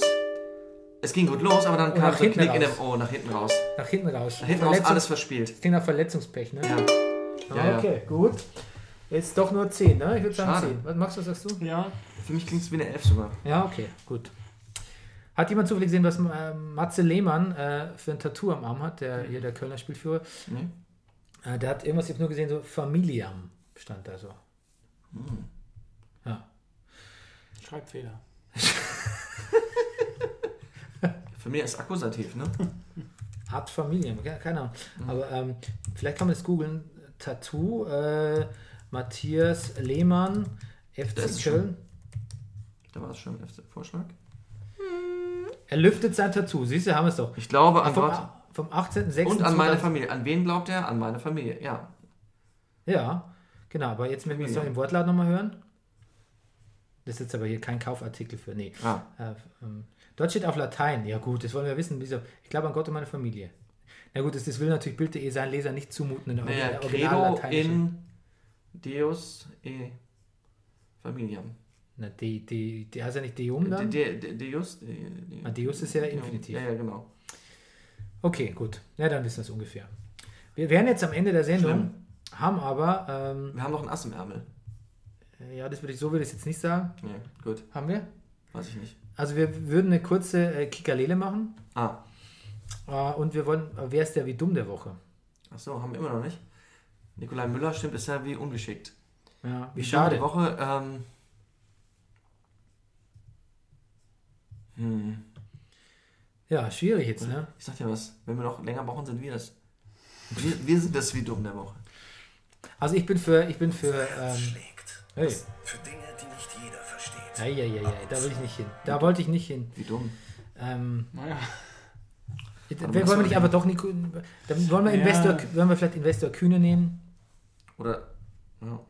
Speaker 1: Es ging gut los, aber dann
Speaker 3: Oh,
Speaker 1: kam so ein Knick in dem... Oh, nach hinten raus.
Speaker 3: Nach hinten raus.
Speaker 1: Nach hinten raus alles verspielt.
Speaker 3: Das klingt nach Verletzungspech, ne?
Speaker 1: Ja.
Speaker 3: Ah,
Speaker 1: Ja, ja.
Speaker 3: okay, gut. Jetzt doch nur 10, ne? Ich würde sagen
Speaker 1: Schade.
Speaker 3: 10. Was machst du, sagst du?
Speaker 2: Ja,
Speaker 1: Für mich klingt es wie eine Elf sogar.
Speaker 3: Ja, okay, gut. Hat jemand zufällig gesehen, was äh, Matze Lehmann äh, für ein Tattoo am Arm hat, der hier der Kölner Spielführer?
Speaker 1: Nee?
Speaker 3: Äh, der hat irgendwas, ich habe nur gesehen, so Familiam stand da so. Ja.
Speaker 2: Schreibfehler.
Speaker 1: Für mich ist Akkusativ, ne? *laughs*
Speaker 3: Art Familiam, ke- keine Ahnung.
Speaker 1: Mhm.
Speaker 3: Aber ähm, vielleicht kann man das googeln. Tattoo, äh, Matthias Lehmann,
Speaker 1: ist
Speaker 3: FC
Speaker 1: es
Speaker 3: Köln.
Speaker 1: Da war es schon der Vorschlag.
Speaker 3: Er lüftet sein Tattoo. Siehst du, haben wir es doch.
Speaker 1: Ich glaube an
Speaker 3: Vom,
Speaker 1: Gott
Speaker 3: vom 18.06.
Speaker 1: und an meine
Speaker 3: 2000
Speaker 1: Familie. An wen glaubt er? An meine Familie, ja.
Speaker 3: Ja, genau. Aber jetzt müssen wir es noch im Wortlaut nochmal hören. Das ist jetzt aber hier kein Kaufartikel für. Nee.
Speaker 1: Ah,
Speaker 3: Äh, ähm, dort steht auf Latein. Ja, gut, das wollen wir wissen. Wieso? Ich glaube an Gott und meine Familie. Na gut, das, das will natürlich Bild.de seinen Leser nicht zumuten. In der
Speaker 1: naja, Credo in Deus e Familiam.
Speaker 3: Na, die, die, die heißt ja nicht Deum dann?
Speaker 1: De, de, de, Deus? De, de,
Speaker 3: Ah, Deus ist ja Infinitiv.
Speaker 1: Ja, ja, genau.
Speaker 3: Okay, gut. Ja, dann wissen wir es ungefähr. Wir wären jetzt am Ende der Sendung,
Speaker 1: Schlimm.
Speaker 3: haben aber, ähm,
Speaker 1: Wir haben noch ein Ass im Ärmel.
Speaker 3: Ja, das würde ich, so würde ich jetzt nicht sagen.
Speaker 1: Ja, gut.
Speaker 3: Haben wir?
Speaker 1: Weiß ich nicht.
Speaker 3: Also wir würden eine kurze äh, Kikalele machen.
Speaker 1: Ah,
Speaker 3: Äh, und wir wollen, äh, wer ist der wie dumm der Woche?
Speaker 1: ach so, haben wir immer noch nicht. Nikolai Müller stimmt bisher wie ungeschickt.
Speaker 3: Ja, wie
Speaker 1: Die
Speaker 3: schade.
Speaker 1: Woche, ähm, hm,
Speaker 3: Ja, schwierig jetzt, ne?
Speaker 1: ich sag dir was, wenn wir noch länger brauchen, sind wir das. Wir, wir sind das wie dumm der Woche.
Speaker 3: Also ich bin für, ich bin für, ähm, hey,
Speaker 6: Für Dinge, die nicht jeder versteht.
Speaker 3: ei, ei, ei, ei, da will ich nicht hin. Da wollte ich nicht hin.
Speaker 1: Wie dumm.
Speaker 3: Ähm,
Speaker 2: Naja.
Speaker 3: wollen wir nicht
Speaker 1: denn?
Speaker 3: aber doch Nico, dann wollen wir
Speaker 2: Ja.
Speaker 3: Investor, wollen wir vielleicht Investor Kühne nehmen?
Speaker 1: Oder, ja.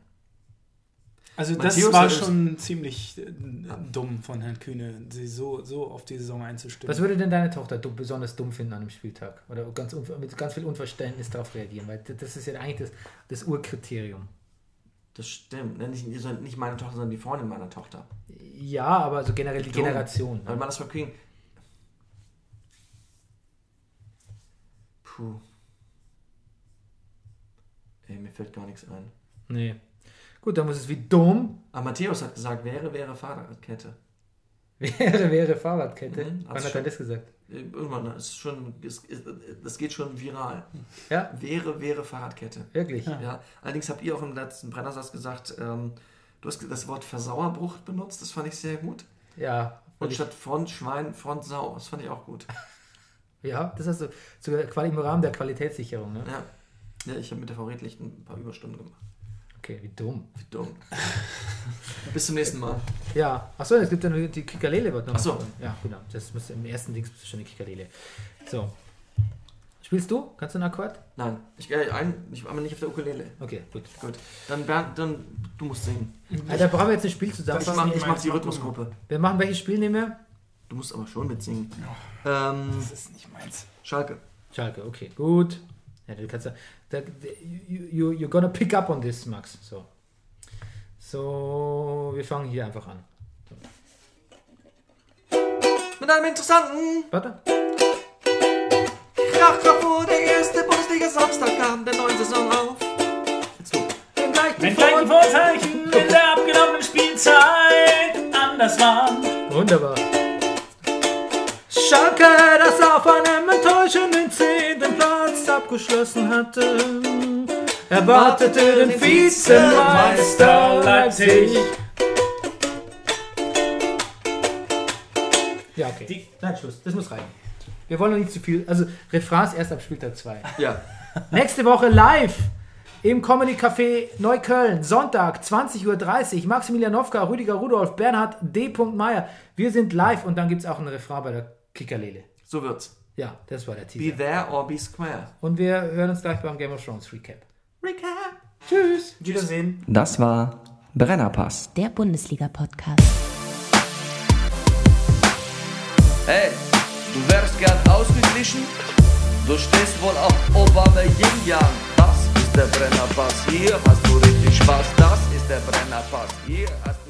Speaker 2: Also das
Speaker 1: Matthäus
Speaker 2: war schon ziemlich äh, dumm von Herrn Kühne, sie so, so auf die Saison einzustimmen.
Speaker 3: Was würde denn deine Tochter besonders dumm finden an einem Spieltag? Oder ganz mit ganz viel Unverständnis darauf reagieren? Weil das ist ja eigentlich das, das Urkriterium.
Speaker 1: Das stimmt. Ne, Nicht, nicht meine Tochter, sondern die Freundin meiner Tochter.
Speaker 3: Ja, aber so generell die
Speaker 1: Dumm.
Speaker 3: Generation.
Speaker 1: Weil man das mal kriegen. Puh. Nee, mir fällt gar nichts ein.
Speaker 3: Nee. Gut, dann muss es wie Dom.
Speaker 1: Aber Matthäus hat gesagt, wäre, wäre Fahrradkette.
Speaker 3: Wäre, wäre Fahrradkette.
Speaker 1: Mhm,
Speaker 3: Wann hat er das gesagt?
Speaker 1: Äh, Irgendwann, das ist schon, das geht schon viral.
Speaker 3: Ja,
Speaker 1: Wäre, wäre Fahrradkette.
Speaker 3: wirklich.
Speaker 1: Ja. Allerdings habt ihr auch im letzten Brennersatz gesagt, ähm, du hast das Wort Versauerbruch benutzt, das fand ich sehr gut.
Speaker 3: Ja.
Speaker 1: Und statt Front Schwein, Front Sau, das fand ich auch gut. *laughs*
Speaker 3: ja, das hast du quali- im Rahmen der Qualitätssicherung. Ne?
Speaker 1: Ja, ja ich habe mit der V Redlicht ein paar Überstunden gemacht.
Speaker 3: Okay, wie dumm.
Speaker 1: Wie dumm. *laughs* Bis zum nächsten Mal.
Speaker 3: Ja, achso, es gibt ja noch die Kikalele. wird noch
Speaker 1: Ach so.
Speaker 3: kommen. Ja, genau. Das muss, Im ersten Dings bist du schon eine Kikalele. So. Spielst du? Kannst du einen Akkord?
Speaker 1: Nein, ich, äh, ein, ich war aber nicht auf der Ukulele.
Speaker 3: Okay, gut.
Speaker 1: Gut. Dann Bernd, dann du musst singen.
Speaker 3: Alter, brauchen wir jetzt ein Spiel zusammen.
Speaker 1: Ich mach, ich mach die Rhythmusgruppe.
Speaker 3: Wir machen welches Spiel nehmen wir?
Speaker 1: Du musst aber schon mitsingen. Ähm,
Speaker 2: Das ist nicht meins.
Speaker 1: Schalke.
Speaker 3: Schalke, okay, gut. Ja, du kannst ja. Da, you, you, you're gonna pick up on this, Max. So. So, wir fangen hier einfach an.
Speaker 1: Mit einem interessanten
Speaker 3: Warte.
Speaker 1: Kracher fuhr der erste Bundesliga Samstag kam der neuen Saison auf. Jetzt du.
Speaker 3: Wenn gleich die
Speaker 2: Wenn gleich die
Speaker 3: Vor-
Speaker 2: Vorzeichen in der abgenommenen Spielzeit anders waren.
Speaker 3: Wunderbar. Schalke, das auf einem enttäuschenden zehnten Platz abgeschlossen hatte, erwartete den Vizemeister Leipzig. Ja, okay.
Speaker 2: Die-
Speaker 3: Nein, Schluss. Das muss reichen. Wir wollen noch nicht zu viel. Also, Refrains erst ab Spieltag 2.
Speaker 1: Ja. *laughs*
Speaker 3: Nächste Woche live im Comedy Café Neukölln. Sonntag, 20.30 Uhr. Maximilian Nowka, Rüdiger Rudolf, Bernhard D. Meyer. Wir sind live und dann gibt es auch ein Refrain bei der Kickerlele.
Speaker 1: So wird's.
Speaker 3: Ja, das war der
Speaker 1: Be
Speaker 3: Teaser.
Speaker 1: there or be square.
Speaker 3: Und wir hören uns gleich beim Game of Thrones Recap.
Speaker 1: Recap.
Speaker 3: Tschüss.
Speaker 2: Wiedersehen.
Speaker 4: Das war Brennerpass.
Speaker 7: Der Bundesliga-Podcast.
Speaker 5: Hey, du wärst gern ausgeglichen? Du stehst wohl auf Obama Yin Yang. Das ist der Brennerpass. Hier hast du richtig Spaß. Das ist der Brennerpass. Hier hast